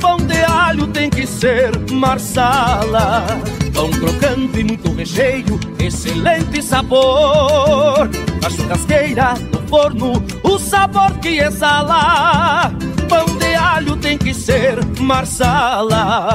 Pão de alho tem que ser marsala. Pão crocante e muito recheio, excelente sabor. Na churrasqueira, no forno, o sabor que exala. Pão de alho tem que ser marsala.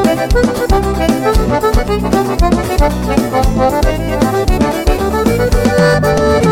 Thank you.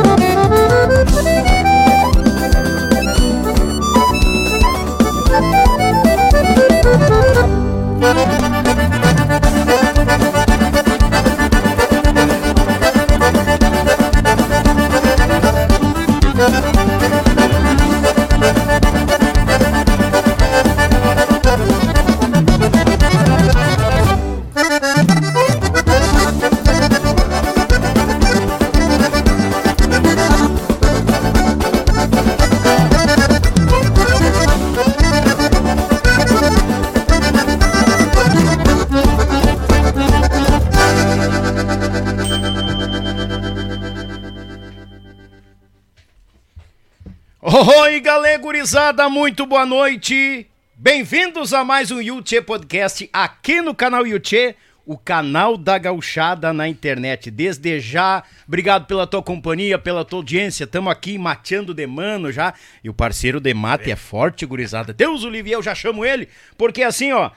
Gurizada, muito boa noite. Bem-vindos a mais um Yuchê Podcast aqui no canal Yuchê, o canal da gauchada na internet. Desde já, obrigado pela tua companhia, pela tua audiência. Tamo aqui mateando de mano já. E o parceiro de mate é, é forte, gurizada. Deus o livre, eu já chamo ele, porque assim, ó,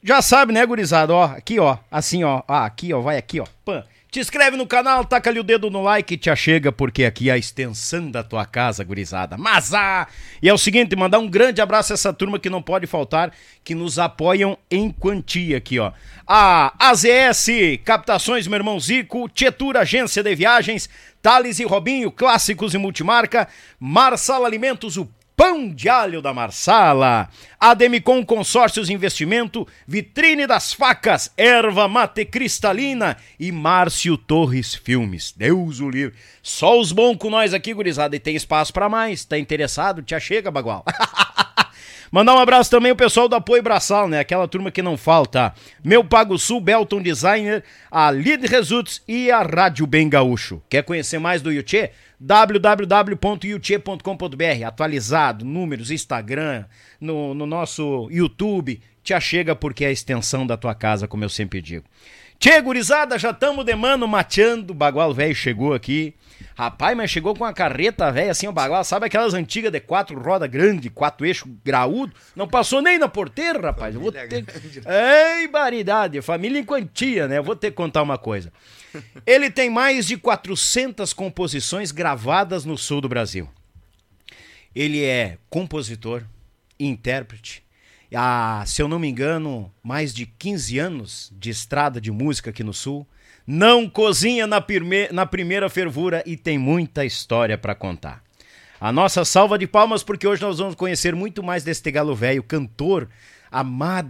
já sabe, né, gurizada, ó, aqui, ó, assim, ó, ah, aqui, ó, vai aqui, ó, pã. Te inscreve no canal, taca ali o dedo no like e te achega, porque aqui é a extensão da tua casa, gurizada. Mas ah! E é o seguinte, mandar um grande abraço a essa turma que não pode faltar, que nos apoiam em quantia aqui, ó. A AZS, Captações, meu irmão Zico, Tietura Agência de Viagens, Thales e Robinho, Clássicos e Multimarca, Marsala Alimentos, o Pão de Alho da Marsala, Ademicon Consórcios Investimento, Vitrine das Facas, Erva Mate Cristalina e Márcio Torres Filmes. Deus o livre. Só os bons com nós aqui, gurizada, e tem espaço para mais. Tá interessado? Te chega, bagual. Mandar um abraço também ao pessoal do Apoio Braçal, né? Aquela turma que não falta. Meu Pago Sul, Belton Designer, a Lead Results e a Rádio Bem Gaúcho. Quer conhecer mais do Yuchê? www.yuchê.com.br atualizado, números, Instagram, no, no nosso YouTube, te achega porque é a extensão da tua casa, como eu sempre digo. Tchê, gurizada, já estamos de mano mateando, o bagual velho chegou aqui. Rapaz, mas chegou com uma carreta velha assim, o bagual, sabe aquelas antigas de quatro rodas grande, quatro eixos graúdo? Não passou nem na porteira, rapaz. Eu vou ter... Grande. Ei, baridade, família em quantia, né? Eu vou ter que contar uma coisa. Ele tem mais de 400 composições gravadas no sul do Brasil. Ele é compositor, intérprete, há, se eu não me engano, mais de 15 anos de estrada de música aqui no sul. Não cozinha na, prime na primeira fervura e tem muita história para contar. A nossa salva de palmas, porque hoje nós vamos conhecer muito mais deste galo velho, cantor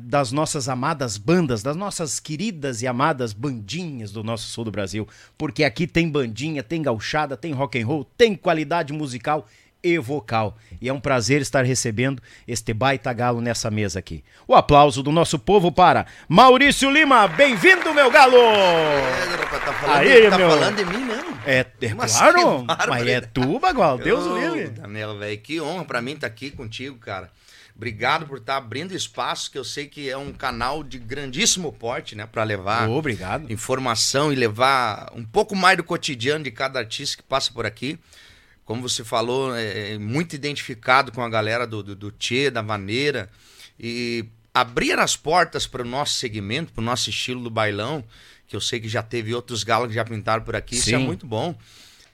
das nossas amadas bandas, das nossas queridas e amadas bandinhas do nosso sul do Brasil, porque aqui tem bandinha, tem gauchada, tem rock and roll, tem qualidade musical e vocal. E é um prazer estar recebendo este baita galo nessa mesa aqui. O aplauso do nosso povo para Maurício Lima. Bem-vindo, meu galo! É, rapaz, tá falando, Aí, tá meu... falando de mim mesmo? É, é claro, mas é tu, Bagual, Deus o livre. Velho, que honra pra mim estar tá aqui contigo, cara. Obrigado por estar abrindo espaço, que eu sei que é um canal de grandíssimo porte, né? Para levar Obrigado. informação e levar um pouco mais do cotidiano de cada artista que passa por aqui. Como você falou, é, é muito identificado com a galera do, do, do Tchê, da maneira. E abrir as portas para o nosso segmento, para o nosso estilo do bailão, que eu sei que já teve outros galos que já pintaram por aqui, Sim. isso é muito bom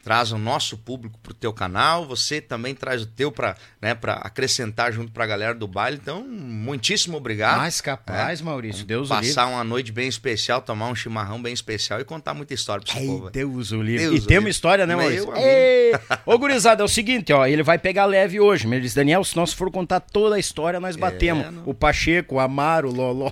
traz o nosso público para o teu canal, você também traz o teu para né, acrescentar junto para a galera do baile. Então, muitíssimo obrigado. Mais capaz, é. Maurício. Deus Passar o livre. uma noite bem especial, tomar um chimarrão bem especial e contar muita história para esse povo. Deus o livre. Deus e o tem livre. uma história, né, Maurício? Ei. Ô, gurizada, é o seguinte, ó, ele vai pegar leve hoje. Ele disse, Daniel, se nós for contar toda a história, nós é, batemos. É. O Pacheco, o Amaro, o Loló.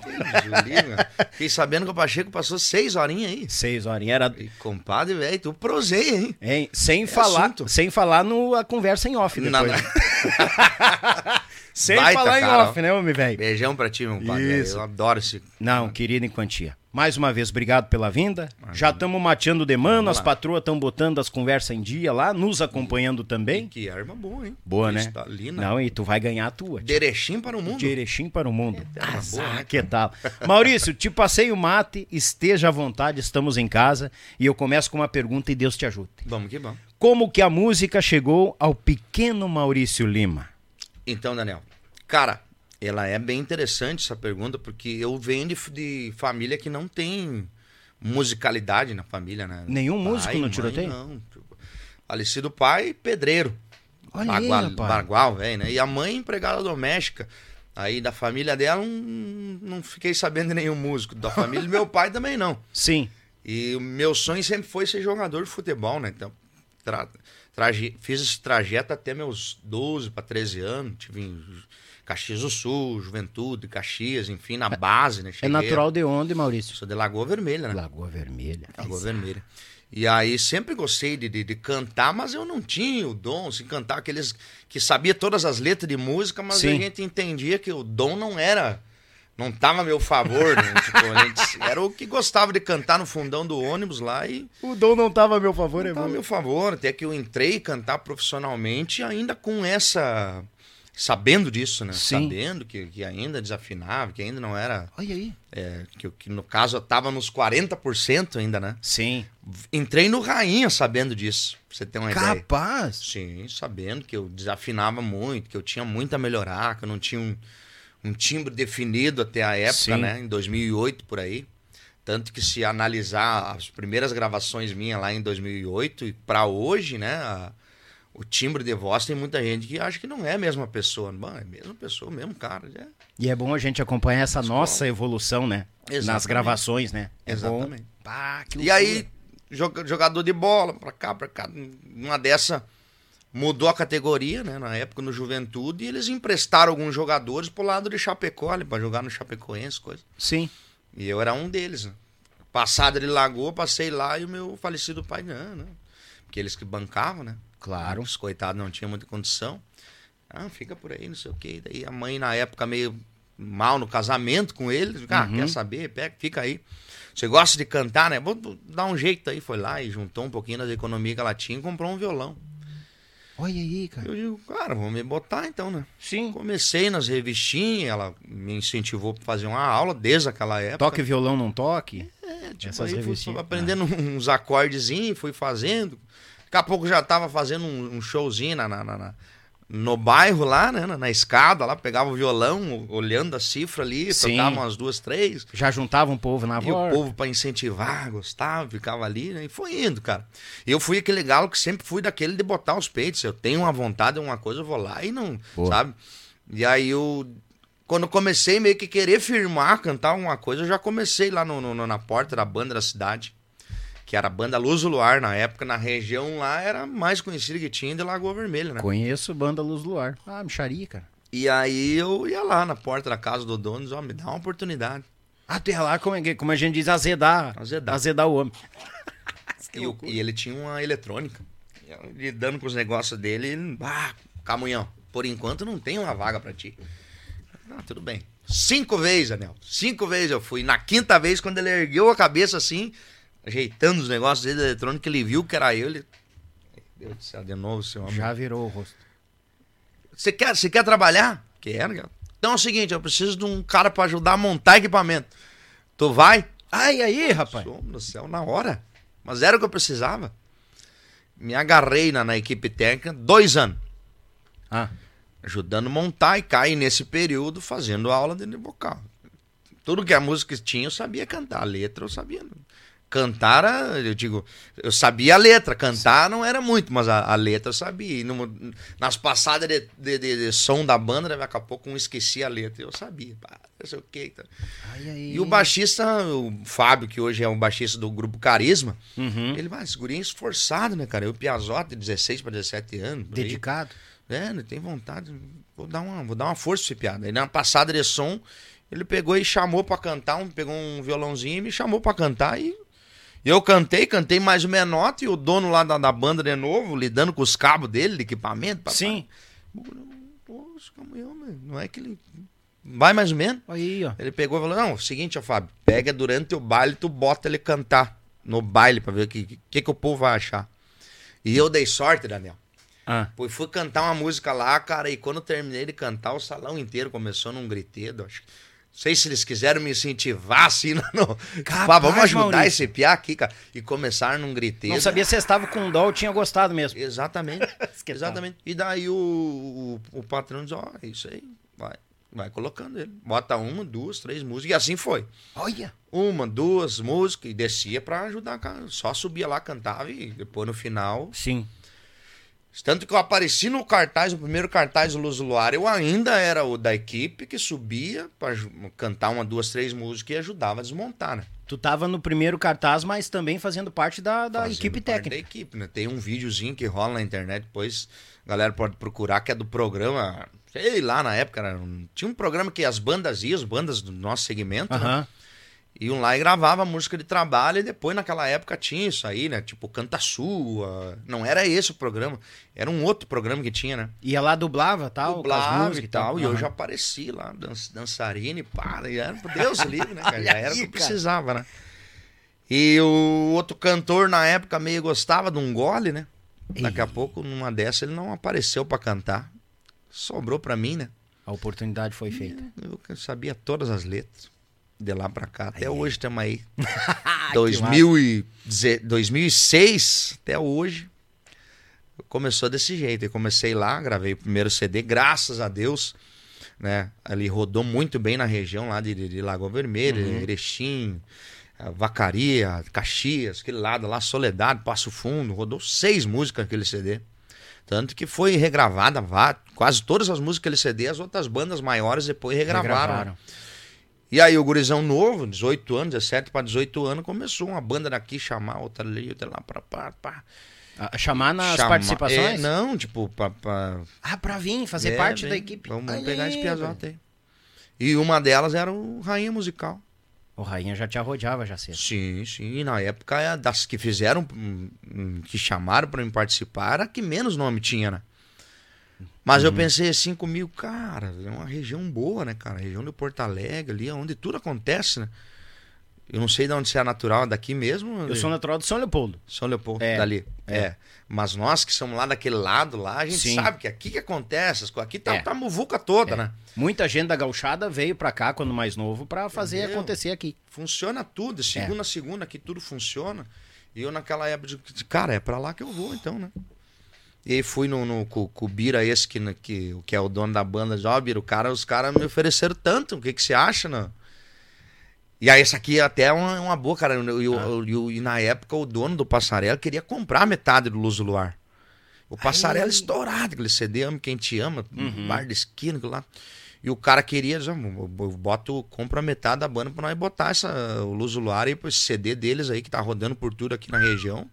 Fiquei sabendo que o Pacheco passou seis horinhas aí. Seis horinhas. Era... E, compadre, velho, tu prosei, hein? Hein? Sem, é falar, sem falar no a conversa em off depois. Não, não. sem Baita, falar cara, em off, né, homem velho? Beijão pra ti, meu pai. Eu adoro esse. Não, querido em quantia. Mais uma vez, obrigado pela vinda. Já estamos mateando de mano, as patroas estão botando as conversas em dia lá, nos acompanhando também. Que arma boa, hein? Boa, né? Cristalina. Não, e tu vai ganhar a tua. tia. De Erechim para o mundo. De Erechim para o mundo. arma Azar, boa, né, que tal? Maurício, te passei o mate, esteja à vontade, estamos em casa. E eu começo com uma pergunta e Deus te ajude. Vamos que vamos. Como que a música chegou ao pequeno Maurício Lima? Então, Daniel, cara, ela é bem interessante essa pergunta, porque eu venho de, de família que não tem musicalidade na família, né? Nenhum músico no tiroteio? Não. Falecido pai, pedreiro. Olha aí, Bagual, velho, né? E a mãe, empregada doméstica. Aí da família dela, não, não fiquei sabendo de nenhum músico. Da família do meu pai também não. Sim. E o meu sonho sempre foi ser jogador de futebol, né? Então, tra- traje- fiz esse trajeto até meus 12 para 13 anos. Tive Caxias do Sul, Juventude, Caxias, enfim, na base, né? É Cheguei- natural de onde, Maurício? Sou de Lagoa Vermelha, né? Lagoa Vermelha. Lagoa Vermelha. E aí sempre gostei de, de, de cantar, mas eu não tinha o dom, assim, cantar aqueles que sabia todas as letras de música, mas Sim. a gente entendia que o dom não era, não tava a meu favor, né? Tipo, era o que gostava de cantar no fundão do ônibus lá e O dom não estava a meu favor, é tava a meu favor, até que eu entrei cantar profissionalmente ainda com essa sabendo disso, né? Sim. Sabendo que, que ainda desafinava, que ainda não era, Olha aí. é, que, que no caso eu tava nos 40% ainda, né? Sim. Entrei no Rainha sabendo disso, pra você ter uma ideia. Capaz. Sim, sabendo que eu desafinava muito, que eu tinha muito a melhorar, que eu não tinha um, um timbre definido até a época, Sim. né? Em 2008, por aí. Tanto que se analisar as primeiras gravações minhas lá em 2008 e pra hoje, né? a- o timbre de voz tem muita gente que acha que não é a mesma pessoa. Bom, é a mesma pessoa, o mesmo cara. É. E é bom a gente acompanhar essa nossa evolução, né? Nas Exatamente. gravações, né? É Exatamente. Pá, E aí, joga- jogador de bola, pra cá, pra cá. Uma dessa mudou a categoria, né? Na época no Juventude, e eles emprestaram alguns jogadores pro lado de Chapecó, ali, pra jogar no Chapecoense, coisa. Sim. E eu era um deles, né? Passada de Lagoa, passei lá e o meu falecido pai, não, não. Porque eles que bancavam, né? Claro. Os coitados não tinham muita condição. Ah, fica por aí, não sei o quê. Daí a mãe, na época, meio mal no casamento com ele. Ah, Uhum. quer saber? Pega, fica aí. Você gosta de cantar, né? Vou dar um jeito aí. Foi lá e juntou um pouquinho das economias que ela tinha e comprou um violão. Olha aí, cara. Eu digo, cara, vamos me botar então, né? Sim. Comecei nas revistinhas, ela me incentivou para fazer uma aula desde aquela época. Toque violão, não toque. É, tipo, Essas aí fui aprendendo uns acordezinhos, fui fazendo. Daqui a pouco já tava fazendo um, um showzinho na, na- na- no bairro lá, né? Na, na escada lá, pegava o violão, olhando a cifra ali, Sim. tocava umas duas, três. Já juntava um povo na E o povo para incentivar, gostava, ficava ali, né? E foi indo, cara. Eu fui aquele galo que sempre fui daquele de botar os peitos. Eu tenho uma vontade, uma coisa, eu vou lá e não, Boa. sabe? E aí eu, quando comecei meio que querer firmar, cantar alguma coisa, eu já comecei lá no, no- na porta da banda da cidade, que era a banda Luz do Luar. Na época, na região lá, era a mais conhecida que tinha de Lagoa Vermelha, né? Conheço Banda Luz do Luar. Ah, micharia, cara. E aí eu ia lá na porta da casa do dono e dizia, ó, me dá uma oportunidade. Até lá, como, é- como a gente diz, azedar. Azedar. Azedar o homem. E, o- e ele tinha uma eletrônica. Lidando com os negócios dele, ele, ah, Camunhão, por enquanto não tem uma vaga pra ti. Ah, tudo bem. Cinco vezes, Anel. Cinco vezes eu fui. Na quinta vez, quando ele ergueu a cabeça assim, ajeitando os negócios dele da eletrônica, ele viu que era eu. Ele... Deus do céu, de novo, seu homem. Já virou o rosto. Você quer, você quer trabalhar? Quero, cara. Então é o seguinte, eu preciso de um cara pra ajudar a montar equipamento. Tu vai? Ai, aí, rapaz. Som no céu na hora. Mas era o que eu precisava. Me agarrei na, na equipe técnica dois anos, Ah, ajudando a montar e caí nesse período fazendo aula de vocal. Tudo que a música tinha eu sabia cantar, a letra eu sabia. Cantar, eu digo, eu sabia a letra, cantar não era muito, mas a, a letra eu sabia. E no- nas passadas de, de- de- de som da banda, daqui a pouco um esquecia a letra, eu sabia. Pá, não sei o que. Aí. E o baixista, o Fábio, que hoje é o baixista do grupo Carisma, Uhum. ele vai, esse gurinho esforçado, né, cara? Eu, Piazote, 16 para 17 anos. aí. Dedicado. É, ele tem vontade. Vou dar uma, vou dar uma força pra piada. Aí na passada de som, ele pegou e chamou pra cantar, um, pegou um violãozinho e me chamou pra cantar e eu cantei, cantei mais uma nota e o dono lá da, da banda de novo, lidando com os cabos dele, de equipamento. papai. Sim. Não é que ele vai mais ou menos. Aí, ó. Ele pegou e falou: Não, seguinte, ó, Fábio, pega durante o baile, tu bota ele cantar no baile pra ver o que, que, que o povo vai achar. E eu dei sorte, Daniel. Ah. Pois fui cantar uma música lá, cara, e quando eu terminei de cantar, o salão inteiro começou num gritedo. Acho. Não sei se eles quiseram me incentivar assim, não. não. Capaz, Pá, vamos ajudar Maurício. esse piá aqui, cara. E começaram num gritedo. Não sabia se você estava com dó ou tinha gostado mesmo. Exatamente. Exatamente. E daí o, o, o patrão diz, ó, é isso aí, vai. Vai colocando ele. Bota uma, duas, três músicas. E assim foi. Olha. Uma, duas músicas e descia pra ajudar. Só subia lá, cantava e depois no final. Sim. Tanto que eu apareci no cartaz, no primeiro cartaz do Luz do Luar, eu ainda era o da equipe que subia pra ju- cantar uma, duas, três músicas e ajudava a desmontar, né? Tu tava no primeiro cartaz, mas também fazendo parte da, da Fazendo equipe técnica. Da equipe, né? Tem um videozinho que rola na internet, depois a galera pode procurar, que é do programa. Sei lá, na época, um- tinha um programa que as bandas iam, as bandas do nosso segmento, né? Iam lá e gravavam música de trabalho, e depois naquela época tinha isso aí, né? Tipo, Canta Sua. Não era esse o programa, era um outro programa que tinha, né? Ia lá, dublava tal, dublava músicas e tal, e eu já apareci lá, dan dançarina e para, e era, Deus livre, né, cara? Já era o que precisava, né? E o outro cantor na época meio gostava de um gole, né? Daqui a pouco, numa dessa, ele não apareceu pra cantar. Sobrou pra mim, né? A oportunidade foi feita. Eu sabia todas as letras. De lá pra cá, até hoje estamos aí. que 2000 e deze- 2006 até hoje. Começou desse jeito. Eu comecei lá, gravei o primeiro CD, graças a Deus. Né? Ali rodou muito bem na região lá de, de, Lagoa Vermelha, Erechim, eh, Vacaria, Caxias, aquele lado lá, Soledade, Passo Fundo. Rodou seis músicas aquele CD. Tanto que foi regravada, vá- quase todas as músicas daquele CD, as outras bandas maiores depois regravaram. Regravaram. E aí o gurizão novo, 18 anos, 17 para 18 anos, começou uma banda daqui chamar, outra ali, outra lá, pra, pra, pra. Ah, chamar nas participações? É, não, tipo, pra... pra Ah, pra vir, fazer é, parte vem, da equipe. Vamos, pegar esse piazote aí. E uma delas era o Rainha Musical. O Rainha já te arrodeava já cedo. Sim, sim. E na época, é, das que fizeram, hum, hum, que chamaram pra me participar, era a que menos nome tinha, né? Mas Uhum. eu pensei assim comigo, cara, é uma região boa, né, cara? Região de Porto Alegre, ali, é onde tudo acontece, né? Eu não sei de onde você é natural, daqui mesmo? Eu sou natural de São Leopoldo. São Leopoldo, É, dali. é. É. Mas nós que somos lá daquele lado lá, a gente Sim. sabe que aqui que acontece, aqui tá, É. tá a muvuca toda, né? Muita gente da gauchada veio pra cá quando mais novo pra fazer Entendeu? acontecer aqui. Funciona tudo, de segunda a segunda aqui tudo funciona. E eu naquela época, digo, cara, é pra lá que eu vou então, né? E aí fui no, no, com, com o Bira esse, que, que, que é o dono da banda, diz, ó, Bira, o cara, os caras me ofereceram tanto, o que, que você acha, né? E aí, essa aqui é até uma, uma boa, cara. E, o- e e na época, o dono do Passarela queria comprar metade do Luz do Luar. O Passarela estourado, aquele CD Ame Quem Te Ama, bar de esquina, aquilo lá. E o cara queria, "Ah, eu boto, compro a metade da banda pra nós botar essa, o Luz do Luar e esse CD deles aí que tá rodando por tudo aqui na região.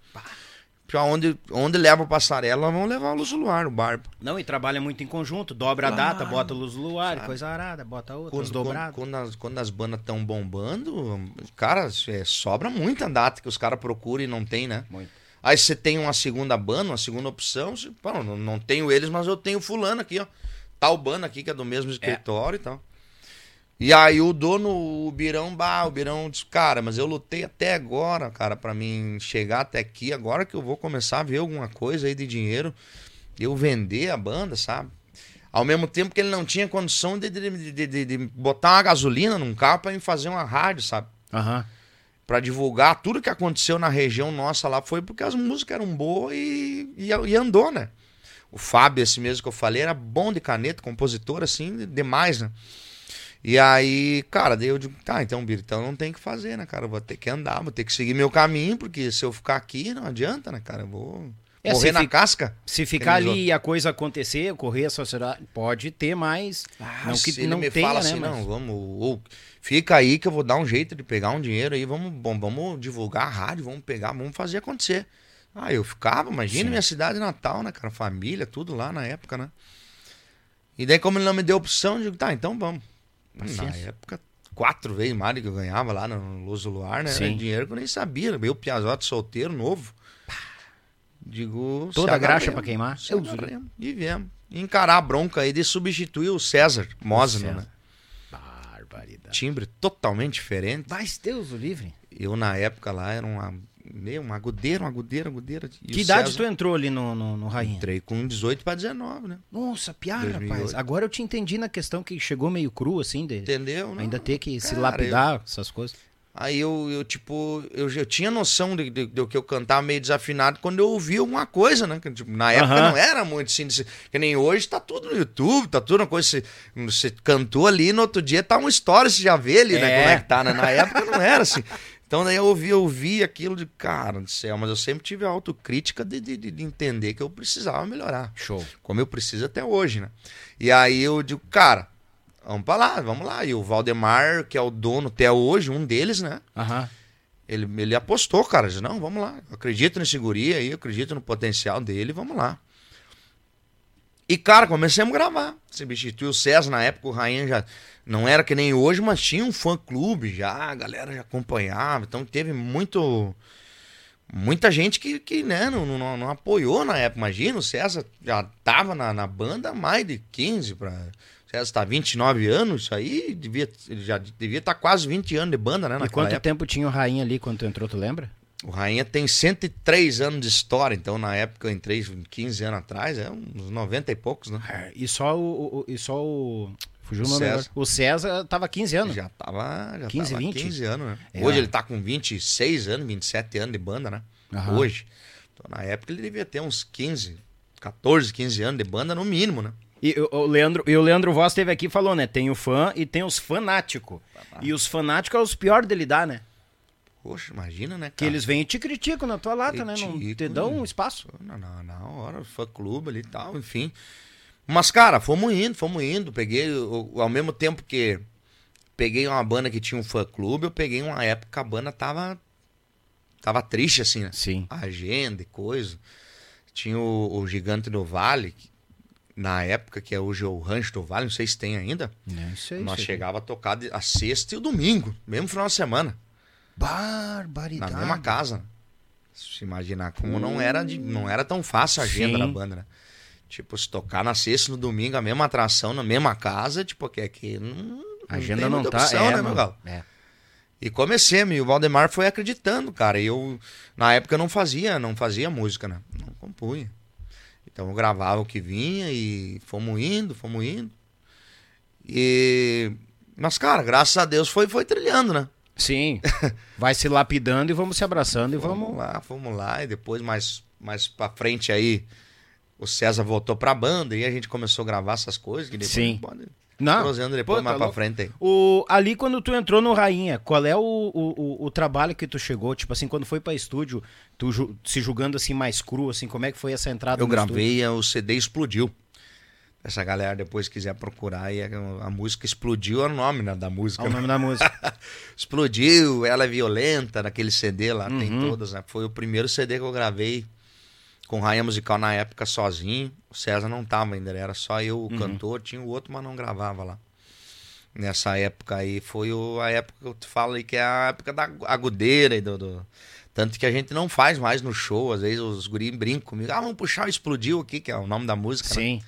Pra onde, onde leva o Passarela, vão levar o Luz do Luar, o Barba. Não, e trabalha muito em conjunto. Dobra a data, bota luz do luar, coisa arada, bota outras Quando, quando, quando as, quando as bandas estão bombando, cara, é, sobra muita data que os caras procuram e não tem, né? Muito. Aí você tem uma segunda banda, uma segunda opção, você, pô, não, não tenho eles, mas eu tenho fulano aqui, ó. Tal banda aqui que é do mesmo escritório e tal. E aí o dono, o Birão, bah, o Birão disse, cara, mas eu lutei até agora, cara, pra mim chegar até aqui, agora que eu vou começar a ver alguma coisa aí de dinheiro, eu vender a banda, sabe? Ao mesmo tempo que ele não tinha condição de, de, de, de- botar uma gasolina num carro pra me fazer uma rádio, sabe? Aham. Pra divulgar tudo que aconteceu na região nossa lá foi porque as músicas eram boas e, e, e andou, né? O Fábio, esse mesmo que eu falei, era bom de caneta, compositor, assim, demais, né? E aí, cara, daí eu digo, tá, então, então não tem o que fazer, né, cara? Eu vou ter que andar, vou ter que seguir meu caminho, porque se eu ficar aqui, não adianta, né, cara? Eu vou É, morrer na casca. Se ficar ali e a coisa acontecer, ocorrer a sociedade, pode ter mais. não que Ah, se ele não me tenha, fala né, assim, mas- não, vamos, ou, fica aí que eu vou dar um jeito de pegar um dinheiro aí, vamos, bom, vamos divulgar a rádio, vamos pegar, vamos fazer acontecer. Ah, eu ficava, imagina minha cidade natal, né, cara, família, tudo lá na época, né? E daí como ele não me deu opção, eu digo, tá, então vamos. Na Paciência. época, quatro vezes mais do que eu ganhava lá no Luz do Luar, né? Era Sim. dinheiro que eu nem sabia, meu piazote solteiro, novo. Digo, Toda graxa pra queimar. se agarremos. E viemos. Encarar a bronca aí de substituir o César Mosno, César. né? Barbaridade. Timbre totalmente diferente. Mas Deus o livre. Eu, na época lá, era uma, meu, uma agudeira, uma agudeira, agudeira. E que idade César... tu entrou ali no, no, no Rainha? Entrei com 18 para 19, né? Nossa, piada, rapaz. Agora eu te entendi na questão que chegou meio cru, assim. De... Entendeu? Ainda ter que Cara, se lapidar, eu... essas coisas. Aí eu, eu tipo, eu já tinha noção de, de, de, que eu cantava meio desafinado quando eu ouvia alguma coisa, né? Tipo, na época uhum. não era muito assim, que nem hoje tá tudo no YouTube, tá tudo uma coisa. Você, você cantou ali, no outro dia tá uma história, você já vê ali, é. né? Como é que tá, né? Na época não era assim. Então daí eu ouvi, eu ouvi aquilo de cara do céu, mas eu sempre tive a autocrítica de, de, de entender que eu precisava melhorar. Show. Como eu preciso até hoje, né? E aí eu digo, cara, Vamos pra lá, vamos lá. E o Valdemar, que é o dono até hoje, um deles, né? Uhum. Ele, ele apostou, cara. Disse, não, vamos lá. Eu acredito nesse guri aí, acredito no potencial dele, vamos lá. E, cara, começamos a gravar. Substituiu o César, na época o Rainha já não era que nem hoje, mas tinha um fã-clube já, a galera já acompanhava. Então teve muito... Muita gente que, que né, não, não, não apoiou na época. Imagina, o César já tava na, na banda há mais de 15 para César está 29 anos, isso aí devia, ele já devia estar tá quase 20 anos de banda, né? E quanto época. tempo tinha o Rainha ali quando tu entrou, tu lembra? O Rainha tem 103 anos de história, então na época eu entrei 15 anos atrás, é uns 90 e poucos, né? É, e só o, o, e só o Fugiu o nome César. Agora. O César tava 15 anos. Já tava, já 15, tava 20? 15 anos, né? É. Hoje ele tá com 26 anos, 27 anos de banda, né? Uhum. Hoje. Então na época ele devia ter uns 15, 14, 15 anos de banda no mínimo, né? E o Leandro, e o Leandro Voss esteve aqui e falou, né? Tem o fã e tem os fanáticos. E os fanáticos é os piores de lidar, né? Poxa, imagina, né? Cara? Que eles vêm e te criticam na tua lata, né? Não te dão um espaço. Na, na, na hora, fã clube ali e tal, enfim. Mas, cara, fomos indo, fomos indo. Peguei, eu, ao mesmo tempo que peguei uma banda que tinha um fã clube, eu peguei uma época que a banda tava. Tava triste, assim, né? Sim. Agenda e coisa. Tinha o, o Gigante do Vale, que na época, que é hoje o Rancho do Vale, não sei se tem ainda. Não sei. Nós chegava a tocar a sexta e o domingo, mesmo final de semana. Barbaridade. Na mesma casa. Se imaginar como hum. não era de, não era tão fácil a agenda Sim. da banda, né? Tipo, se tocar na sexta no domingo, a mesma atração, na mesma casa, tipo, que aqui não, a agenda não, não tá, opção, é, né, meu galo? É. E comecei, e o Valdemar foi acreditando, cara. E eu, na época, não fazia, não fazia música, né? Não compunha. Então eu gravava o que vinha e fomos indo, fomos indo. E. Mas, cara, graças a Deus foi, foi trilhando, né? Sim. Vai se lapidando e vamos se abraçando e vamos. Vamos lá, vamos lá. E depois, mais, mais pra frente aí, o César voltou pra banda e a gente começou a gravar essas coisas. Que depois Sim. Não. Depois Pô, mais tá pra frente aí. O, ali quando tu entrou no Rainha, qual é o, o, o, trabalho que tu chegou? Tipo assim, quando foi pra estúdio, tu ju, se julgando assim mais cru, assim, como é que foi essa entrada Eu gravei, estúdio? o CD explodiu. Essa galera depois quiser procurar, e a, música explodiu é o nome né, da música. É o nome da música. explodiu, ela é violenta, naquele CD lá, uhum. tem todas, né? Foi o primeiro CD que eu gravei com rainha musical na época sozinho. O César não tava ainda, era só eu, o uhum. cantor, tinha o outro, mas não gravava lá. Nessa época aí foi o, a época que eu te falo aí, que é a época da agudeira e do, do... Tanto que a gente não faz mais no show, às vezes os guris brincam comigo, ah, vamos puxar o Explodiu aqui, que é o nome da música. Né? Sim. Né?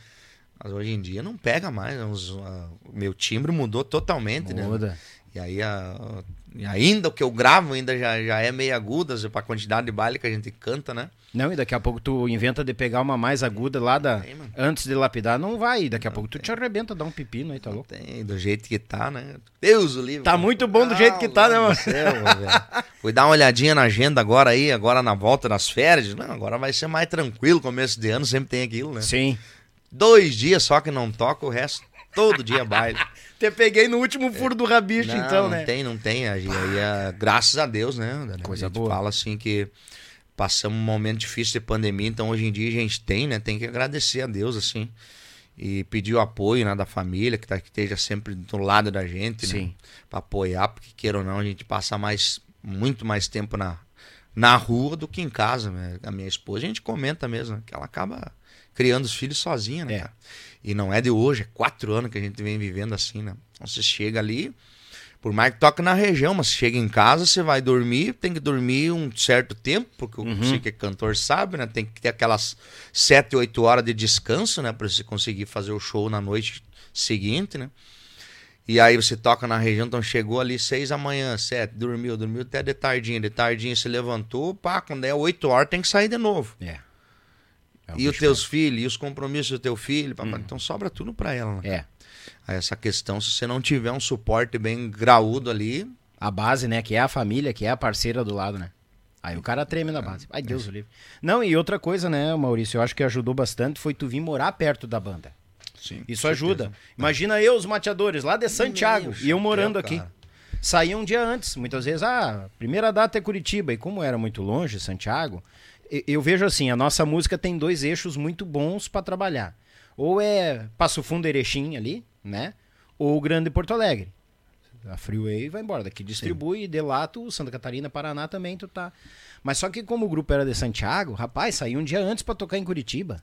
Mas hoje em dia não pega mais, o meu timbre mudou totalmente, né? Muda. né? E aí, a, e ainda o que eu gravo ainda já, já é meio aguda, para a quantidade de baile que a gente canta, né? Não, e daqui a pouco tu inventa de pegar uma mais aguda lá da, tem, antes de lapidar, não vai. Daqui a pouco tem. tu te arrebenta, dá um pepino aí, tá louco? Tem, do jeito que tá, né? Deus o livre. Tá muito bom do jeito que tá, né, mano? Céu, Fui dar uma olhadinha na agenda agora aí, agora na volta das férias. Não, agora vai ser mais tranquilo, começo de ano sempre tem aquilo, né? Sim. Dois dias só que não toca, o resto todo dia baile. Te peguei no último furo do rabicho, não, então, né? Não tem, não tem. Aí, aí, é, graças a Deus, né? Coisa a gente boa. fala assim que passamos um momento difícil de pandemia, então hoje em dia a gente tem, né? Tem que agradecer a Deus, assim. E pedir o apoio né, da família, que, tá, que esteja sempre do lado da gente, Sim. né? Pra apoiar, porque queira ou não, a gente passa mais, muito mais tempo na, na rua do que em casa. Né? A minha esposa, a gente comenta mesmo, né? que ela acaba criando os filhos sozinha, né, é. E não é de hoje, é quatro anos que a gente vem vivendo assim, né? Então você chega ali, por mais que toque na região, mas chega em casa, você vai dormir, tem que dormir um certo tempo, porque uhum. você que é cantor sabe, né? Tem que ter aquelas sete, oito horas de descanso, né? Pra você conseguir fazer o show na noite seguinte, né? E aí você toca na região, então chegou ali seis da manhã, sete, dormiu, dormiu até de tardinha, de tardinha se levantou, pá, quando é oito horas tem que sair de novo. É. É um e os teus filhos, e os compromissos do teu filho, pá, pá, então sobra tudo pra ela, né? É. Aí essa questão, se você não tiver um suporte bem graúdo ali, A base, né? Que é a família, que é a parceira do lado, né? Aí o cara treme na É. base. Ai, Deus o livre. Não, e outra coisa, né, Maurício? Eu acho que ajudou bastante foi tu vir morar perto da banda. sim, Isso ajuda. Imagina eu, os mateadores, lá de Santiago, Meu e eu morando aqui. Saía um dia antes. Muitas vezes, ah, primeira data é Curitiba. E como era muito longe, Santiago, eu vejo assim, a nossa música tem dois eixos muito bons pra trabalhar. Ou é Passo Fundo Erechim ali, né? Ou Grande Porto Alegre. A Freeway vai embora. Daqui distribui, de lá tu, Santa Catarina, Paraná também tu tá. Mas só que como o grupo era de Santiago, rapaz, saía um dia antes pra tocar em Curitiba.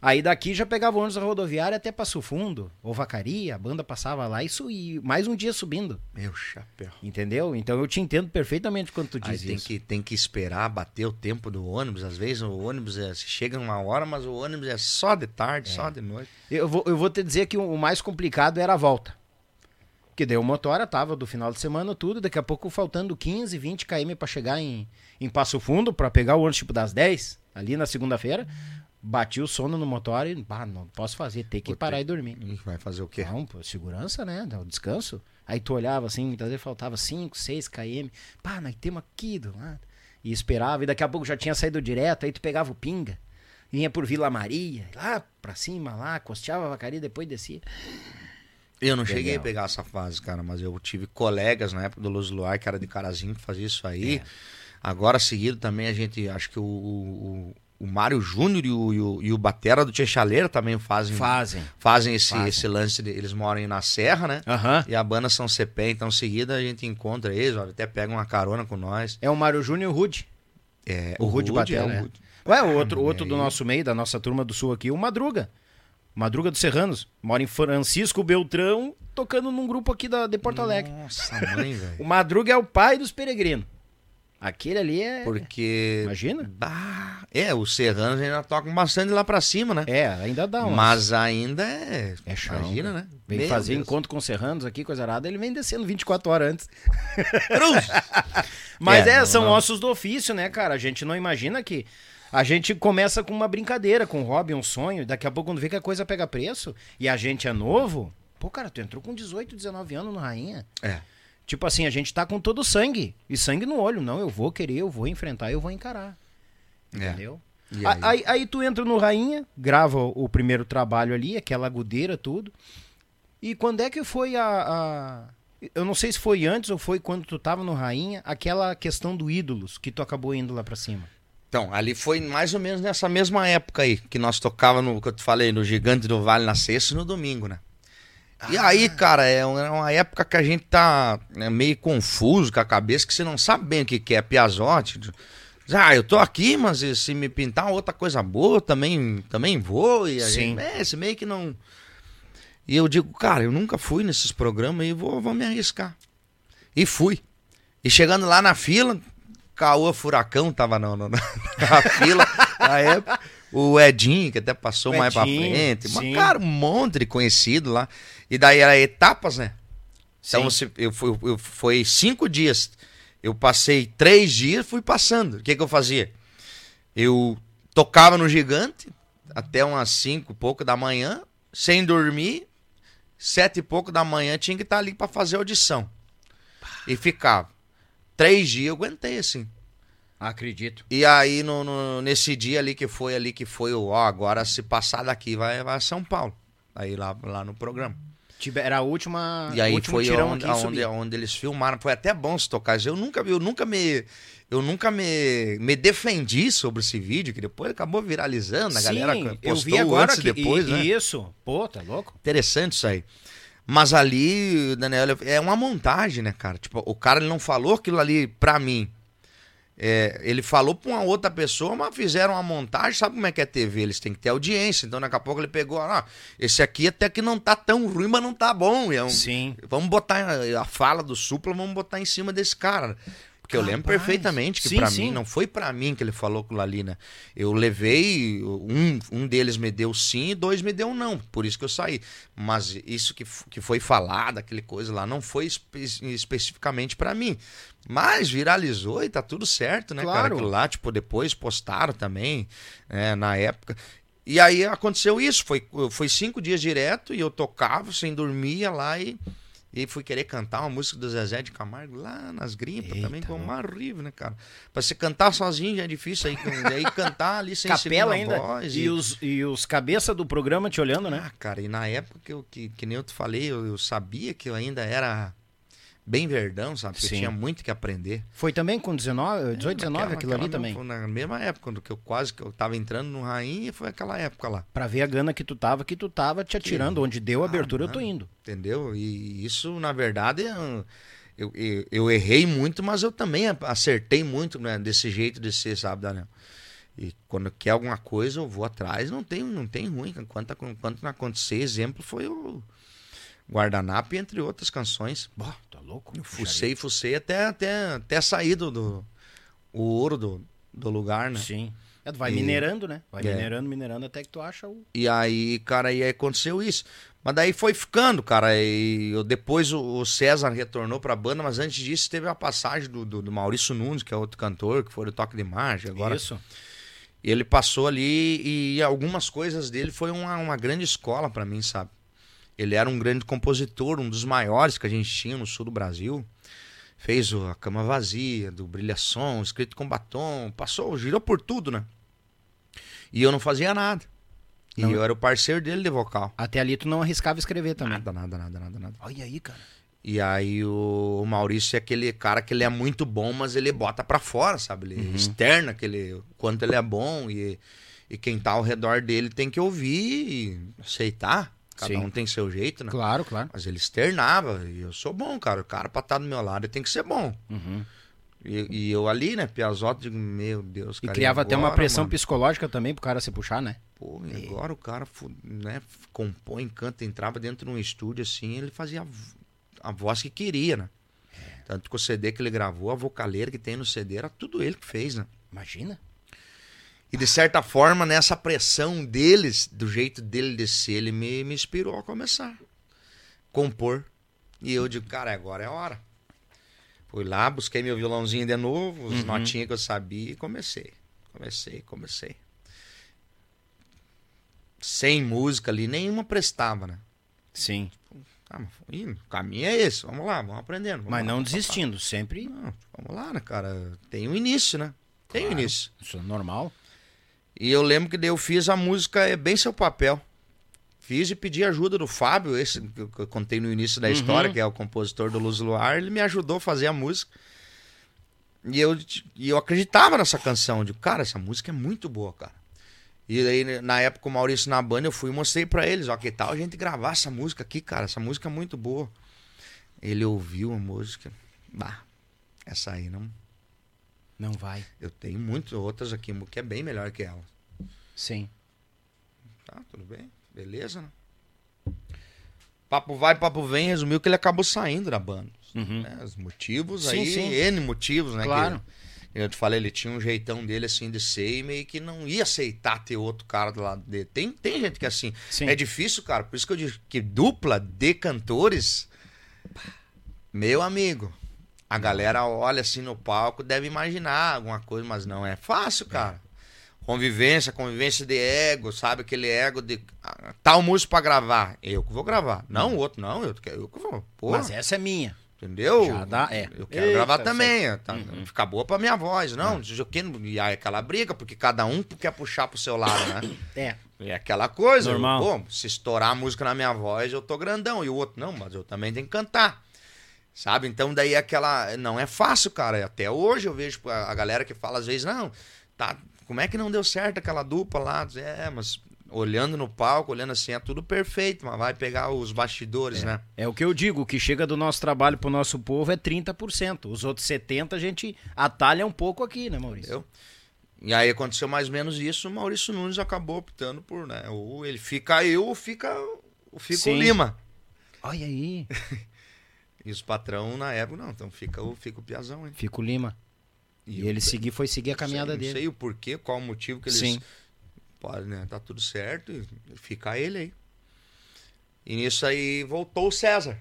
Aí daqui já pegava o ônibus da rodoviária até Passo Fundo, ou Vacaria, a banda passava lá isso e mais um dia subindo, Meu chapéu. entendeu? Então eu te entendo perfeitamente quando tu Aí diz tem isso. que, tem que esperar bater o tempo do ônibus. Às vezes o ônibus é, chega uma hora, mas o ônibus é só de tarde, só de noite. Eu vou, eu vou te dizer que o, mais complicado era a volta. Que o motora tava do final de semana tudo, daqui a pouco faltando 15, 20 km pra chegar em, em Passo Fundo, pra pegar o ônibus tipo das 10, ali na segunda-feira. Bati o sono no motor e, não posso fazer, tem que Vou parar ter- e dormir. Vai fazer o quê? Não, pô, segurança, né? O descanso. Aí tu olhava assim, muitas vezes faltava 5, 6 km. Pá, nós temos aqui do lado. E esperava, e daqui a pouco já tinha saído direto, aí tu pegava o pinga, vinha por Vila Maria, lá pra cima, lá, costeava a vacaria, depois descia. Eu não cheguei Legal. a pegar essa fase, cara, mas eu tive colegas na época do Luz Luar, que era de Carazinho, que fazia isso aí. É. Agora, seguido também, a gente, acho que o, o, o Mário Júnior e o, e, o, e o Batera do Tia Chaleira também fazem, Fazem. fazem, esse, Fazem. esse lance, de, eles moram aí na Serra, né? Aham. E a banda São Cepé, então, seguida a gente encontra eles, até pega uma carona com nós. É o Mário Júnior e o Rude. É, O Rude Batera, é o é. Rude. Ué, o outro, outro do nosso meio, da nossa turma do sul aqui, o Madruga. Madruga dos Serranos. Mora em Francisco Beltrão, tocando num grupo aqui da, de Porto Alegre. Nossa, mãe, O velho. Madruga é o pai dos peregrinos. Aquele ali é. Porque. Imagina? Bah, é, os serranos ainda tocam bastante lá pra cima, né? É, ainda dá um. Mas ainda é. É chão, Imagina, cara. né? Vem Meu fazer Deus. encontro com serranos aqui, coisa arada, ele vem descendo 24 horas antes. Cruz! Mas É, é, não- são não. ossos do ofício, né, cara? A gente não imagina que. A gente começa com uma brincadeira, com um hobby, um sonho, e daqui a pouco quando vê que a coisa pega preço e a gente é novo. Pô, cara, tu entrou com 18, 19 anos no Rainha. É. Tipo assim, a gente tá com todo sangue. E sangue no olho. Não, eu vou querer, eu vou enfrentar, eu vou encarar. É. Entendeu? A- aí? Aí, aí tu entra no Rainha, grava o o primeiro trabalho ali, aquela agudeira, tudo. E quando é que foi a, a- Eu não sei se foi antes ou foi quando tu tava no Rainha, aquela questão do ídolos, que tu acabou indo lá pra cima. Então, ali foi mais ou menos nessa mesma época aí, que nós tocava no, que eu te falei, no Gigante do Vale na sexta e no domingo, né? E aí, cara, é uma é uma época que a gente tá né, meio confuso com a cabeça, que você não sabe bem o que, é piazote. Ah, eu tô aqui, mas se me pintar outra coisa boa, também, também vou. E a Sim. gente, é, esse meio que não... E eu digo, cara, eu nunca fui nesses programas e vou, vou me arriscar. E fui. E chegando lá na fila, Caô Furacão tava no, no- na fila na época. O Edinho, que até passou O mais pra frente. Mas, cara, um monte de conhecido lá. E daí era etapas, né? Então você, eu, fui, eu foi cinco dias. Eu passei três dias, fui passando. O que, que eu fazia? Eu tocava no gigante até umas cinco e pouco da manhã, sem dormir. Sete e pouco da manhã tinha que estar ali pra fazer audição. E ficava. Três dias eu aguentei assim. Acredito. E aí, no, no- nesse dia ali que foi ali, que foi o, ó, agora se passar daqui vai, vai a São Paulo. Aí lá, lá no programa. Era a última. E aí foi onde, onde, onde eles filmaram. Foi até bom se tocar. Eu nunca, eu nunca me. Eu nunca me, me defendi sobre esse vídeo, que depois acabou viralizando. A galera Sim, postou eu vi agora antes e que, depois, e- né? Isso. Pô, tá louco? Interessante isso aí. Mas ali, Daniel, é uma montagem, né, cara? Tipo, o cara ele não falou aquilo ali pra mim. É, ele falou pra uma outra pessoa, mas fizeram uma montagem. Sabe como é que é TV? Eles têm que ter audiência. Então, daqui a pouco ele pegou, ah, esse aqui até que não tá tão ruim, mas não tá bom. É um- Sim. Vamos botar a fala do Supla, vamos botar em cima desse cara. Porque eu lembro perfeitamente que sim. mim, não foi pra mim que ele falou com ali, né? Eu levei, um, um deles me deu sim e dois me deu não. Por isso que eu saí. Mas isso que, que foi falado, aquele coisa lá, não foi espe- especificamente pra mim. Mas viralizou e tá tudo certo, né, cara? Claro. Aquilo lá, tipo, depois postaram também, né, na época. E aí aconteceu isso, foi, foi cinco dias direto e eu tocava sem dormir ia lá e, e fui querer cantar uma música do Zezé de Camargo lá nas grimpas Eita, também, como louco. horrível, né, cara? Pra você cantar sozinho já é difícil, aí, aí cantar ali sem Capela ainda. voz. E, os, e os cabeça do programa te olhando, né? Ah, cara, e na época que, eu, que, que nem eu te falei, eu, eu sabia que eu ainda era bem verdão, sabe? Que eu Sim. tinha muito que aprender. Foi também com 19, 18, 19, Naquela- aquilo ali também. Foi na mesma época, quando que eu quase que eu tava entrando no Rainha, foi aquela época lá. Pra ver a gana que tu tava, que tu tava te atirando. Onde deu a Ah, abertura, eu tô mano. indo. Entendeu? E isso, na verdade, eu, eu, eu- eu errei muito, mas eu também acertei muito né, desse jeito de ser, sabe, Daniel? E quando quer alguma coisa, eu vou atrás, não tem, não tem ruim. Enquanto, enquanto não acontecer, exemplo foi o Guardanapo, entre outras canções. Bó, tá louco? Eu fucei, fucei até, até, até sair do, do o ouro do, do lugar, né? Sim. É, vai E- minerando, né? Vai É. minerando, minerando até que tu acha o. E aí, cara, aí aconteceu isso. Mas daí foi ficando, cara. E eu, depois o, o César retornou pra banda, mas antes disso teve a passagem do, do, do Maurício Nunes, que é outro cantor, que foi do Toque de Margem agora. Isso. E ele passou ali e algumas coisas dele foi uma, uma grande escola pra mim, sabe? Ele era um grande compositor, um dos maiores que a gente tinha no sul do Brasil. Fez o A Cama Vazia, do Brilhação, Escrito com Batom, passou, girou por tudo, né? E eu não fazia nada. E Não. eu era o parceiro dele de vocal. Até ali tu não arriscava escrever também. Nada, nada, nada, nada, nada. Olha aí, cara. E aí o Maurício é aquele cara que ele é muito bom, mas ele bota pra fora, sabe? Uhum. Ele externa aquele, o quanto ele é bom e, e quem tá ao redor dele tem que ouvir e aceitar. Cada Sim. um tem seu jeito, né? Claro, claro. Mas ele externava e eu sou bom, cara. O cara pra estar do meu lado tem que ser bom. Uhum. E, e eu ali, né, Piazotto, digo, meu Deus, E cara. criava até uma agora, pressão mano? psicológica também pro cara se puxar, né? Pô, e agora o cara né, compõe, canta, entrava dentro de um estúdio assim, ele fazia a, a voz que queria, né? Tanto que o CD que ele gravou, a vocaleira que tem no CD, era tudo ele que fez, né? Imagina. E de certa forma, nessa pressão deles, do jeito dele de ser, ele me, me inspirou a começar. Compor. E eu digo, cara, agora é a hora. Fui lá, busquei meu violãozinho de novo, as notinhas que eu sabia e comecei. Comecei, comecei. Sem música ali, nenhuma prestava, né? Sim. Ah, mas, ih, o caminho é esse, vamos lá, vamos aprendendo. vamos Mas lá, não desistindo, sempre. Não, vamos lá, né, cara? Tem um início, né? Tem um Claro. início. Isso é normal. E eu lembro que daí eu fiz a música É Bem Seu Papel. Fiz e pedi ajuda do Fábio, esse que eu contei no início da Uhum. história, que é o compositor do Luz Luar. Ele me ajudou a fazer a música. E eu, e eu acreditava nessa canção. Digo, cara, essa música é muito boa, cara. E aí, na época, o Maurício na banda, eu fui e mostrei pra eles, ó, que tal a gente gravar essa música aqui, cara? Essa música é muito boa. Ele ouviu a música. Bah, essa aí não. Não vai. Eu tenho muitas outras aqui que é bem melhor que ela. Sim. Tá, tudo bem. Beleza, né? Papo vai, papo vem, resumiu que ele acabou saindo da banda. Uhum. né? Os motivos Sim, aí, sim. N motivos, né? Claro. Que, eu te falei, ele tinha um jeitão dele assim de ser e meio que não ia aceitar ter outro cara do lado dele. Tem, tem gente que é assim. Sim. É difícil, cara. Por isso que eu digo que dupla de cantores, meu amigo, a galera olha assim no palco, deve imaginar alguma coisa, mas não é fácil, cara. Convivência, convivência de ego, sabe? Aquele ego de ah, tal músico pra gravar. Eu que vou gravar. Não, o outro não, eu que, eu que vou. Pô, Mas essa é minha. entendeu? Já dá, é. Eu quero Eita, gravar também. Tá, Uhum. Ficar boa pra minha voz. Não, eu quero- e aí aquela briga, porque cada um quer puxar pro seu lado, né? É. É aquela coisa. Normal. eu, pô, se estourar a música na minha voz, eu tô grandão. E o outro, não, mas eu também tenho que cantar. Sabe? Então daí é aquela. Não é fácil, cara. Até hoje eu vejo a galera que fala às vezes, não, tá. Como é que não deu certo aquela dupla lá? É, mas olhando no palco, olhando assim, é tudo perfeito, mas vai pegar os bastidores, né? É o que eu digo, o que chega do nosso trabalho pro nosso povo é 30%. Os outros 70% a gente atalha um pouco aqui, né, Maurício? Entendeu? E aí aconteceu mais ou menos isso, o Maurício Nunes acabou optando por, né? Ou ele fica eu ou fica, ou fica o. Lima. Olha aí. E os patrão na época, não, então fica o, fica o Piazão, hein? Fica o Lima. E, eu- ele segui, foi seguir a caminhada sei, dele. Não sei o porquê, qual o motivo que eles. Sim. Pode, né? Tá tudo certo e fica ele aí. E nisso aí voltou o César.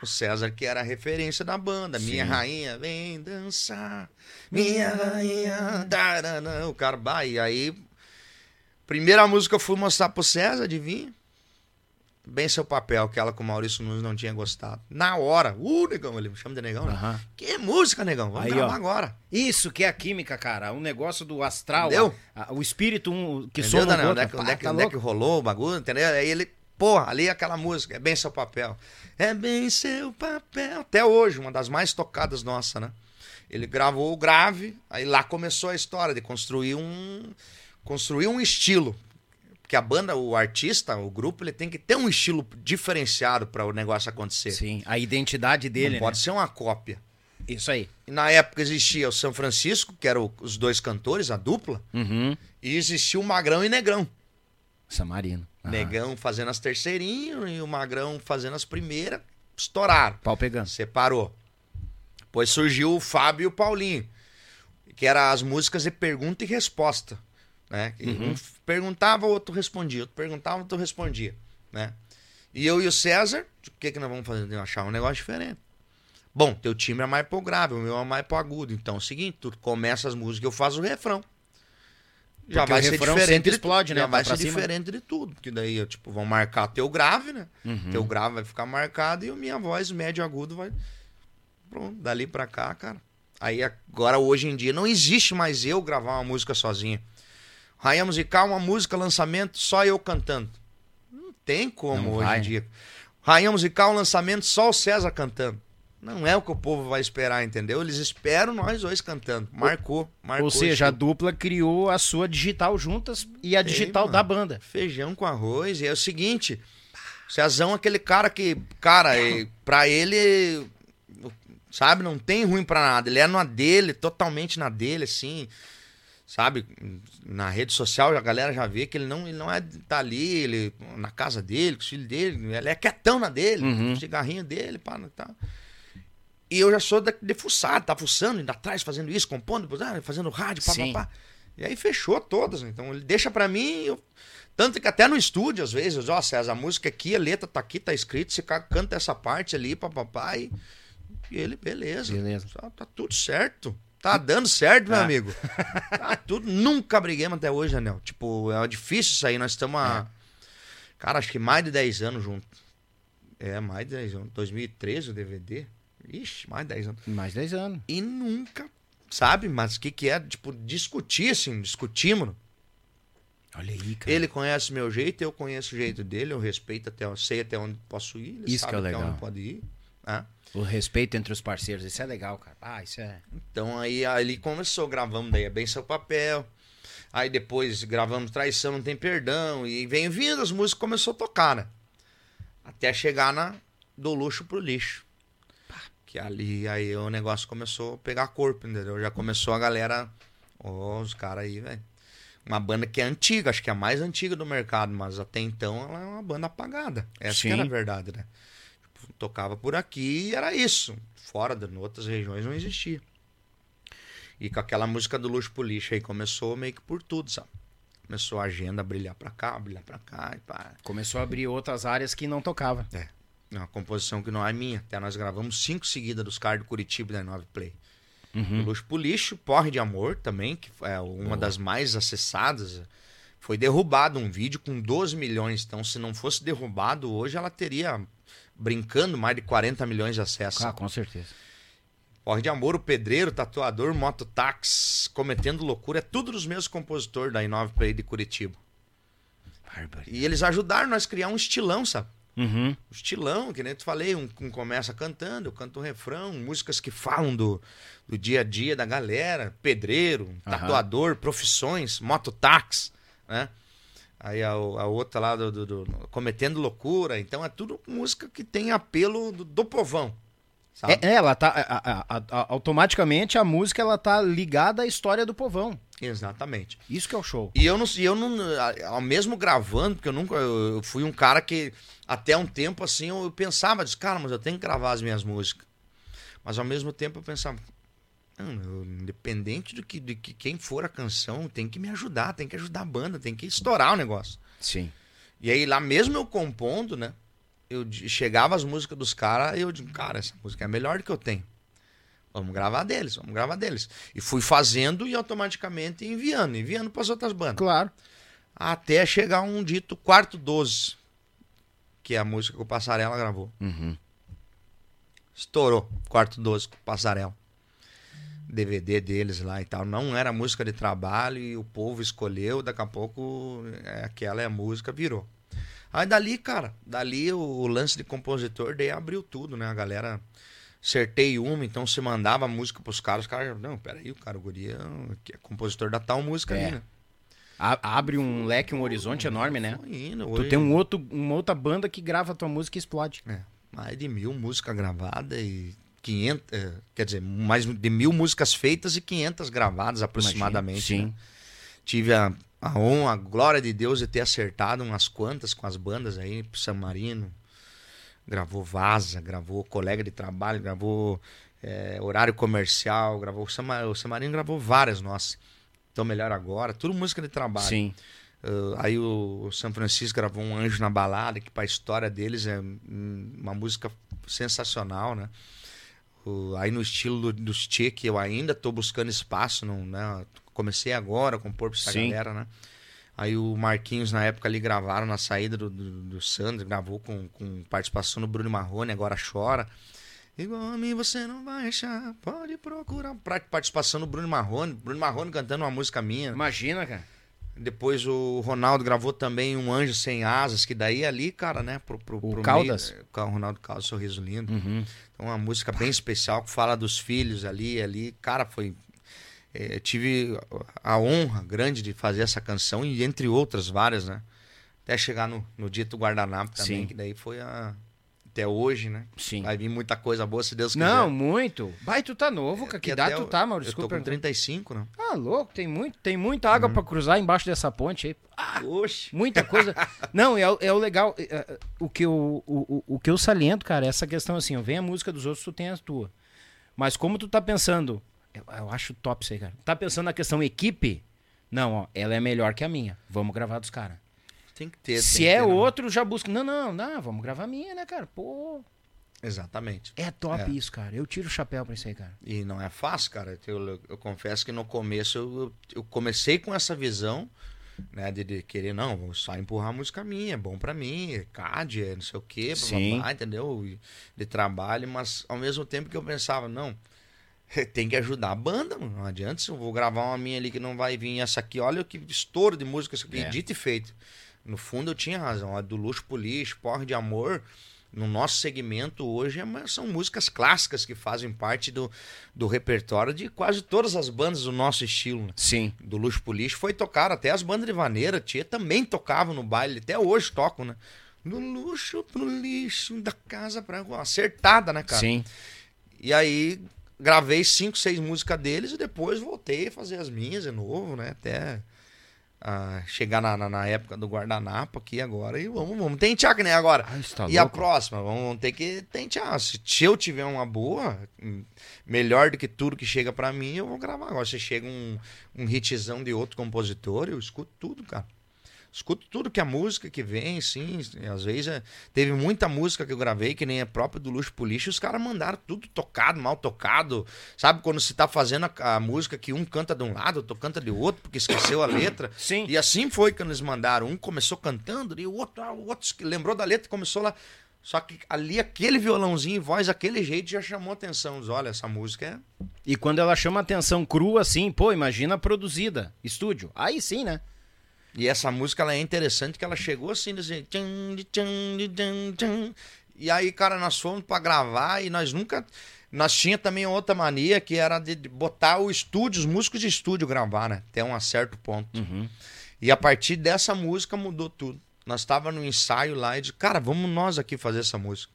O César, que era a referência da banda. Minha Sim. rainha, vem dançar. Minha rainha. Taranã. O cara, bah, e aí. Primeira música eu fui mostrar pro César, adivinha? Bem seu papel, que o Maurício Nunes não tinha gostado. Na hora. Uh, negão, ele me chama de negão, né? Que música, negão? Vamos Aí, gravar ó. agora. Isso que é a química, cara. Um negócio do astral. A- a- o espírito um, que Entendeu, soma. Onde é que, onde é que- tá onde é que rolou o bagulho, entendeu? Aí ele, porra, ali é aquela música, é bem seu papel. É bem seu papel. Até hoje, uma das mais tocadas nossa, né? Ele gravou o grave, aí lá começou a história de construir um construir um estilo. Porque a banda, o artista, o grupo, ele tem que ter um estilo diferenciado para o negócio acontecer. Sim, a identidade dele, Não pode né? ser uma cópia. Isso aí. E na época existia o São Francisco, que eram os dois cantores, a dupla, Uhum. e existia o Magrão e Negrão. Samarino. Aham. Negão fazendo as terceirinhas e o Magrão fazendo as primeiras. Estouraram. Pau pegando. Separou. Depois surgiu o Fábio e o Paulinho. Que eram as músicas de pergunta e resposta. Né? Uhum. Um perguntava, o outro respondia. Outro perguntava, o outro respondia. Né? E eu e o César, o que, que nós vamos fazer? Nós Achar um negócio diferente. Bom, teu time é mais pro grave, o meu é mais pro agudo. Então é o seguinte, tu começa as músicas, eu faço o refrão. Já Porque vai o ser diferente explode, né? Já Vai vai ser cima. diferente de tudo. Porque daí, eu, tipo, vão marcar teu grave, né? Uhum. Teu grave vai ficar marcado e a minha voz médio agudo vai. Pronto, dali pra cá, cara. Aí agora, hoje em dia, não existe mais eu gravar uma música sozinho. Rainha musical, uma música, lançamento, só eu cantando. Não tem como Não hoje vai. em dia. Rainha musical, lançamento, só o César cantando. Não é o que o povo vai esperar, entendeu? Eles esperam nós dois cantando. Marcou, marcou. Ou seja, a dupla criou a sua digital juntas e a digital mano. da banda. Feijão com arroz. E é o seguinte, Cezão é aquele cara que, cara, é- pra ele, sabe, não tem ruim pra nada. Ele é na dele, totalmente na dele, assim, sabe? Na rede social a galera já vê que ele não, ele não é tá ali, ele na casa dele, com os filhos dele, ele é quietão na dele, Uhum. com o cigarrinho dele, pá, tá. E eu já sou da- de fuçado, tá fuçando, indo atrás, fazendo isso, compondo, ah, fazendo rádio, pá, Sim. pá, pá. E aí fechou todas. Então ele deixa pra mim. eu- Tanto que até no estúdio, às vezes, ó, César, a música aqui, a letra tá aqui, tá escrito, você ca- canta essa parte ali, papapá. E, e ele, beleza. Beleza. Tá, tá tudo certo. Tá dando certo, meu Ah. amigo. Tá tudo. Nunca briguemos até hoje, Anel. Tipo, é difícil isso aí. Nós estamos há. Cara, acho que mais de 10 anos juntos. É, mais de 10 anos. 2013 o DVD. Ixi, mais de 10 anos. Mais 10 anos. E nunca, sabe? Mas o que, que é? Tipo, discutir, assim, discutimos. Olha aí, cara. Ele conhece meu jeito, eu conheço o jeito dele, eu respeito até, eu sei até onde posso ir, ele Isso sabe que é até legal. onde pode ir. né? O respeito entre os parceiros, isso é legal, cara. Ah, isso é. Então aí ali começou, gravamos daí é bem seu papel. Aí depois gravamos Traição Não Tem Perdão. E vem vindo, as músicas começou a tocar, né? Até chegar na do luxo pro lixo. Que ali aí o negócio começou a pegar corpo, entendeu? Já começou a galera. Ó, os caras aí, velho. Uma banda que é antiga, acho que é a mais antiga do mercado, mas até então ela é uma banda apagada. Essa que Sim. era a verdade, né? Tocava por aqui e era isso. Fora, de, em outras regiões não existia. E com aquela música do Luxo pro Lixo aí começou meio que por tudo, sabe? Começou a agenda a brilhar pra cá, brilhar pra cá e pá. Começou a abrir outras áreas que não tocava. É. É uma composição que não é minha. Até nós gravamos cinco seguidas dos caras do Curitiba da 9 Play. Uhum. Luxo pro Lixo, Porre de Amor também, que é uma das mais acessadas. Foi derrubado um vídeo com 12 milhões. Então, se não fosse derrubado hoje, ela teria, brincando, mais de 40 milhões de acessos. Ah, com certeza. Porre de Amor, o Pedreiro, Tatuador, Mototáxi, Cometendo Loucura, é tudo dos meus compositores da Inove Play de Curitiba. Bárbaro. E eles ajudaram nós a criar um estilão, sabe? Uhum. Um estilão, que nem te falei, um, um começa cantando, eu canto o refrão, músicas que falam do, do dia a dia da galera, pedreiro, tatuador, profissões, mototáxi, né? Aí a, a outra lá do, do- do- Cometendo Loucura, então é tudo música que tem apelo do, do povão, sabe? É, é, ela tá. a- a- automaticamente a música ela tá ligada à história do povão. Exatamente. Isso que é o show. E eu não, e eu não, ao mesmo gravando, porque eu nunca, eu eu fui um cara que até um tempo assim eu pensava, disse, cara, mas eu tenho que gravar as minhas músicas. Mas ao mesmo tempo eu pensava, Não, independente do que, de que quem for a canção, tem que me ajudar, tem que ajudar a banda, tem que estourar o negócio. Sim. E aí lá mesmo eu compondo, né? Eu chegava as músicas dos caras, eu digo, cara, essa música é a melhor que eu tenho. Vamos gravar deles, vamos gravar deles. E fui fazendo e automaticamente enviando, enviando para as outras bandas. Claro. Até chegar um dito quarto 12, que é a música que o Passarela gravou. Uhum. Estourou, quarto 12 com o Passarela. DVD deles lá e tal. Não era música de trabalho e o povo escolheu, daqui a pouco é, aquela é a música, virou. Aí dali, cara, dali o, o lance de compositor, daí abriu tudo, né? A galera acertei uma, então você mandava a música pros caras, os caras, não, peraí, o cara, o guri é, que é compositor da tal música É. ali, né? A- abre um leque, um horizonte enorme, né? Indo, Tu hoje- tem um outro, uma outra banda que grava a tua música e explode. É, mais de mil músicas gravadas e 500, é, quer dizer, mais de mil músicas feitas e 500 gravadas aproximadamente. Imagina. né? Sim. Tive a, a honra, a glória de Deus de ter acertado umas quantas com as bandas aí, pro San Marino. Gravou Vaza, gravou Colega de Trabalho, gravou é, Horário Comercial, gravou. O San, Ma- o San Marino gravou várias nossas. Então Melhor Agora, tudo música de trabalho. Sim. Uh, aí o, o São Francisco gravou um Anjo na Balada, que para a história deles é hum, uma música sensacional, né? O- aí no estilo do- dos que eu ainda estou buscando espaço, não, né? Comecei agora a compor pra essa Sim. galera, né? Aí o Marquinhos, na época, ali gravaram na saída do, do, do Sandro, gravou com, com participação no Bruno Marrone, agora chora. Igual a mim você não vai achar, pode procurar. Participação no Bruno Marrone, Bruno Marrone cantando uma música minha. Imagina, cara. Depois o Ronaldo gravou também um Anjo Sem Asas, que daí ali, cara, né? Pro, pro, pro Caldas? meio- é, o Ronaldo Caldas, Sorriso Lindo. Uhum. Então, uma música bem especial que fala dos filhos ali, ali. Cara, foi. é, tive a honra grande de fazer essa canção e entre outras várias, né? Até chegar no, no Dito Guardanapo também, Sim. que daí foi a. Até hoje, né? Sim. Vai vir muita coisa boa, se Deus quiser. Não, muito. Vai, tu tá novo, cara. Que idade até tu tá, Mauro? Eu tô com 35, né? Ah, louco, tem, muito, tem muita água pra cruzar embaixo dessa ponte aí. Oxe. Muita coisa. Não, é, o- é o legal. é, é, o, que eu, o, o, o que eu saliento, cara, é essa questão assim: ó, vem a música dos outros, tu tem a tua. Mas como tu tá pensando. Eu, eu acho top isso aí, cara. Tá pensando na questão equipe? Não, ó, ela é melhor que a minha. Vamos gravar dos caras. Tem que ter. Se que é ter, né? outro, já busca. Não, não, não, vamos gravar a minha, né, cara? Pô. Exatamente. É top É. isso, cara. Eu tiro o chapéu pra isso aí, cara. E não é fácil, cara. Eu, eu confesso que no começo eu, eu comecei com essa visão, né, de, de querer, não, vou só empurrar a música minha, é bom pra mim, é CAD, é não sei o quê, blá, blá, blá, entendeu? De trabalho, mas ao mesmo tempo que eu pensava, não, tem que ajudar a banda, mano. não adianta se eu vou gravar uma minha ali que não vai vir essa aqui, olha que estouro de música isso aqui, É. dito e feito. No fundo eu tinha razão, a do Luxo pro Lixo, Porre de Amor, no nosso segmento hoje é são músicas clássicas que fazem parte do, do repertório de quase todas as bandas do nosso estilo. né? Sim. Do Luxo pro Lixo foi tocar, até as bandas de vaneira, tia, também tocavam no baile, até hoje tocam, né? Do luxo pro lixo, da casa pra rua. Acertada, né, cara? Sim. E aí gravei cinco, seis músicas deles e depois voltei a fazer as minhas de novo, né? Até ah, chegar na, na, na época do guardanapo aqui agora e vamos, vamos tentear que nem agora. Ah, tá e a louco. próxima? Vamos ter que tentear. Se eu tiver uma boa, hum, melhor do que tudo que chega pra mim, eu vou gravar. Agora, se chega um, um hitzão de outro compositor, eu escuto tudo, cara. Escuto tudo que a música que vem, sim. Às vezes é- teve muita música que eu gravei, que nem a própria do Luxo pro Lixo, os caras mandaram tudo tocado, mal tocado. Sabe quando você tá fazendo a, a música que um canta de um lado, outro canta de outro, porque esqueceu a letra? Sim. E assim foi que eles mandaram. Um começou cantando, e o outro, ah, o outro que lembrou da letra e começou lá. Só que ali aquele violãozinho e voz, aquele jeito já chamou atenção. Diz, Olha, essa música é. E quando ela chama atenção crua assim, pô, imagina produzida, estúdio. Aí sim, né? E essa música ela é interessante que ela chegou assim, assim e aí, cara, nós fomos pra gravar e nós nunca. Nós tinha também outra mania que era de botar o estúdio, os músicos de estúdio gravar, né? Até um certo ponto. E a partir dessa música mudou tudo. Nós estava no ensaio lá e disse, cara, vamos nós aqui fazer essa música.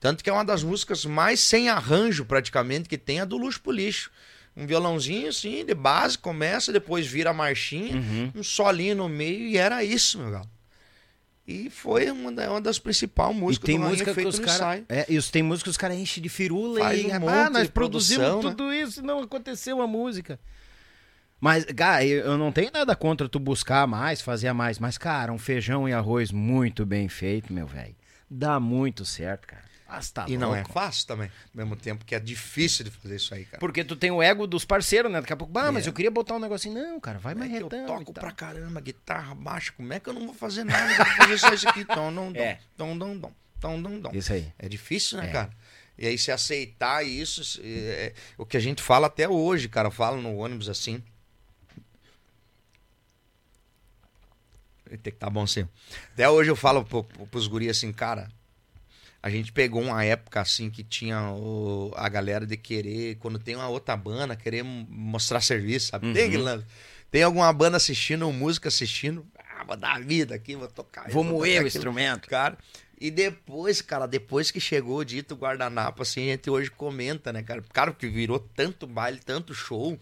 Tanto que é uma das músicas mais sem arranjo, praticamente, que tem a do Luxo pro Lixo. Um violãozinho assim, de base, começa, depois vira a marchinha, um solinho no meio, e era isso, meu galo. E foi uma, da- uma das principais E músicas tem do música que os no caras. ensaio. É, e os, tem música que os caras enchem de firula Faz e. um ah, monte nós produzimos produção, né? tudo isso e não aconteceu a música. Mas, cara, eu não tenho nada contra tu buscar mais, fazer mais. Mas, cara, um feijão e arroz muito bem feito, meu velho. Dá muito certo, cara. Tá E não é louco. fácil também, ao mesmo tempo que é difícil de fazer isso aí, cara. Porque tu tem o ego dos parceiros, né? Daqui a pouco, ah, mas É. eu queria botar um negocinho. Não, cara, vai mais É eu toco pra caramba, guitarra, baixo, como é que eu não vou fazer nada? Eu vou fazer só isso aqui, tom, dom, dom, É. tom, dom, dom, tom, dom, dom. Isso aí. É difícil, né, É. cara? E aí se aceitar isso, se- é, o que a gente fala até hoje, cara, eu falo no ônibus assim. Tem que tá bom assim. Até hoje eu falo pro, pro, pros guris assim, cara, a gente pegou uma época assim que tinha o- a galera de querer, quando tem uma outra banda, querer mostrar serviço, sabe? Tem, Uhum. aquele lance. tem alguma banda assistindo, ou música assistindo, ah, vou dar a vida aqui, vou tocar. Vou tocar moer o aquilo instrumento. cara. E depois, cara, depois que chegou o dito guardanapo, assim, a gente hoje comenta, né, cara? Cara, que virou tanto baile, tanto show,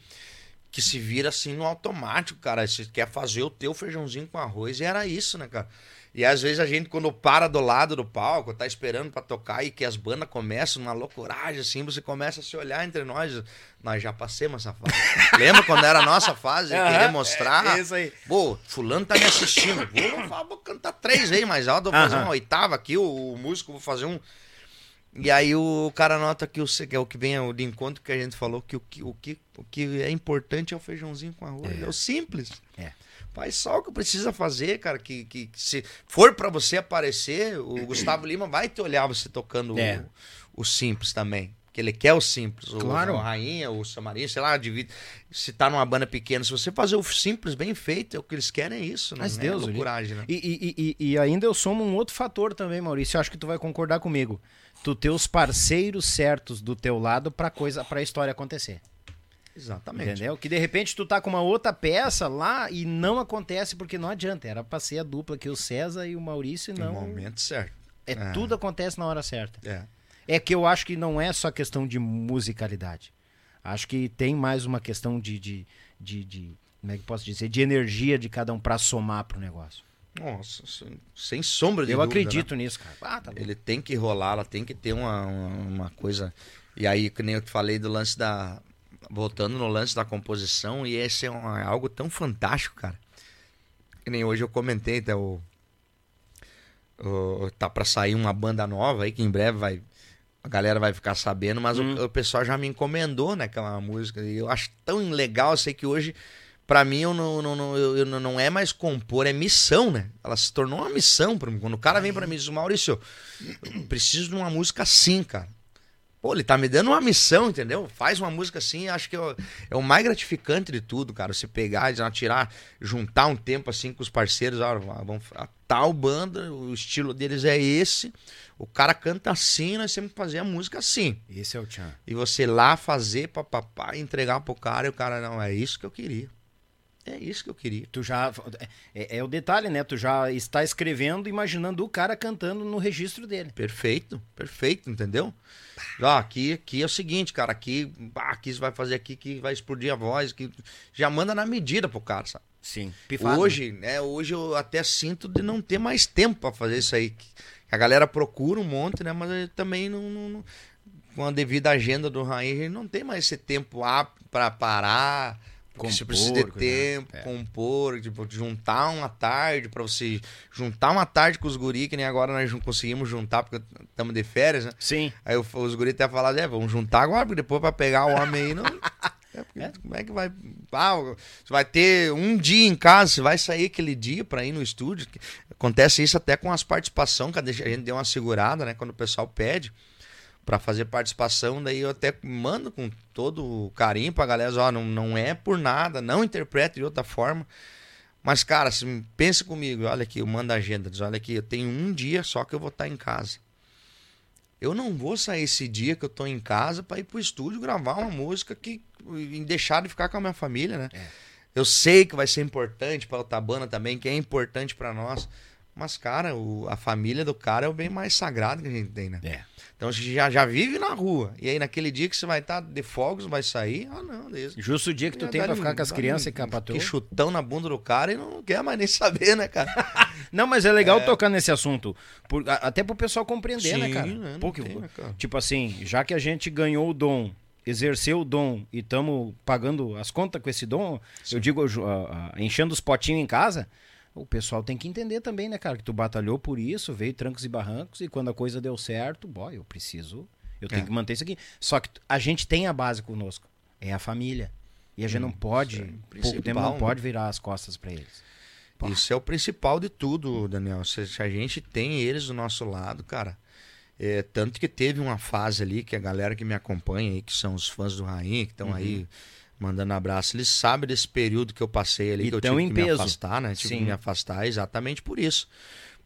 que se vira assim no automático, cara. Você quer fazer o teu feijãozinho com arroz e era isso, né, cara? E às vezes a gente, quando para do lado do palco, tá esperando pra tocar e que as bandas começam numa loucuragem, assim, você começa a se olhar entre nós. Nós já passemos essa fase. Lembra quando era a nossa fase querer Aham, mostrar? é isso aí. Pô, fulano tá me assistindo. Vou, vou, vou cantar três vezes mais alto, vou fazer uma oitava aqui, o, o músico vou fazer um. E aí o cara nota que o, que é o que vem ao de encontro que a gente falou, que o que, o que, o que é importante é o feijãozinho com arroz. É, o simples. É. Faz só o que precisa fazer, cara. Que, que, que se for pra você aparecer, o Gustavo Lima vai te olhar você tocando É. o, o simples também. Porque ele quer o simples. O, Claro. o Rainha, o Samarinho, sei lá, divide. Se tá numa banda pequena, se você fazer o simples bem feito, é o que eles querem é isso. Não Mas é Deus, loucuragem, né? E, e, e, e ainda eu somo um outro fator também, Maurício. Eu acho que tu vai concordar comigo. Tu ter os parceiros certos do teu lado pra coisa, pra história acontecer. Exatamente. Entendeu? Que de repente tu tá com uma outra peça lá e não acontece porque não adianta. Era pra ser a dupla que o César e o Maurício No não. momento certo. É, É. tudo acontece na hora certa. É. É que eu acho que não é só questão de musicalidade. Acho que tem mais uma questão de, de, de, de- como é que eu posso dizer, de energia de cada um pra somar pro negócio. Nossa, sem, sombra de eu dúvida, né? acredito nisso, cara. Ah, tá. Ele tem que rolar, ela tem que ter uma, uma, uma coisa. E aí, que nem eu te falei do lance da. Voltando no lance da composição, e esse é um- é algo tão fantástico, cara. Que nem hoje eu comentei, até o. o- tá pra sair uma banda nova aí, que em breve vai. A galera vai ficar sabendo, mas o, o pessoal já me encomendou, né, aquela música. E eu acho tão legal, eu sei que hoje, pra mim, eu não, não, não, eu, eu não- é mais compor, é missão, né? Ela se tornou uma missão pra mim. Quando o cara vem pra mim e diz, Maurício, eu preciso de uma música assim, cara. Pô, ele tá me dando uma missão, entendeu? Faz uma música assim, acho que é o, é o mais gratificante de tudo, cara. Você pegar, tirar, juntar um tempo assim com os parceiros, ó, vamos a tal banda, o estilo deles é esse. O cara canta assim, nós temos que fazer a música assim. Esse é o Tchan. E você lá fazer, papapá, entregar pro cara e o cara, não, é isso que eu queria. É isso que eu queria. Tu já. É, é o detalhe, né? Tu já está escrevendo, imaginando o cara cantando no registro dele. Perfeito, perfeito, entendeu? Ó, aqui, aqui é o seguinte, cara, aqui, ah, aqui você vai fazer aqui que vai explodir a voz, que já manda na medida pro cara, sabe? Sim. Hoje, né, hoje eu até sinto de não ter mais tempo pra fazer isso aí. A galera procura um monte, né, mas também não, não- com a devida agenda do Rainha, não tem mais esse tempo pra parar, porque você Compor, precisa de cuidar. tempo, É. compor, tipo, juntar uma tarde pra você juntar uma tarde com os guri, que nem agora nós não conseguimos juntar porque estamos de férias, né? Sim. Aí os guri até falaram, é, vamos juntar agora, porque depois pra pegar o homem aí não. É, porque Como é que vai. Ah, você vai ter um dia em casa, você vai sair aquele dia pra ir no estúdio. Acontece isso até com as participações, que a gente deu uma segurada, né? Quando o pessoal pede pra fazer participação, daí eu até mando com todo o carinho pra galera, ó, não, não é por nada, não interprete de outra forma. Mas, cara, se, pense comigo, olha aqui, eu mando a agenda, diz, olha aqui, eu tenho um dia só que eu vou estar em casa. Eu não vou sair esse dia que eu tô em casa para ir pro estúdio gravar uma música que e deixar de ficar com a minha família, né? Eu sei que vai ser importante para outra banda também, que é importante para nós. Mas, cara, o- a família do cara é o bem mais sagrado que a gente tem, né? É. Então a gente já, já vive na rua. E aí, naquele dia que você vai estar de fogos, vai sair. Ah, não, desde. Justo o dia que tu tem pra ficar com as crianças e patroa. Que chutão na bunda do cara e não quer mais nem saber, né, cara? Não, mas é legal tocar nesse assunto. por- até pro pessoal compreender, né, Sim, cara? né, não Pô, que- tem, né, cara? Tipo assim, já que a gente ganhou o dom, exerceu o dom e estamos pagando as contas com esse dom, eu digo, ah, ah, enchendo os potinhos em casa, o pessoal tem que entender também, né, cara? Que tu batalhou por isso, veio trancos e barrancos, e quando a coisa deu certo, boy, eu preciso, eu tenho É. que manter isso aqui. Só que a gente tem a base conosco, é a família. E a gente não pode, é pouco tempo, não né? pode virar as costas pra eles. Isso é o principal de tudo, Daniel. Se, se a gente tem eles do nosso lado, cara. é, tanto que teve uma fase ali que a galera que me acompanha aí, que são os fãs do Rainha, que estão Uhum. aí mandando abraço, eles sabem desse período que eu passei ali, E que eu tive em que me peso. afastar, né? Tive Sim. que me afastar exatamente por isso.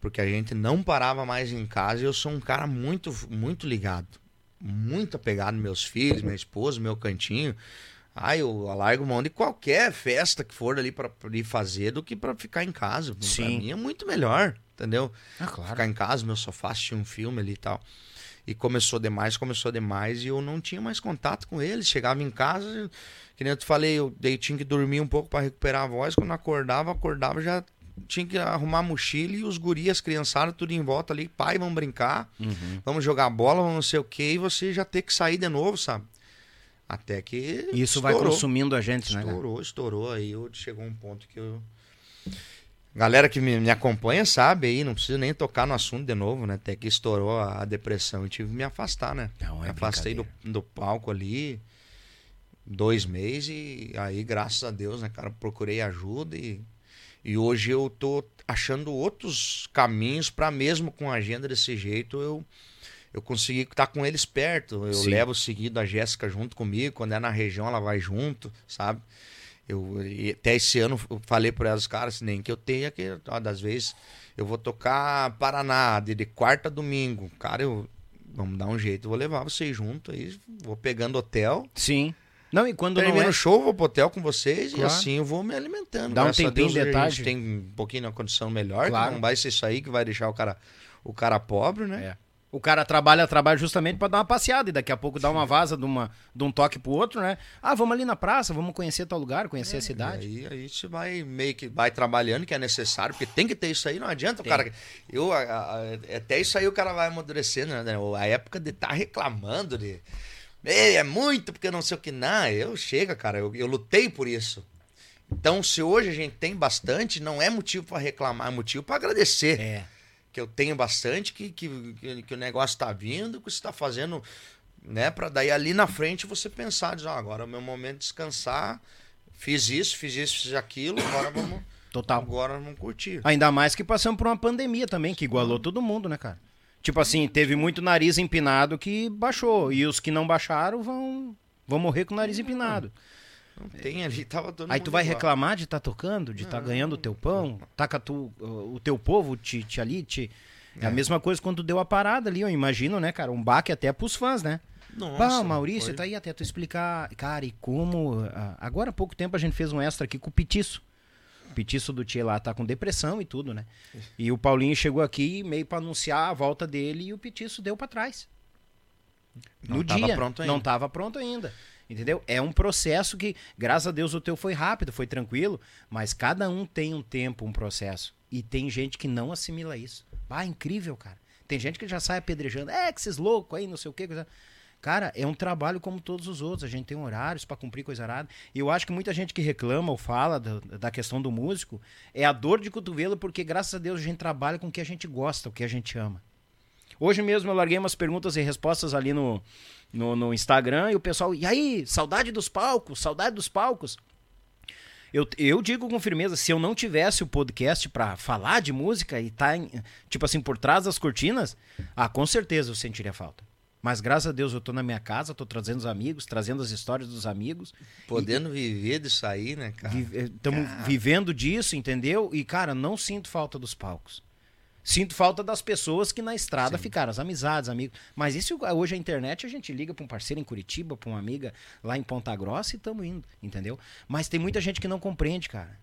Porque a gente não parava mais em casa e eu sou um cara muito, muito ligado. Muito apegado meus filhos, minha esposa, meu cantinho. Ah, eu largo mão de qualquer festa que for ali pra pra ir fazer do que pra ficar em casa. Pra Sim. mim é muito melhor, entendeu? Ah, claro. Ficar em casa, meu sofá, assistir um filme ali e tal. E começou demais, começou demais e eu não tinha mais contato com eles. Chegava em casa, que nem eu te falei, eu dei, tinha que dormir um pouco pra recuperar a voz. Quando acordava, acordava já tinha que arrumar a mochila e os gurias, criançadas, tudo em volta ali. Pai, vamos brincar, Uhum. vamos jogar bola, vamos não sei o que. E você já ter que sair de novo, sabe? Até que Isso vai estourou. consumindo a gente, né? cara? Estourou, estourou. Aí eu, chegou um ponto que eu. Galera que me, me acompanha sabe aí, não preciso nem tocar no assunto de novo, né? Até que estourou a, a depressão e tive que me afastar, né? Não, é me afastei do, do palco ali dois meses e aí, graças a Deus, né, cara, procurei ajuda e, e hoje eu tô achando outros caminhos para mesmo com a agenda desse jeito eu eu consegui estar com eles perto. Eu Sim. levo seguido a Jéssica junto comigo. Quando é na região, ela vai junto, sabe? Eu, até esse ano eu falei para elas, caras, nem que eu tenha que, ó, das vezes, eu vou tocar Paraná de, de quarta a domingo. Cara, eu vamos dar um jeito, eu vou levar vocês junto aí, vou pegando hotel. Sim. Não, e quando não Termina é... show, vou pro hotel com vocês Claro. e assim eu vou me alimentando. Dá um Graças tempinho Deus, de a tarde. gente tem um pouquinho na condição melhor, Claro. não vai ser isso aí que vai deixar o cara, o cara pobre, né? É. O cara trabalha, trabalha justamente pra dar uma passeada e daqui a pouco dá uma vaza de, uma, de um toque pro outro, né? Ah, vamos ali na praça, vamos conhecer tal lugar, conhecer a cidade. E aí, aí você vai meio que vai trabalhando, que é necessário, porque tem que ter isso aí, não adianta Tem. o cara. Eu, a- a- até isso aí o cara vai amadurecendo, né? A época de estar reclamando de. "Ei, É muito, porque não sei o que. Não, eu chega, cara, eu, eu lutei por isso. Então, se hoje a gente tem bastante, não é motivo para reclamar, é motivo para agradecer. É. Que eu tenho bastante, que, que, que, o negócio tá vindo, que você tá fazendo, né? Pra daí ali na frente você pensar, dizer, ó, agora é o meu momento de descansar. Fiz isso, fiz isso, fiz aquilo, agora vamos. Total. Agora vamos curtir. Ainda mais que passamos por uma pandemia também, que igualou todo mundo, né, cara? Tipo assim, teve muito nariz empinado que baixou. E os que não baixaram vão, vão morrer com o nariz empinado. Não tem ali, tava todo Aí tu vai igual. reclamar de estar tocando, de estar ganhando o teu pão, taca tu, o teu povo te, te ali, te... É a mesma coisa quando deu a parada ali, eu imagino, né, cara? Um baque até pros fãs, né? Nossa, Bah, Maurício, foi- tá aí até tu explicar. Cara, e como. ah, Agora há pouco tempo a gente fez um extra aqui com o Petiço. O Petiço do Tchê lá tá com depressão e tudo, né? E o Paulinho chegou aqui meio pra anunciar a volta dele e o Petiço deu pra trás. Não no tava dia. pronto Não ainda. tava pronto ainda. Entendeu? É um processo que, graças a Deus, o teu foi rápido, foi tranquilo, mas cada um tem um tempo, um processo. E tem gente que não assimila isso. Ah, incrível, cara. Tem gente que já sai apedrejando. É, que esses loucos aí, não sei o quê. coisa- Cara, é um trabalho como todos os outros. A gente tem horários pra cumprir coisa arada. E eu acho que muita gente que reclama ou fala da, da questão do músico é a dor de cotovelo, porque graças a Deus a gente trabalha com o que a gente gosta, o que a gente ama. Hoje mesmo eu larguei umas perguntas e respostas ali no, no, no Instagram e o pessoal, e aí, saudade dos palcos, saudade dos palcos. Eu, eu digo com firmeza, se eu não tivesse o podcast pra falar de música e tá, em- tipo assim, por trás das cortinas, ah, com certeza eu sentiria falta. Mas graças a Deus eu tô na minha casa, tô trazendo os amigos, trazendo as histórias dos amigos. Podendo viver disso aí, né, cara? Estamos vivendo disso, entendeu? E, cara, não sinto falta dos palcos. Sinto falta das pessoas que na estrada ficaram, as amizades, amigos. Mas isso hoje a internet a gente liga para um parceiro em Curitiba, para uma amiga lá em Ponta Grossa e estamos indo, entendeu? Mas tem muita gente que não compreende, cara.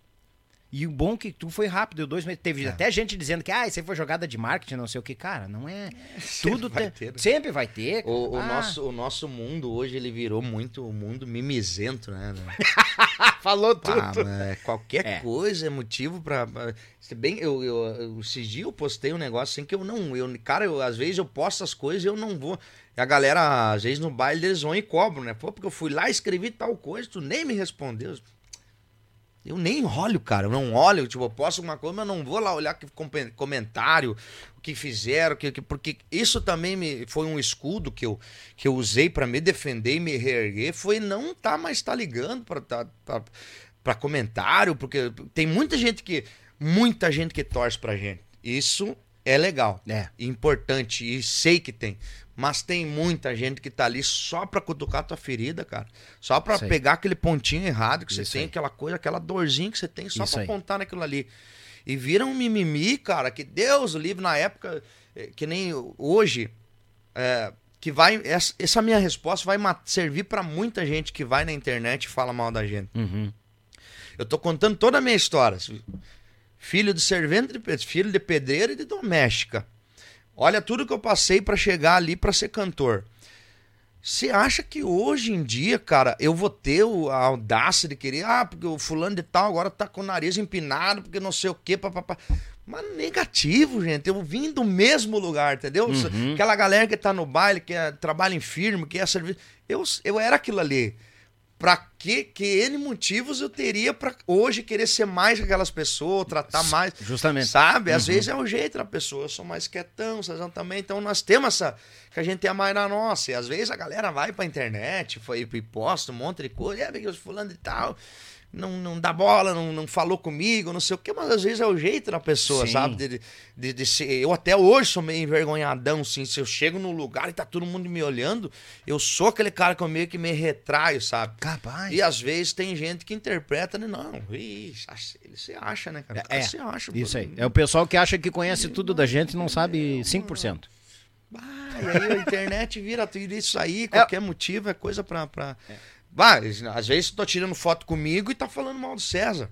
E o bom que tu foi rápido, deu dois meses. Teve até gente dizendo que ah, isso aí foi jogada de marketing, não sei o que. Cara, não é. Tudo vai tem- ter, né? Sempre vai ter. O, o Ah, nosso, o nosso mundo hoje ele virou muito um mundo mimizento, né? né? Falou tudo. Ah, mas qualquer É. coisa é motivo pra. pra- Se bem, eu, eu, eu, esses dias eu postei um negócio assim que eu não. Eu, cara, eu, às vezes eu posto as coisas e eu não vou. E a galera, às vezes no baile, eles vão e cobram, né? Pô, porque eu fui lá e escrevi tal coisa, tu nem me respondeu. Eu nem olho, cara. Eu não olho. Tipo, eu posto alguma coisa, mas eu não vou lá olhar que com- comentário, o que fizeram, que, que- porque isso também me, foi um escudo que eu, que eu usei pra me defender e me reerguer. Foi não tá mais tá ligando pra, tá, pra, pra comentário, porque tem muita gente que. Muita gente que torce pra gente. Isso é legal. É. Importante. E sei que tem. Mas tem muita gente que tá ali só pra cutucar tua ferida, cara. Só pra aí. pegar aquele pontinho errado que você Isso tem, aí. aquela coisa, aquela dorzinha que você tem, só Isso pra aí. apontar naquilo ali. E vira um mimimi, cara, que Deus o livre na época, eh, que nem hoje, é, que vai. Essa, essa minha resposta vai servir pra muita gente que vai na internet e fala mal da gente. Uhum. Eu tô contando toda a minha história. Filho de servente, de filho de pedreiro e de doméstica. Olha tudo que eu passei pra chegar ali pra ser cantor. Você acha que hoje em dia, cara, eu vou ter a audácia de querer, ah, porque o fulano de tal agora tá com o nariz empinado, porque não sei o quê, papapá. Mas negativo, gente. Eu vim do mesmo lugar, entendeu? Aquela galera que tá no baile, que é, trabalha em firma, que é serviço. Eu, eu era aquilo ali. Pra que, que N motivos eu teria pra hoje querer ser mais que aquelas pessoas, tratar mais. Justamente. Sabe? Às vezes é o jeito da pessoa. Eu sou mais quietão, vocês também. Então nós temos essa. Que a gente tem a mais na nossa. E às vezes a galera vai pra internet foi, e posta um monte de coisa. É, porque eu fulano e tal. Não, não dá bola, não, não falou comigo, não sei o quê, mas às vezes é o jeito da pessoa, Sim. sabe? De, de, de ser, eu até hoje sou meio envergonhadão, assim. Se eu chego num lugar e tá todo mundo me olhando, eu sou aquele cara que eu meio que me retraio, sabe? Capaz. E às vezes tem gente que interpreta, né? Não, ixi, ele se acha, né, cara? O cara É, se acha. Isso aí. É o pessoal que acha que conhece tudo da gente e não sabe 5%. Ah, e aí a internet vira tudo isso É. aí, qualquer motivo é coisa pra. pra... Bah, às vezes tu tá tirando foto comigo e tá falando mal do César.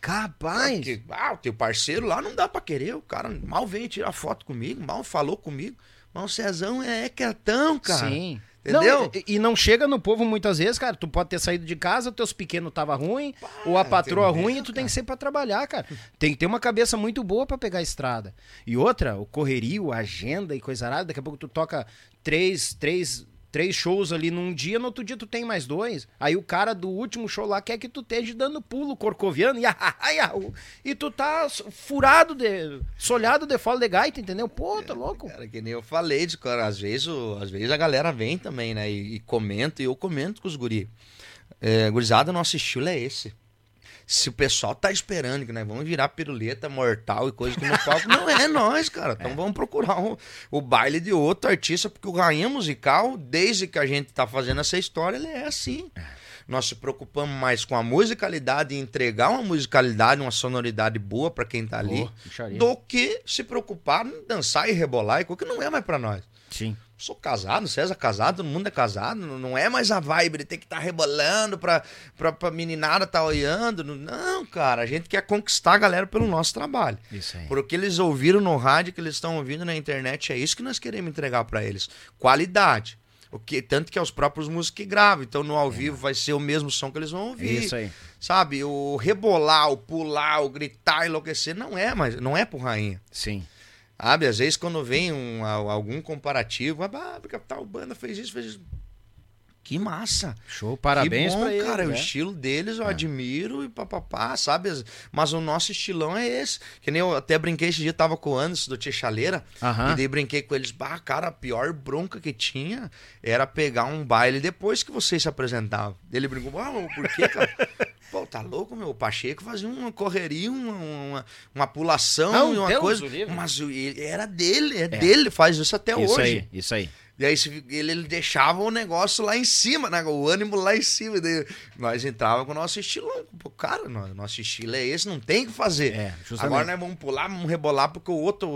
Capaz. Porque, ah, o teu parceiro lá não dá pra querer. O cara mal veio tirar foto comigo, mal falou comigo. Mas o Cezão é quietão, cara. Sim. Entendeu? Não, e, e não chega no povo muitas vezes, cara. Tu pode ter saído de casa, teus pequenos tava ruim, ou a patroa ruim, e tu tem que ser pra trabalhar, cara. Tem que ter uma cabeça muito boa pra pegar a estrada. E outra, o correrio, a agenda e coisa arada, daqui a pouco tu toca três, três, três shows ali num dia, no outro dia tu tem mais dois. Aí o cara do último show lá quer que tu esteja dando pulo corcoviano, e, e tu tá furado, de, solhado de fala de gaita, entendeu? Pô, tá louco. Cara, que nem eu falei, de, cara, às vezes, às vezes a galera vem também, né? E, e comenta, e eu comento com os guri. É, gurizada, nosso estilo é esse. Se o pessoal tá esperando que nós vamos virar piruleta mortal e coisa que no palco, não é nós, cara. Então vamos procurar um- o baile de outro artista, porque o rainha musical, desde que a gente tá fazendo essa história, ele é assim. Nós se preocupamos mais com a musicalidade e entregar uma musicalidade, uma sonoridade boa pra quem tá ali, do que se preocupar em dançar e rebolar e coisa que não é mais pra nós. Sim. Sou casado, César casado, todo mundo é casado, não- é mais a vibe de ter que estar rebolando pra, pra, pra meninada tá olhando. Não- cara, a gente quer conquistar a galera pelo nosso trabalho. Isso aí. Por o que eles ouviram no rádio, que eles estão ouvindo na internet, é isso que nós queremos entregar pra eles. Qualidade. O que, tanto que é os próprios músicos que gravam. Então no ao vivo vai ser o mesmo som que eles vão ouvir. Isso aí. Sabe? O rebolar, o pular, o gritar, enlouquecer, não é, mas não é pro rainha. Sim. Sabe, às vezes quando vem um, a- algum comparativo, ah, porque tal banda fez isso, fez isso. Que massa! Show, parabéns que bom, pra eles, cara. O né? estilo deles eu admiro e papapá, sabe? As- Mas o nosso estilão é esse. Que nem eu até brinquei esse dia, tava com o Anderson do Tia Chaleira. E daí brinquei com eles. Bah, cara, a pior bronca que tinha era pegar um baile depois que vocês se apresentavam. Ele brincou, ah, por quê, cara? Pô, tá louco, meu? O Pacheco fazia uma correria, uma, uma, uma pulação Não, e uma Deus coisa. Mas ele- era dele, é, dele, faz isso até isso hoje. aí, isso aí. E aí ele, ele deixava o negócio lá em cima, né? O ânimo lá em cima. Daí nós entrava com o nosso estilão. Pô, cara, no- nosso estilo é esse, não tem o que fazer. É. Agora nós vamos pular, vamos rebolar porque o outro,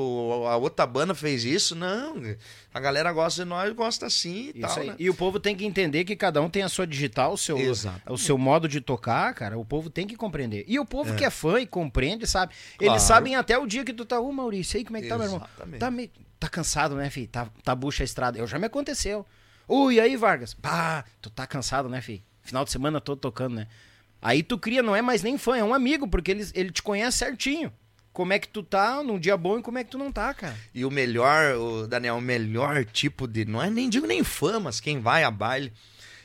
a outra banda fez isso. Não, a galera gosta de nós, gosta assim e Isso tal, né? E o povo tem que entender que cada um tem a sua digital, o seu, o seu modo de tocar, cara. O povo tem que compreender. E o povo que é fã e compreende, sabe? Claro. Eles sabem até o dia que tu tá, ô Maurício, aí como é que tá, meu irmão? Tá, meio, tá cansado, né, filho? Tá, tá bucha a estrada. Eu já me aconteceu. Ui, aí, Vargas? Pá, tu tá cansado, né, filho? Final de semana todo tocando, né? Aí tu cria, não é mais nem fã, é um amigo, porque ele, ele te conhece certinho. Como é que tu tá num dia bom e como é que tu não tá, cara. E o melhor, o Daniel, o melhor tipo de. Não é nem digo nem fã, mas quem vai a baile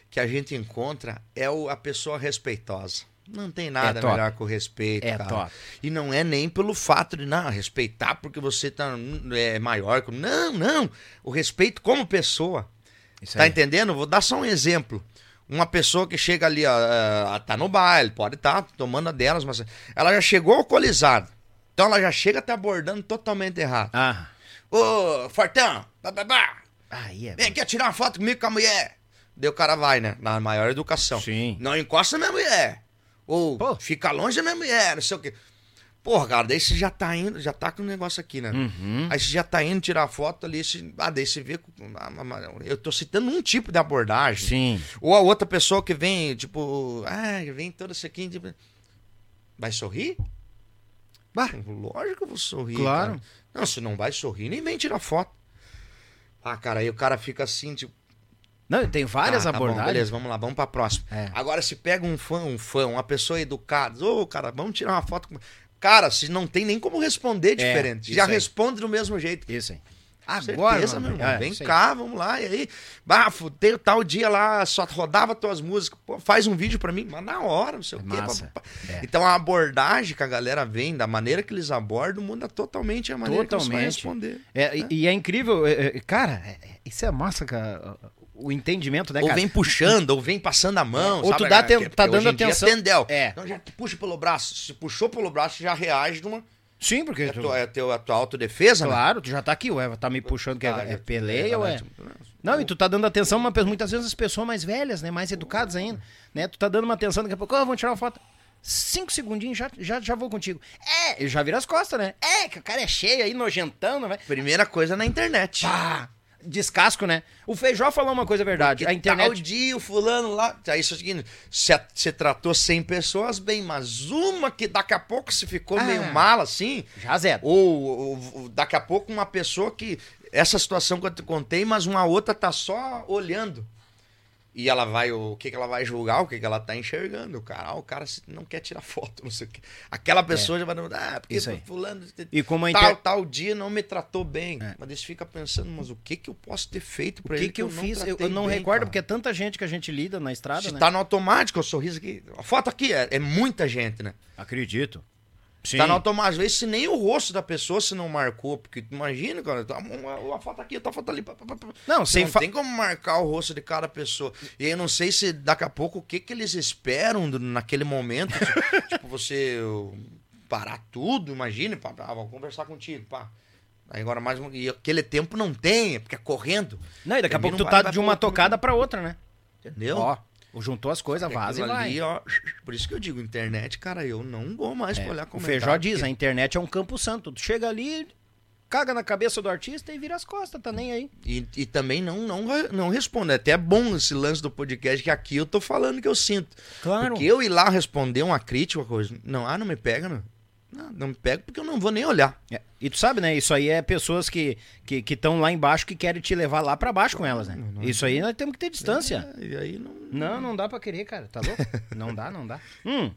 que a gente encontra é o, a pessoa respeitosa. Não tem nada É top. melhor que o respeito, É cara. top. E não é nem pelo fato de não respeitar porque você tá é maior não, não. O respeito como pessoa. Isso Tá aí. entendendo? Vou dar só um exemplo. Uma pessoa que chega ali, ó, tá no baile, pode estar tomando a delas, mas ela já chegou alcoolizada. Então ela já chega te abordando totalmente errado. Ah, Ô, Fortão, bá, bá, bá, aí é. vem aqui tirar uma foto comigo com a mulher. Daí o cara vai, né? Na maior educação. Sim. Não encosta na minha mulher. Ou Pô. fica longe da minha mulher, não sei o quê. Porra, cara, daí você já tá indo, já tá com o negócio aqui, né? Uhum. Aí você já tá indo tirar foto ali, você, ah, daí você vê. ah, Eu tô citando um tipo de abordagem. Sim. Ou a outra pessoa que vem, tipo, ah, vem todo isso aqui. Tipo, vai sorrir? Bah. Lógico que eu vou sorrir. Claro. cara. Não, se não vai sorrir, nem vem tirar foto. Ah, cara, aí o cara fica assim, tipo. Não, tem várias ah, tá bom, abordagens. beleza, vamos lá, vamos pra próxima. É. Agora, se pega um fã, um fã, uma pessoa educada, ô, cara, vamos tirar uma foto. com- Cara, se não tem nem como responder diferente. isso já aí. responde do mesmo jeito. Isso aí. Agora, Certeza, meu meu irmão, é, vem aí. cá, vamos lá. E aí, bafo, tem tal dia lá, só rodava tuas músicas. Pô, faz um vídeo pra mim, mas na hora, não sei É o quê. pá, pá. É. Então a abordagem que a galera vem, da maneira que eles abordam, muda totalmente a maneira que você vai Totalmente. responder. É, e- E é incrível, é, é, cara, é- é- isso é massa, cara. O entendimento, né, Ou cara? vem puxando, ou vem passando a mão. Ou tu sabe? dá Porque aten- tá hoje dando atenção. É tendel. É. Então já puxa pelo braço. Se puxou pelo braço, já reage numa. Sim, porque É, tu- tua, é teu, a tua autodefesa, né? claro, tu já tá aqui, ué, tá me puxando que é, Tá, é já- peleia ou é... né? Não, e tu tá dando atenção uma, muitas vezes as pessoas mais velhas, né, mais educadas ainda, né? Tu tá dando uma atenção, daqui a pouco, ó, vamos tirar uma foto. Cinco segundinhos, já, já, já vou contigo. É, eu já viro as costas, né? É, que o cara é cheio aí, nojentando, vai. Primeira coisa na internet. Pá, descasco, né? O Feijó falou uma coisa verdade. Porque A internet. Tal dia o fulano lá. Aí isso é o seguinte: você você tratou 100 pessoas bem, mas uma que daqui a pouco se ficou Ah. meio mal assim. Já zero. Ou, ou- ou daqui a pouco uma pessoa que. Essa situação que eu te contei, mas uma outra tá só olhando. E ela vai, o que, que ela vai julgar, o que, que ela tá enxergando. O cara, ah, o cara não quer tirar foto, não sei o quê. Aquela pessoa já vai ah, porque É. Isso aí. fulano E como a tal, inter... tal dia não me tratou bem. É. Mas você fica pensando, mas o que que eu posso ter feito pra O que ele que eu, não fiz? Eu, tratei eu não bem, recordo, cara? porque é tanta gente que a gente lida na estrada, Se né? tá no automático, o sorriso aqui. A foto aqui é, é muita gente, né? Acredito. Sim. Tá no automático. Às vezes, se nem o rosto da pessoa se não marcou. Porque imagina, cara, tá uma, a foto aqui, tá foto ali. pá, pá, pá. Não, sem não fa- tem como marcar o rosto de cada pessoa. E aí eu não sei se daqui a pouco o que que eles esperam naquele momento. tipo, tipo, você parar tudo, imagine, pá, pá, vou conversar contigo, pá. Aí agora mais um, e aquele tempo não tem, é porque é correndo. Não, e daqui a pouco tu tá vai- de uma tocada pra outra, né? Entendeu? Ó, juntou as coisas, E vaza e vai. ali, ó, por isso que eu digo, internet, cara, eu não vou mais É, olhar o comentário. Feijó diz, porque- a internet é um campo santo. Tu chega ali, caga na cabeça do artista e vira as costas, tá nem aí. E, e também não, não, não responde. É até bom esse lance do podcast, que aqui eu tô falando que eu sinto. Claro. Porque eu ir lá responder uma crítica, uma coisa. Não, ah, não me pega, não. Não, não me pega porque eu não vou nem olhar. É, E tu sabe, né? Isso aí é pessoas que que estão lá embaixo que querem te levar lá pra baixo com elas, né? Isso aí nós temos que ter distância. É, e aí não. Não, não dá pra querer, cara. Tá louco? não dá, não dá. Hum.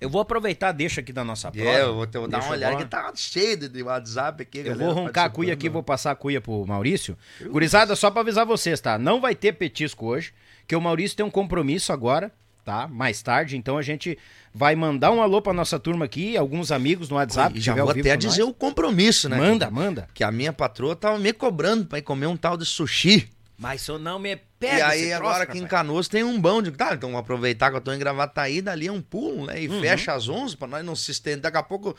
Eu vou aproveitar, deixa aqui da nossa prova. É, eu vou, ter- vou dar uma olhada que tá cheio de, WhatsApp aqui. Eu galera vou roncar a cuia aqui, vou passar a cuia pro Maurício. Gurizada, só pra avisar vocês, tá? Não vai ter petisco hoje, que o Maurício tem um compromisso agora, tá? Mais tarde, então a gente vai mandar um alô pra nossa turma aqui, alguns amigos no WhatsApp. E que já vou até dizer nós. o compromisso, né? Manda, manda. Que a minha patroa tava me cobrando pra ir comer um tal de sushi. Mas se eu não me e pega aí, esse troço, agora aqui em. Canoas tem um bom. Digo, tá, então vou aproveitar que eu tô em Gravataí, dali é um pulo, né? E Uhum. fecha às 11 pra nós não se estender. Daqui a pouco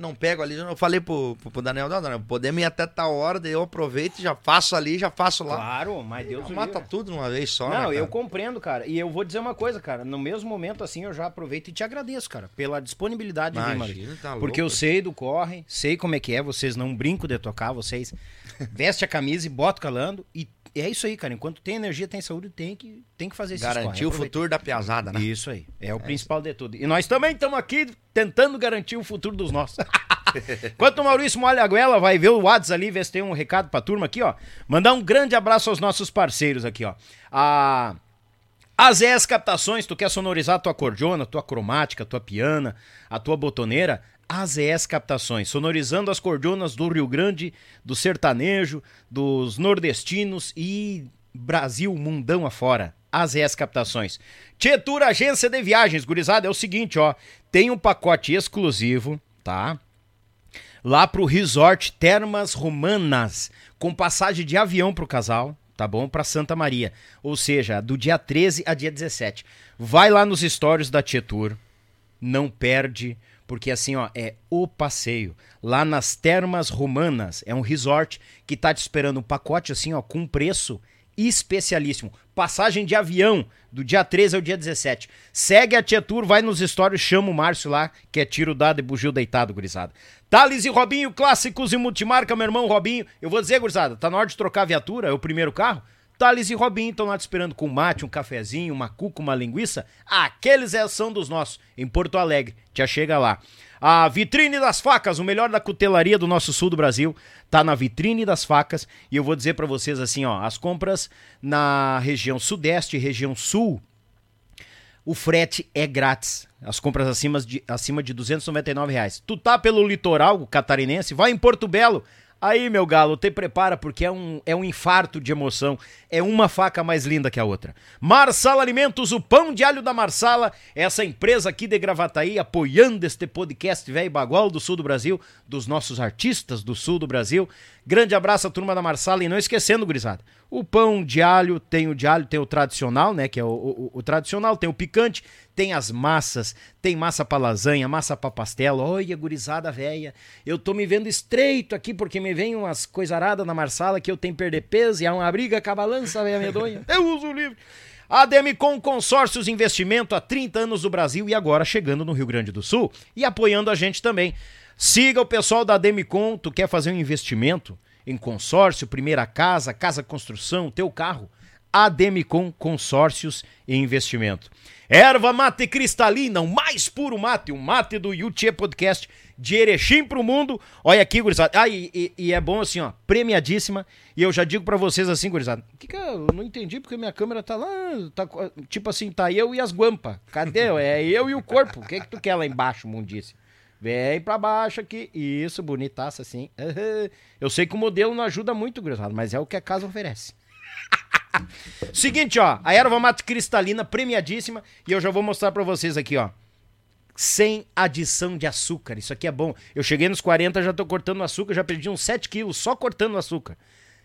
não pego ali. Eu falei pro, pro, pro Daniel, não, Daniel, podemos ir até tal hora, daí eu aproveito e já faço ali, já faço lá. Claro, mas Deus o Mata tudo de uma vez só, né, Não, cara? eu compreendo, cara. E eu vou dizer uma coisa, cara. No mesmo momento, assim, eu já aproveito e te agradeço, cara, pela disponibilidade de vir, Imagina, Maurício. tá Porque eu sei do corre, sei como é que é, vocês não brincam de tocar, vocês vestem a camisa e botam calando. E é isso aí, cara. Enquanto tem energia, tem saúde, tem que, tem que fazer corre. Garantir o futuro da piazada, né? Isso aí. É o principal de tudo. E nós também estamos aqui tentando garantir o futuro dos nossos. Enquanto o Maurício molha a goela, vai ver o WhatsApp ali, ver se tem um recado pra turma aqui, ó. Mandar um grande abraço aos nossos parceiros aqui, ó. A As ES Captações, tu quer sonorizar a tua cordiona, a tua cromática, a tua piana, a tua botoneira? As ES Captações, sonorizando as cordionas do Rio Grande, do sertanejo, dos nordestinos e Brasil, mundão afora. As ES Captações. Tietur Agência de Viagens, gurizada, é o seguinte, ó, tem um pacote exclusivo, tá? Lá pro Resort Termas Romanas, com passagem de avião pro casal, tá bom? Para Santa Maria. Ou seja, do dia 13 a dia 17. Vai lá nos stories da Tietur. Não perde, porque assim, ó, é o passeio. Lá nas Termas Romanas, é um resort que tá te esperando um pacote assim, ó, com preço especialíssimo. Passagem de avião do dia 13 ao dia 17. Segue a Tietur, vai nos stories, chama o Márcio lá, que é tiro dado e bugio deitado, gurizada. Thales e Robinho, clássicos e multimarca, meu irmão Robinho. Eu vou dizer, gurizada, tá na hora de trocar a viatura, é o primeiro carro? Thales e Robinho estão lá te esperando com mate, um cafezinho, uma cuca, uma linguiça. Aqueles é, são dos nossos, em Porto Alegre. Já chega lá. A vitrine das facas, o melhor da cutelaria do nosso sul do Brasil, tá na vitrine das facas. E eu vou dizer para vocês assim, ó, as compras na região sudeste, região sul, o frete é grátis. As compras acima de, acima de 299 reais. Tu tá pelo litoral catarinense, vai em Porto Belo, Aí, meu galo, te prepara porque é um, é um infarto de emoção. É uma faca mais linda que a outra. Marsala Alimentos, o pão de alho da Marsala, essa empresa aqui de Gravataí, apoiando este podcast velho bagual do sul do Brasil, dos nossos artistas do sul do Brasil. Grande abraço à turma da Marsala e não esquecendo, gurizada, o pão de alho, tem o de alho, tem o tradicional, né, que é o, o, o tradicional, tem o picante, tem as massas, tem massa pra lasanha, massa pra pastel. Olha, gurizada velha, eu tô me vendo estreito aqui porque me vem umas coisaradas na Marsala que eu tenho que perder peso e há uma briga com a balança, velha medonha. Eu uso o livro. A Demicon Consórcios Investimento há 30 anos do Brasil e agora chegando no Rio Grande do Sul e apoiando a gente também. Siga o pessoal da Demicon, tu quer fazer um investimento em consórcio, primeira casa, casa construção, teu carro. A Demicon Consórcios e Investimento. Erva mate cristalina, o mais puro mate, o mate do Yuchê Podcast de Erechim pro mundo. Olha aqui, gurizada. Ah, e, e, e, é bom assim, ó, premiadíssima. E eu já digo para vocês assim, gurizada. Que que eu não entendi porque minha câmera tá lá, tá, tipo assim, tá eu e as guampas. Cadê? É eu e o corpo. O que que tu quer lá embaixo, mundice? Vem pra baixo aqui. Isso, bonitaça assim. Eu sei que o modelo não ajuda muito, gurizada, mas é o que a casa oferece. Seguinte, ó. A erva mate cristalina premiadíssima. E eu já vou mostrar pra vocês aqui, ó. Sem adição de açúcar. Isso aqui é bom. Eu cheguei nos 40, já tô cortando açúcar. Já perdi uns 7 quilos só cortando açúcar.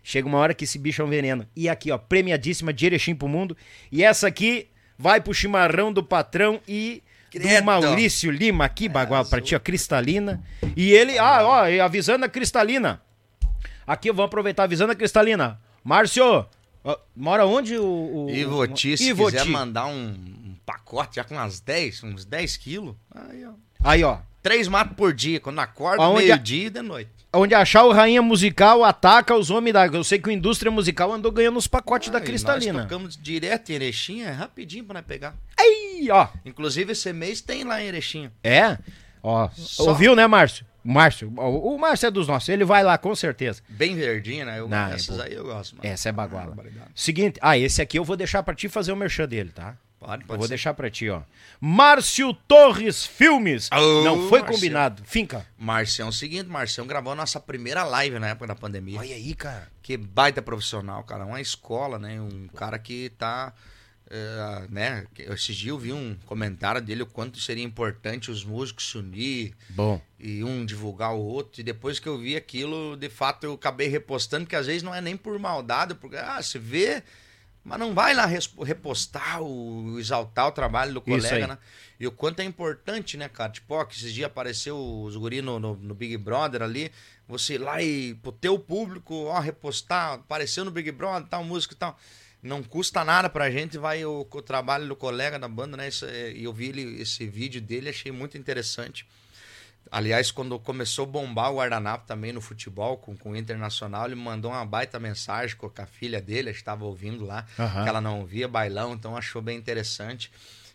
Chega uma hora que esse bicho é um veneno. E aqui, ó. Premiadíssima de Erechim pro mundo. E essa aqui vai pro chimarrão do patrão e do Maurício Lima aqui, bagual, é, pra ti, ó, Cristalina. E ele, ah, ó, avisando a Cristalina. Aqui, vamos aproveitar, avisando a Cristalina. Márcio, mora onde o... o Ivoti, se Ivoti. quiser mandar um, um, pacote já com umas 10, uns 10 quilos, aí, ó. Aí, ó. Três matos por dia, quando acorda, meio-dia e de noite. Onde achar o Rainha Musical ataca os homens da. Eu sei que o Indústria Musical andou ganhando os pacotes da Cristalina. Nós tocamos direto em Erechim, é rapidinho pra nós pegar. Aí, ó. Inclusive esse mês tem lá em Erechim. É? Ó, Só... ouviu, né, Márcio? Márcio, o, o Márcio é dos nossos, ele vai lá com certeza. Bem verdinho, né? Eu, Não, essas é aí eu gosto. Mano. Essa é baguala. Ah, Seguinte, ah, esse aqui eu vou deixar pra ti fazer o merchan dele, tá? Pode, pode eu vou ser. deixar pra ti, ó. Márcio Torres Filmes. Oh, Não foi combinado. Finca. Marcião, é o seguinte, Marcião gravou a nossa primeira live na época da pandemia. Olha aí, cara. Que baita profissional, cara. Uma escola, né? Um cara que tá. Uh, né? Esses dias eu vi um comentário dele o quanto seria importante os músicos se unir Bom. e um divulgar o outro. E depois que eu vi aquilo, de fato eu acabei repostando, que às vezes não é nem por maldade, porque ah, você vê mas não vai lá repostar, o, exaltar o trabalho do colega, né? E o quanto é importante, né, cara? Tipo, ó, que esses dias apareceu os guri no, no, no, Big Brother ali, você ir lá e pro teu público, ó, repostar, apareceu no Big Brother, tal, música e tal. Não custa nada pra gente, vai o, o trabalho do colega da banda, né? É, e eu vi ele, esse vídeo dele, achei muito interessante. Aliás, quando começou a bombar o guardanapo também no futebol, com, com o Internacional, ele mandou uma baita mensagem com a filha dele, estava ouvindo lá, uhum. que ela não via bailão, então achou bem interessante.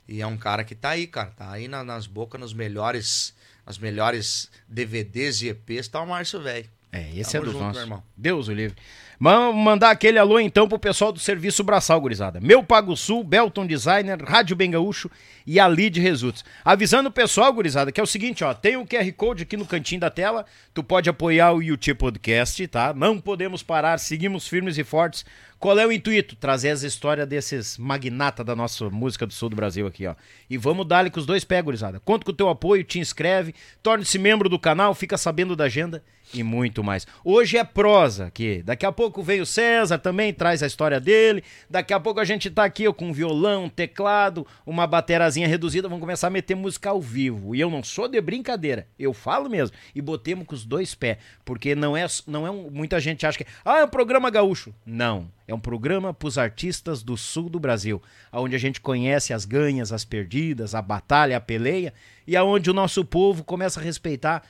E é um cara que tá aí, cara, tá aí na, nas bocas, nos melhores, as melhores DVDs e EPs, tá o Márcio Velho. É, esse Tamo é dos junto, nossos. Deus o livre. Mandar aquele alô então pro pessoal do Serviço Braçal, gurizada. Meu Pago Sul, Belton Designer, Rádio Bem Gaúcho e a Lid Results. Avisando o pessoal, gurizada, que é o seguinte, ó, tem o QR Code aqui no cantinho da tela, tu pode apoiar o YouTube Podcast, tá? Não podemos parar, seguimos firmes e fortes. Qual é o intuito? Trazer as histórias desses magnatas da nossa música do sul do Brasil aqui, ó. E vamos dar-lhe com os dois pés, gurizada. Conto com o teu apoio, te inscreve, torne-se membro do canal, fica sabendo da agenda e muito mais. Hoje é prosa aqui. Daqui a pouco vem o César também, traz a história dele. Daqui a pouco a gente tá aqui ó, com um violão, um teclado, uma baterazinha reduzida. Vamos começar a meter música ao vivo. E eu não sou de brincadeira, eu falo mesmo. E botemos com os dois pés, porque não é, não é um, muita gente acha que ah, é um programa gaúcho. Não, é um programa para os artistas do sul do Brasil, onde a gente conhece as ganhas, as perdidas, a batalha, a peleia e aonde o nosso povo começa a respeitar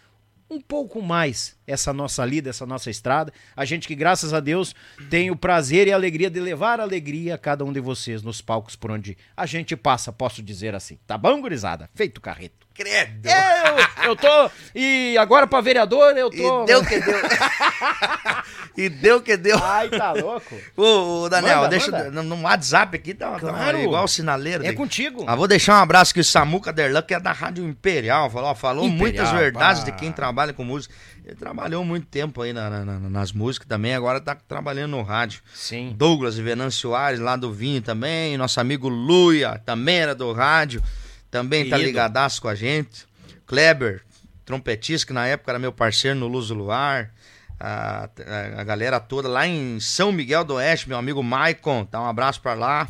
um pouco mais essa nossa lida, essa nossa estrada. A gente que, graças a Deus, tem o prazer e a alegria de levar alegria a cada um de vocês nos palcos por onde a gente passa, posso dizer assim. Tá bom, gurizada? Feito carreto. Credo! Eu, eu tô. E agora pra vereador eu tô. E deu que deu. e deu que deu. Ai, tá louco. Ô, ô Daniel, Manda, deixa manda. no, WhatsApp aqui, tá, tá Claro. igual o sinaleiro. É daqui. contigo. Ah, vou deixar um abraço aqui, o Samuca Derlan, que é da Rádio Imperial. Falou, falou Imperial, muitas verdades pá. de quem trabalha com música. Ele trabalhou muito tempo aí na- na- na- nas músicas também, agora tá trabalhando no rádio. Sim. Douglas e Venâncio Soares, lá do Vinho também. Nosso amigo Luia, também era do rádio. Também tá Querido. ligadaço com a gente. Kleber, trompetista, que na época era meu parceiro no Luz do Luar. A, a- a galera toda lá em São Miguel do Oeste, meu amigo Maicon, dá um abraço pra lá.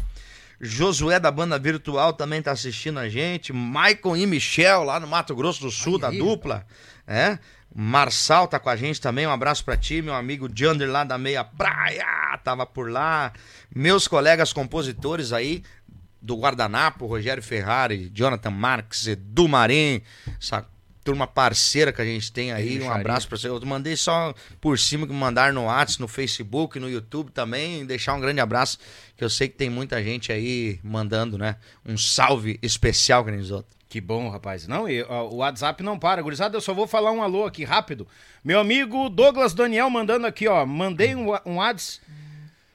Josué da banda virtual também tá assistindo a gente. Maicon e Michel lá no Mato Grosso do Sul, da aí, dupla. É. Marçal tá com a gente também. Um abraço pra ti, meu amigo Jander lá da Meia Praia, tava por lá. Meus colegas compositores aí do Guardanapo, Rogério Ferrari, Jonathan Marques, Edu Marim, essa turma parceira que a gente tem aí. Um abraço pra você. Eu mandei só por cima que me mandaram no WhatsApp, no Facebook, no YouTube também. Deixar um grande abraço, que eu sei que tem muita gente aí mandando, né? Um salve especial, outros. Que bom, rapaz. Não, e, ó, o WhatsApp não para. Gurizada, eu só vou falar um alô aqui rápido. Meu amigo Douglas Daniel mandando aqui, ó. Mandei um, um WhatsApp.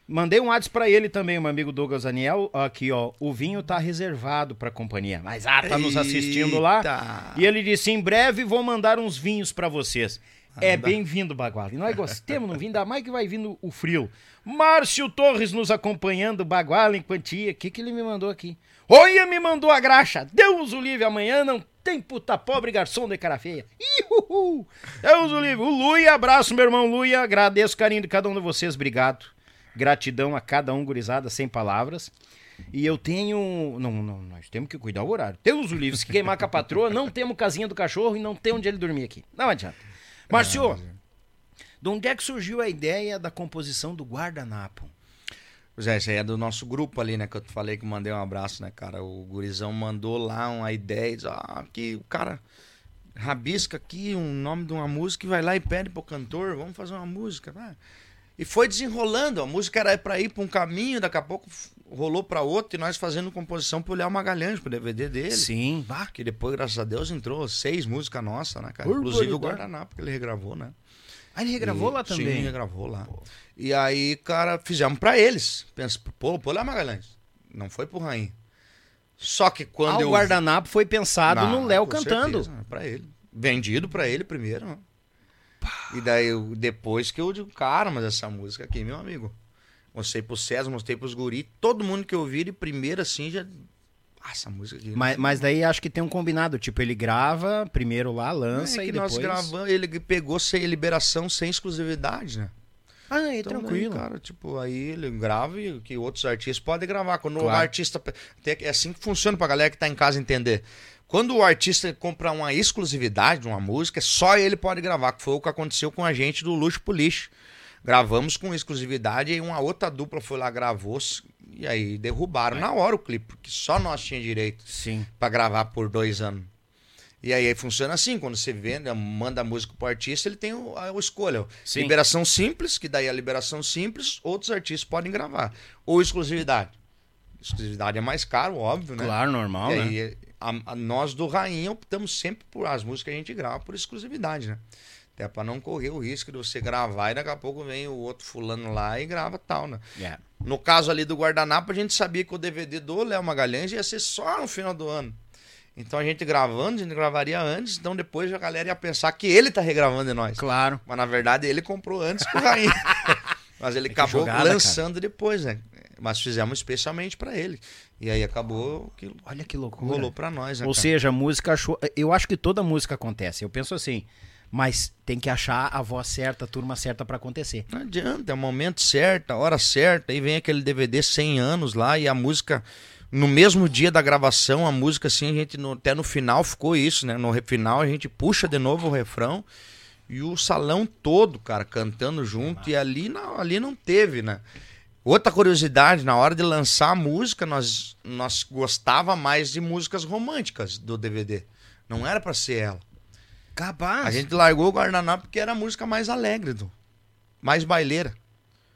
Mandei um WhatsApp pra ele também, meu amigo Douglas Daniel. Aqui, ó. O vinho tá reservado pra companhia. Mas, ah, tá nos assistindo lá. Eita. E ele disse: em breve vou mandar uns vinhos pra vocês. É bem-vindo, Bagual. E nós gostamos no vinho, ainda mais que vai vindo o frio. Márcio Torres nos acompanhando, Bagual em quantia. O que, que ele me mandou aqui? Olha, me mandou a graxa. Deus o livre, amanhã não tem puta pobre garçom de cara feia. Ihuhu. Deus o livre. O Luia, abraço, meu irmão Luia. Agradeço o carinho de cada um de vocês. Obrigado. Gratidão a cada um, gurizada, sem palavras. E eu tenho. Não, não, nós temos que cuidar o horário. Deus o livre. Se queimar com a patroa, não temos casinha do cachorro e não tem onde ele dormir aqui. Não adianta. Márcio, de onde é que surgiu a ideia da composição do guardanapo? Pois é, isso aí é do nosso grupo ali, né? Que eu te falei que mandei um abraço, né, cara? O gurizão mandou lá uma ideia, diz, ah, que o cara rabisca aqui um nome de uma música e vai lá e pede pro cantor, vamos fazer uma música, né? E foi desenrolando, a música era pra ir pra um caminho, daqui a pouco rolou pra outro e nós fazendo composição pro Léo Magalhães, pro DVD dele. Sim. Que depois, graças a Deus, entrou seis músicas nossas, né, cara? Barbaridade. Inclusive o Guardanapo, que ele regravou, né? Ah, ele regravou E- lá também. Sim, regravou lá. E aí, cara, fizemos pra eles. Pensa, pô, pô lá, Magalhães. Não foi pro Rainha. Só que quando Ah, eu. o guardanapo foi pensado Não, no Léo com cantando. certeza, pra ele. Vendido pra ele primeiro. né? E daí, eu, depois que eu digo, cara, mas essa música aqui, meu amigo. Mostrei pro César, mostrei pros guri. Todo mundo que eu vi de primeiro, assim, já. Ah, essa música aqui. Mas, mas daí acho que tem um combinado. Tipo, ele grava primeiro lá, lança é e que nós depois. gravamos, ele pegou sem liberação sem exclusividade, né? Ah, é Então, tranquilo. daí, cara, tipo, aí ele grava e que outros artistas podem gravar. Quando o Claro. artista. tem- É assim que funciona pra galera que tá em casa entender. Quando o artista compra uma exclusividade de uma música, só ele pode gravar, que foi o que aconteceu com a gente do Luxo pro Lixo. Gravamos com exclusividade e uma outra dupla foi lá, gravou, e aí derrubaram na hora o clipe, porque só nós tinha direito Sim. pra gravar por dois anos. E aí funciona assim, quando você vende, manda a música pro artista, ele tem o, a, a escolha. Sim. Liberação simples, que daí a liberação simples, outros artistas podem gravar. Ou exclusividade. Exclusividade é mais caro, óbvio, né? Claro, normal, E né? aí, a- a- nós do Rainha optamos sempre por as músicas que a gente grava por exclusividade, né? Até pra não correr o risco de você gravar e daqui a pouco vem o outro fulano lá e grava tal, né? É. No caso ali do Guardanapo, a gente sabia que o DVD do Léo Magalhães ia ser só no final do ano. Então a gente gravando, a gente gravaria antes, então depois a galera ia pensar que ele tá regravando de nós. Claro. Mas na verdade ele comprou antes que o Rainha. Mas ele que acabou jogada, lançando depois, né? Mas fizemos especialmente pra ele. E aí acabou que Olha que loucura. rolou pra nós, né? Ou cara? seja, a música achou. Eu acho que toda música acontece. Eu penso assim, mas tem que achar a voz certa, a turma certa pra acontecer. Não adianta, é o momento certo, a hora certa. Aí vem aquele DVD 100 anos lá e a música. No mesmo dia da gravação, a música, assim, a gente no- até no final ficou isso, né? No final a gente puxa de novo o refrão e o salão todo, cara, cantando junto. E ali não, ali não teve, né? Outra curiosidade, na hora de lançar a música, nós, nós gostava mais de músicas românticas do DVD. Não era pra ser ela. Capaz. A gente largou o Guardanapo porque era a música mais alegre, do, mais baileira.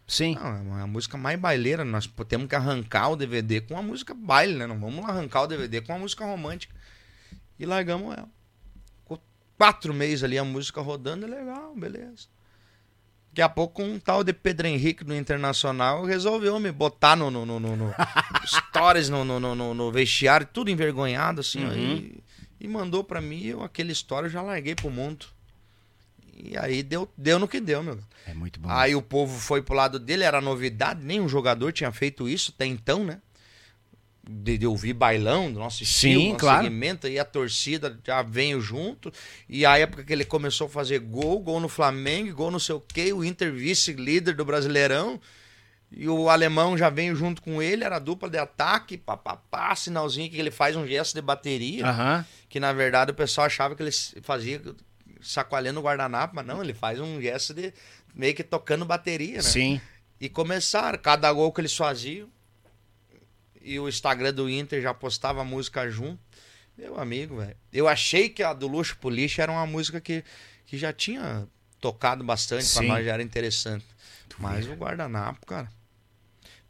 Sim. Não, é uma música mais baileira. Nós temos que arrancar o DVD com uma música baile, né? Não vamos arrancar o DVD com uma música romântica. E largamos ela. Ficou quatro meses ali a música rodando, é legal, beleza. Daqui a pouco um tal de Pedro Henrique do Internacional resolveu me botar no, no, no, no- no- stories no, no, no, no- no vestiário, tudo envergonhado, assim, ó, e, e mandou pra mim, eu aquele story eu já larguei pro mundo. E aí deu, deu no que deu, meu. É muito bom. Aí o povo foi pro lado dele, era novidade, nenhum jogador tinha feito isso até então, né? De, de ouvir bailão do nosso estilo, Sim, nosso claro. segmento, e a torcida já veio junto. E a época que ele começou a fazer gol, gol no Flamengo, gol não sei o quê, o Inter vice-líder do Brasileirão. E o alemão já veio junto com ele, era dupla de ataque, papapá, sinalzinho que ele faz um gesto de bateria Aham. que na verdade o pessoal achava que ele fazia sacoalhando o guardanapo, mas não, ele faz um gesto de meio que tocando bateria, né? Sim. E começaram, cada gol que eles faziam, e o Instagram do Inter já postava a música junto. Meu amigo, velho. Eu achei que a do Luxo Police era uma música que, que já tinha tocado bastante pra Sim. nós, já era interessante. Mas o guardanapo, cara.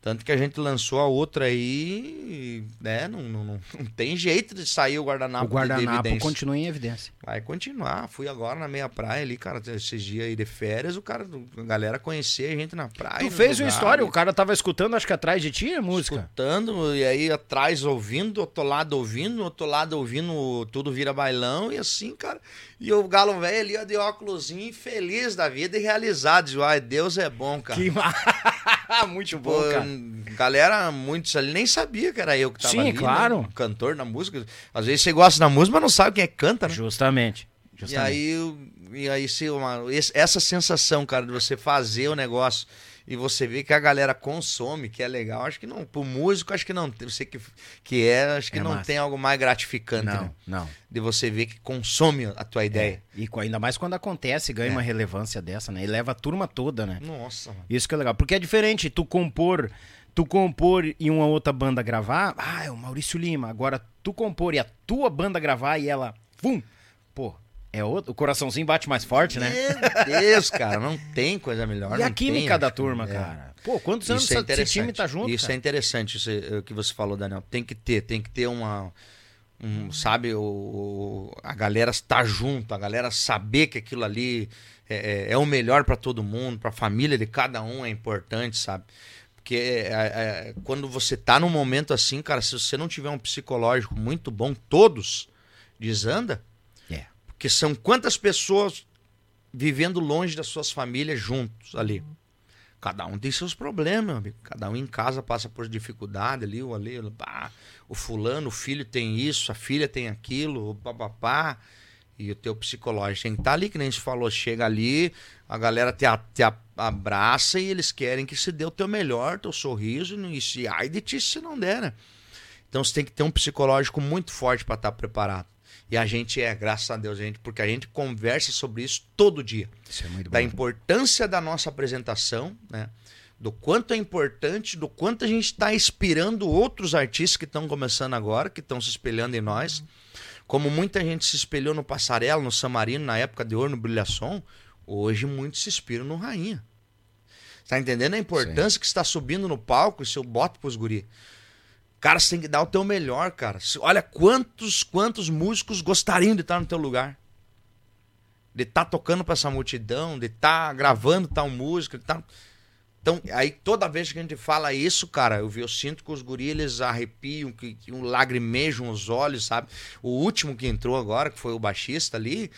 Tanto que a gente lançou a outra aí, né? Não, não, não, não tem jeito de sair o guardanapo, O guardanapo continua em evidência. Vai continuar. Fui agora na meia praia ali, cara, esses dias aí de férias, o cara, a galera conhecia a gente na praia. Tu fez uma lugares, história, o cara tava escutando, acho que atrás de ti a música. Escutando, e aí atrás ouvindo, do outro lado ouvindo, do outro lado ouvindo, tudo vira bailão, e assim, cara. E o galo velho ali, ó, de óculosinho, feliz da vida e realizado. Ai, Deus é bom, cara. Que ma- Muito Pô, bom, cara. galera, muitos ali nem sabia que era eu que tava Sim, ali, claro. né? O cantor da música. Às vezes você gosta da música, mas não sabe quem é que canta, né? Justamente. E Justamente. aí, eu- e aí se uma, essa sensação, cara, de você fazer o negócio e você ver que a galera consome, que é legal, acho que não, pro músico, acho que não, você que, que é, acho que É não massa. tem algo mais gratificante, não, né? não. De você ver que consome a tua ideia. E co- ainda mais quando acontece, ganha É. uma relevância dessa, né? E leva a turma toda, né? Nossa, mano. Isso que é legal. Porque é diferente tu compor, tu compor e uma outra banda gravar, ah, é o Maurício Lima. Agora, tu compor e a tua banda gravar e ela, pum, pô, é outro, o coraçãozinho bate mais forte, né? Meu Deus, cara, não tem coisa melhor. E a tem, química acho da turma, é. cara. Pô, quantos anos Isso é essa- esse time tá junto, Isso cara? é interessante, isso é, o que você falou, Daniel. Tem que ter, tem que ter uma. um, sabe, o, a galera estar junto, a galera saber que aquilo ali é, é- é o melhor para todo mundo, para a família de cada um é importante, sabe? Porque é, é, quando você tá num momento assim, cara, se você não tiver um psicológico muito bom, todos desanda. Porque são quantas pessoas vivendo longe das suas famílias juntos ali. Cada um tem seus problemas, amigo. Cada um em casa passa por dificuldade ali, o ali, o- fulano, o filho tem isso, a filha tem aquilo, o papapá. E o teu psicológico tem que estar ali, que nem se falou, chega ali, a galera te, te abraça e eles querem que se dê o teu melhor, teu sorriso, e se ai de ti se não der, né? Então você tem que ter um psicológico muito forte para estar preparado. E a gente é, graças a Deus, a gente, porque a gente conversa sobre isso todo dia Isso é muito da bom. importância da nossa apresentação, né? Do quanto é importante, do quanto a gente está inspirando outros artistas que estão começando agora, que estão se espelhando em nós. Como muita gente se espelhou no Passarelo, no Samarino, na época de ouro, no Brilhação, hoje muitos se inspiram no Rainha. Tá entendendo a importância que está subindo no palco e seu boto pros guri? Cara, você tem que dar o teu melhor, cara. Olha quantos, quantos músicos gostariam de estar no teu lugar. De estar tá tocando para essa multidão, de estar tá gravando tal música, de tá... Então, aí toda vez que a gente fala isso, cara, eu, eu sinto que os guris eles arrepiam, que, que um lagrimejam os olhos, sabe? O último que entrou agora, que foi o baixista ali,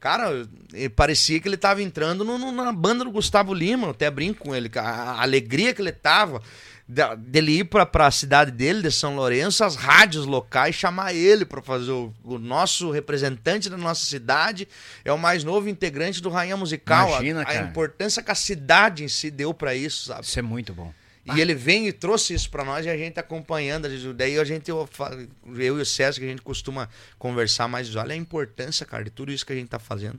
Cara, parecia que ele tava entrando no, no, na banda do Gustavo Lima, eu até brinco com ele, a, a alegria que ele tava dele ir para a cidade dele, de São Lourenço, as rádios locais, chamar ele para fazer o, o, nosso representante da nossa cidade, é o mais novo integrante do Rainha Musical. Imagina, a, a importância que a cidade em si deu para isso, sabe? Isso é muito bom. E ah. ele vem e trouxe isso para nós e a gente acompanhando. Daí a gente, eu, eu e o César, que a gente costuma conversar mais, olha a importância, cara, de tudo isso que a gente tá fazendo.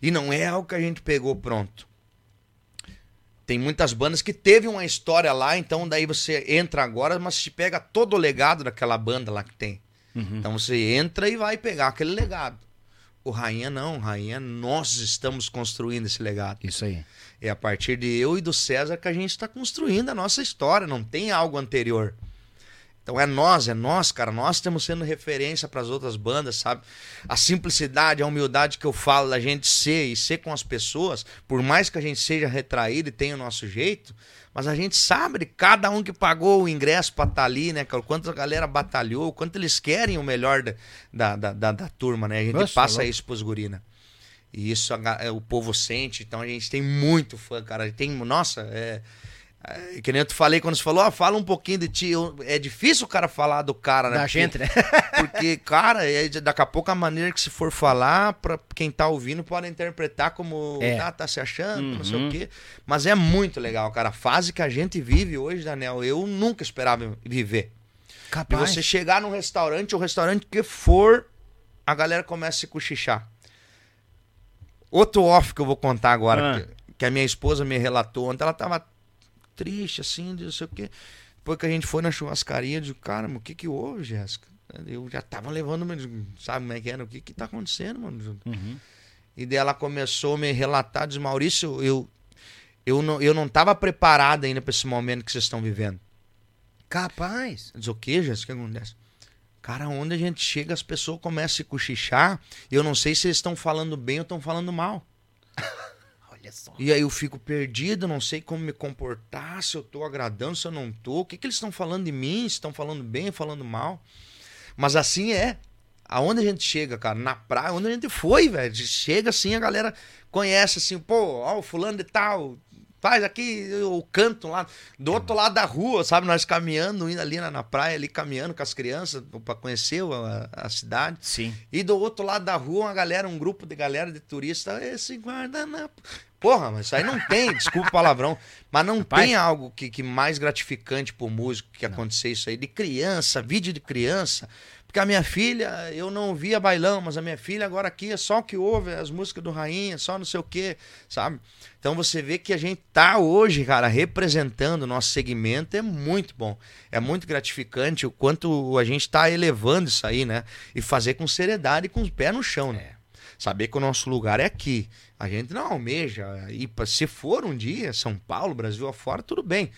E não é algo que a gente pegou pronto. Tem muitas bandas que teve uma história lá, então daí você entra agora, mas se pega todo o legado daquela banda lá que tem. Uhum. Então você entra e vai pegar aquele legado. O Rainha não, Rainha, nós estamos construindo esse legado. Isso aí. É a partir de eu e do César que a gente está construindo a nossa história, não tem algo anterior. Então é nós, é nós, cara. Nós estamos sendo referência para as outras bandas, sabe? A simplicidade, a humildade que eu falo da gente ser e ser com as pessoas, por mais que a gente seja retraído e tenha o nosso jeito, mas a gente sabe cada um que pagou o ingresso para estar tá ali, né, cara? Quanto a galera batalhou, quanto eles querem o melhor da, da, da, da, turma, né? A gente Nossa, passa isso pros gurina. Né? E isso a, é, o povo sente, então a gente tem muito fã, cara. Tem, nossa, é, que nem eu te falei quando você falou, ah, fala um pouquinho de ti. É difícil o cara falar do cara, né? Da porque, gente, né? porque, cara, é, daqui a pouco a maneira que se for falar, pra quem tá ouvindo, pode interpretar como é. ah, tá se achando, uhum. não sei o uhum. quê. Mas é muito legal, cara. A fase que a gente vive hoje, Daniel, eu nunca esperava viver. Capaz. De você chegar num restaurante, o restaurante que for, a galera começa a se cochichar. Outro off que eu vou contar agora, ah. que, que a minha esposa me relatou ontem, ela tava triste, assim, de não sei o quê. Depois que a gente foi na churrascaria, eu disse, cara, o que que houve, Jéssica? Eu já tava levando, sabe como é que era? O que que tá acontecendo, mano? Uhum. E daí ela começou a me relatar, diz, Maurício, eu, eu, não, eu não tava preparado ainda para esse momento que vocês estão vivendo. Capaz. Diz, o que, Jéssica? O que acontece? Cara, onde a gente chega, as pessoas começam a cochichar. Eu não sei se eles estão falando bem ou estão falando mal. Olha só. E aí eu fico perdido, não sei como me comportar, se eu tô agradando, se eu não tô. O que, que eles estão falando de mim? Se estão falando bem, falando mal. Mas assim é. Aonde a gente chega, cara? Na praia, onde a gente foi, velho. Chega assim, a galera conhece assim, pô, ó, o fulano de tal, faz aqui o canto lá do outro lado da rua, sabe? Nós caminhando, indo ali na, na praia, ali caminhando com as crianças para conhecer a, a, cidade. Sim. E do outro lado da rua, uma galera, um grupo de galera de turista, esse guardanapo. Porra, mas isso aí não tem, desculpa o palavrão, mas não Rapaz. tem algo que, que mais gratificante pro músico que não. acontecer isso aí. De criança, vídeo de criança. Porque a minha filha, eu não via bailão, mas a minha filha agora aqui é só o que ouve as músicas do Rainha, só não sei o quê, sabe? Então você vê que a gente tá hoje, cara, representando o nosso segmento, é muito bom. É muito gratificante o quanto a gente tá elevando isso aí, né? E fazer com seriedade e com os pés no chão, né? É. Saber que o nosso lugar é aqui. A gente não almeja ir para se for um dia São Paulo, Brasil afora, tudo bem.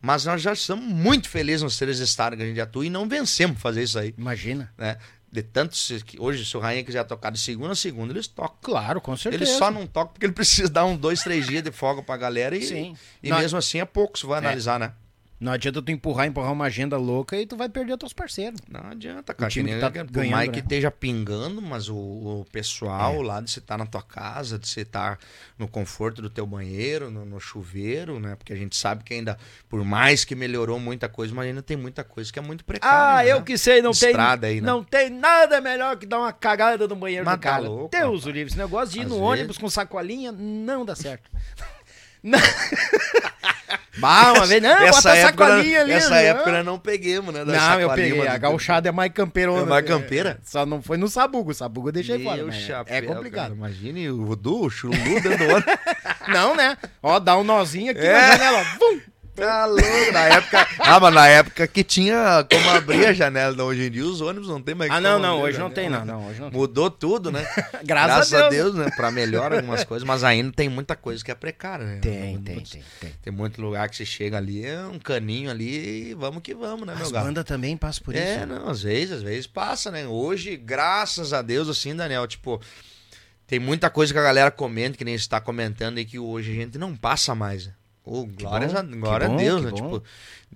Mas nós já estamos muito felizes nos três estados que a gente atua e não vencemos fazer isso aí. Imagina. Né? De tanto que hoje, se o Rainha quiser tocar de segunda a segunda, eles tocam. Claro, com certeza. Eles só não tocam porque ele precisa dar um, dois, três dias de folga pra galera e, Sim. e não, mesmo assim é pouco, se vai é. analisar, né? Não adianta tu empurrar, empurrar uma agenda louca e tu vai perder os teus parceiros. Não adianta, cara. O time que tá por ganhando, mais né? que esteja pingando, mas o, o pessoal é. lá de você estar tá na tua casa, de você estar tá no conforto do teu banheiro, no, no, chuveiro, né? Porque a gente sabe que ainda, por mais que melhorou muita coisa, mas ainda tem muita coisa que é muito precária. Ah, né? eu que sei, não Estrada tem. Aí, né? Não tem nada melhor que dar uma cagada no banheiro mas do tá cara. Louco, Deus o livre. Esse negócio de ir Às no vezes... ônibus com sacolinha não dá certo. não. Bah, uma vez, não, essa bota época, sacolinha ali. Essa não. época nós não peguemos, né? Não, eu peguei. A gauchada é mais campeirona. É mais campeira? Só não foi no sabugo. O sabugo eu deixei Meu fora. Né? Chapéu, é complicado. Cara, imagine o voodoo, o churumbu dentro do ônibus. não, né? Ó, dá um nozinho aqui é. na janela. Vum! Tá louco. Na época. Ah, mas na época que tinha como abrir a janela. Não, hoje em dia os ônibus não tem mais Ah, não, não. Hoje não tem, não. não hoje não Mudou tudo, né? Graças, Graças, a Deus. Deus, né? Pra melhor algumas coisas, mas ainda tem muita coisa que é precária, né? Tem, tem, tem, tem. Tem muito lugar que você chega ali, é um caninho ali e vamos que vamos, né, As meu gato? banda também passa por é, isso. É, não, às vezes, às vezes passa, né? Hoje, graças a Deus, assim, Daniel, tipo Tem muita coisa que a galera comenta, que nem você está comentando, e que hoje a gente não passa mais. Né? Oh, glória a, glória bom, a Deus, né? Tipo,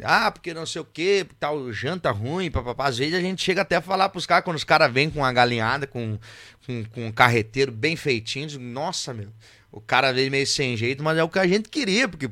ah, porque não sei o que, tal janta ruim, papapá. Às vezes a gente chega até a falar pros caras, quando os caras vêm com uma galinhada, com, com, com um carreteiro bem feitinho, diz, nossa, meu, o cara veio meio sem jeito, mas é o que a gente queria, porque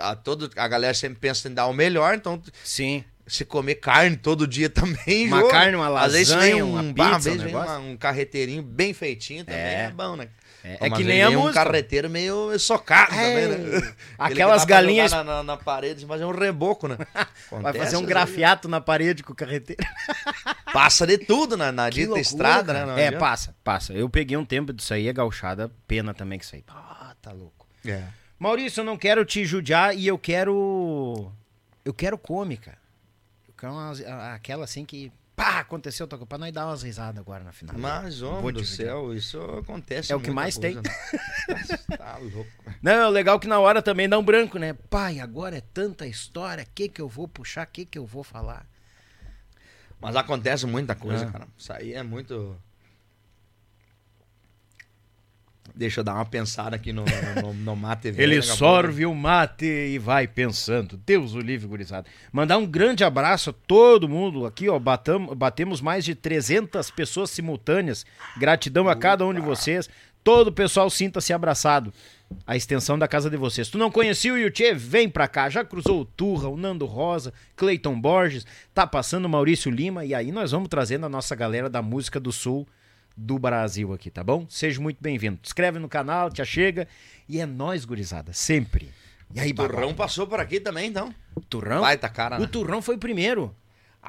a, todo, a galera sempre pensa em dar o melhor, então Sim. se comer carne todo dia também, Uma enjoa. carne, uma Às vezes vem lasanha, um, uma pizza, às vezes um vem uma- um carreteirinho bem feitinho também, É. é, bom, né? É, é que nem vezes a vem um música. carreteiro meio socado É, também, né? aquelas galinhas- Na, na, na parede, mas é um reboco, né? Vai Acontece fazer um grafiato na parede com o carreteiro. Passa de tudo na, na dita loucura, estrada, né? Não É, adianta. passa, passa. Eu peguei um tempo disso aí, é gauchada, pena também que isso aí. Ah, tá louco. É. Maurício, eu não quero te judiar e eu quero. Eu quero cômica. Eu quero umas- a- aquela assim que. Pá, aconteceu, tô pra nós dar umas risadas agora na final. Mas, homem do céu, isso acontece É o que mais coisa, né? tá louco. Não, é legal que na hora também dá um branco, né? Pai, agora é tanta história, o que que eu vou puxar, o que que eu vou falar? Mas acontece muita coisa, É. cara. Isso aí é muito. Deixa eu dar uma pensada aqui no, no, no, mate Ele sorve o mate e vai pensando. Deus o livre, gurizada. Mandar um grande abraço a todo mundo aqui, ó. Batam, batemos mais de 300 pessoas simultâneas. Gratidão a cada um de vocês. Todo o pessoal sinta-se abraçado. A extensão da casa de vocês. Tu não conhecia o Yuchê? Vem pra cá. Já cruzou o Turra, o Nando Rosa, Cleiton Borges, tá passando o Maurício Lima. E aí nós vamos trazendo a nossa galera da música do Sul do Brasil aqui, tá bom? Seja muito bem-vindo. Se inscreve no canal, te achega. E é nós, gurizada, sempre. E aí, O Turrão passou por aqui também, então. Turrão? Baita cara, O né? Turrão foi o primeiro.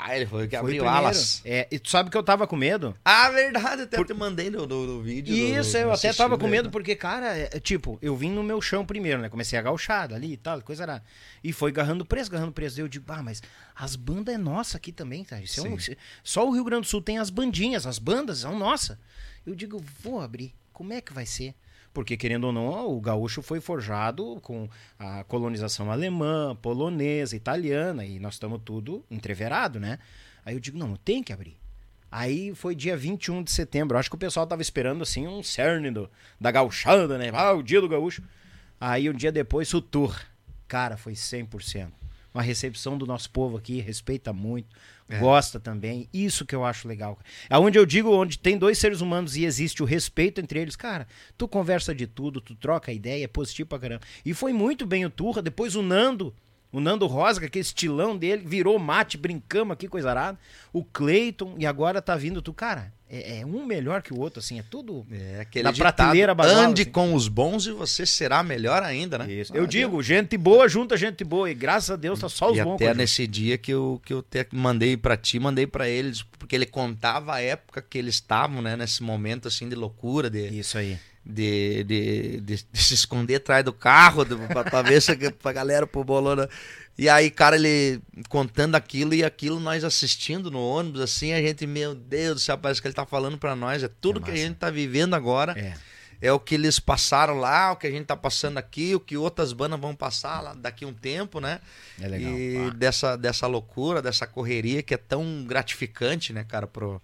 Ah, ele foi o que Foi abriu alas. É, e tu sabe que eu tava com medo? Ah, verdade, até te mandei no, no, no vídeo. Isso, do- eu até tava com medo, né? porque, cara, é, é, tipo, eu vim no meu chão primeiro, né? Comecei a gauchada ali e tal, coisa era. E foi agarrando preço, agarrando preço. Eu digo, ah, mas as bandas é nossa aqui também, tá? Isso é um- só o Rio Grande do Sul tem as bandinhas, as bandas são nossa. Eu digo, vou abrir. Como é que vai ser? Porque, querendo ou não, o gaúcho foi forjado com a colonização alemã, polonesa, italiana, e nós estamos tudo entreverado, né? Aí eu digo, não, tem que abrir. Aí foi dia 21 de setembro. Acho que o pessoal tava esperando assim um cerne do, da gauchada, né? Ah, o dia do gaúcho. Aí um dia depois o tour. Cara, foi 100%. Uma recepção do nosso povo aqui, respeita muito, gosta também. Isso que eu acho legal. Aonde eu digo, onde tem dois seres humanos e existe o respeito entre eles, cara, tu conversa de tudo, tu troca ideia, é positivo pra caramba. E foi muito bem o Turra, depois o Nando, o Nando com aquele estilão dele, virou mate, brincamos aqui, coisa arada. O Cleiton, e agora tá vindo tu. Cara, é, é um melhor que o outro, assim, é tudo. É, aquele Na ditado, prateleira baguala, Ande assim. com os bons e você será melhor ainda, né? Isso. Ah, Eu digo, gente boa junta gente boa, e graças a Deus tá só os E bons. até a gente. nesse dia que eu, que eu te mandei pra ti, mandei pra eles, porque ele contava a época que eles estavam, né? Nesse momento, assim, de loucura, de, Isso aí. de, de, de- de se esconder atrás do carro, do, pra, pra ver se pra galera, pro bolona. E aí, cara, ele contando aquilo e aquilo, nós assistindo no ônibus, assim, a gente, meu Deus do céu, parece que ele tá falando pra nós. É tudo É que a gente tá vivendo agora. É. É o que eles passaram lá, o que a gente tá passando aqui, o que outras bandas vão passar lá daqui a um tempo, né? É legal. E Ah. dessa, dessa loucura, dessa correria que é tão gratificante, né, cara, pro,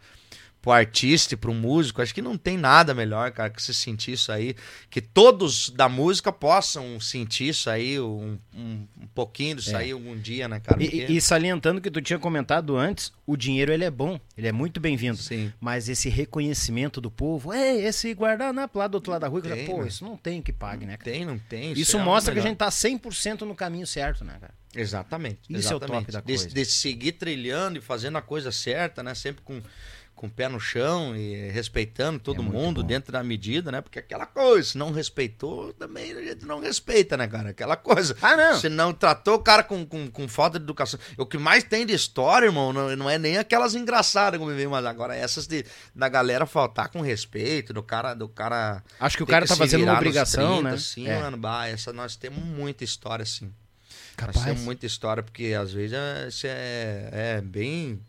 pro artista e pro músico. Acho que não tem nada melhor, cara, que se sentir isso aí. Que todos da música possam sentir isso aí, um, um, um pouquinho disso É. aí algum dia, né, cara? E, Porque- e salientando que tu tinha comentado antes, o dinheiro ele é bom, ele é muito bem-vindo. Sim. Mas esse reconhecimento do povo, é esse guardanapo lá do outro lado da rua, Tem, pô, né? isso não tem que pague, né, cara? Tem, não tem. Isso é o mostra que a gente tá 100% no caminho certo, né, cara? Exatamente. Isso é o exatamente. top da De- coisa. De, seguir trilhando e fazendo a coisa certa, né? Sempre com, com o pé no chão e respeitando todo É mundo dentro da medida, né? Porque aquela coisa, se não respeitou, também a gente não respeita, né, cara? Aquela coisa. Ah, não. Se não tratou o cara com, com, com falta de educação. O que mais tem de história, irmão, não, não é nem aquelas engraçadas como eu vi, mas agora essas de, da galera faltar com respeito, do cara. Do cara Acho que o cara tá se fazendo uma obrigação, 30, né? Assim, É. mano, bah, essa nós temos muita história, assim. Nós Capaz. temos muita história, porque às vezes é, isso é, é bem.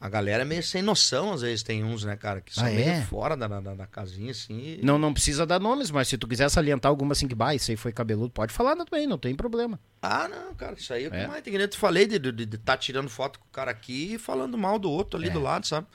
A galera é meio sem noção, às vezes tem uns, né, cara, que são Ah, meio é? fora da, da, da casinha, assim. e- Não, não precisa dar nomes, mas se tu quiser salientar alguma assim que, bah, isso aí foi cabeludo, pode falar também, não tem problema. Ah, não, cara, isso aí é o que É. mais tem. Que eu te falei de estar de, de tá tirando foto com o cara aqui e falando mal do outro ali É. do lado, sabe?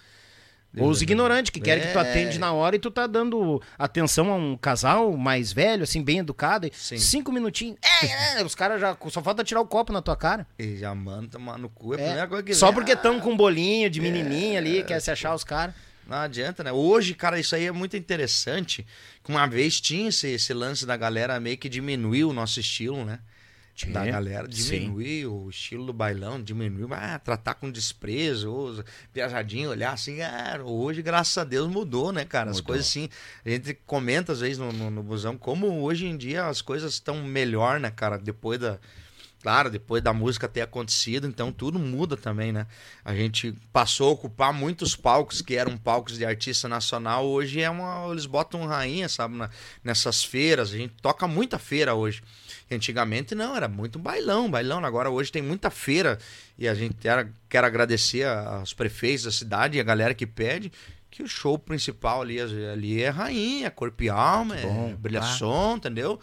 Ou os ignorantes que querem que tu É. atende na hora e tu tá dando atenção a um casal mais velho, assim, bem educado. e Sim. Cinco minutinhos. É, é, os caras já. Só falta tirar o copo na tua cara. E já manda tomar no cu. É a É, primeira coisa que Só vem. porque estão com um bolinho de menininha ali, quer se achar os caras. Não adianta, né? Hoje, cara, isso aí é muito interessante. Que uma vez tinha esse, esse lance da galera meio que diminuir o nosso estilo, né? Da galera sim. diminuir o estilo do bailão, diminuir, ah, tratar com desprezo, ou viajadinho, olhar assim. Ah, hoje, graças a Deus, mudou, né, cara? As Mudou. coisas assim. A gente comenta às vezes no, no, no busão como hoje em dia as coisas estão melhor, né, cara? Depois da. Claro, depois da música ter acontecido, então tudo muda também, né? A gente passou a ocupar muitos palcos que eram palcos de artista nacional. Hoje é uma. Eles botam rainha, sabe? nessas feiras. A gente toca muita feira hoje. Antigamente não, era muito bailão, bailão. Agora hoje tem muita feira. E a gente era, quer agradecer aos prefeitos da cidade e a galera que pede. Que o show principal ali, ali é rainha, corpo e alma, bom, é brilha ah. som, entendeu?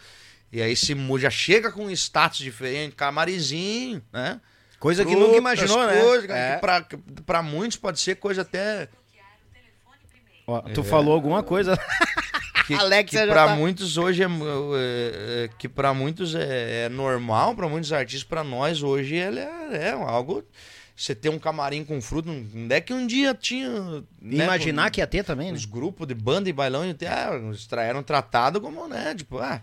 E aí se já chega com um status diferente, camarizinho, né? Coisa que nunca imaginou, né? coisas, É. que pra, pra muitos pode ser coisa até. Ó, tu falou alguma coisa. Que, Alexia que pra tá- muitos hoje é, é- é- que para muitos é, é normal, pra muitos artistas, pra nós hoje ele é, é algo. Você ter um camarim com fruto, não é que um dia tinha. né, Imaginar com- que ia ter também, né? os grupos de banda e bailão e ah, eram tratados como, né? Tipo, ah,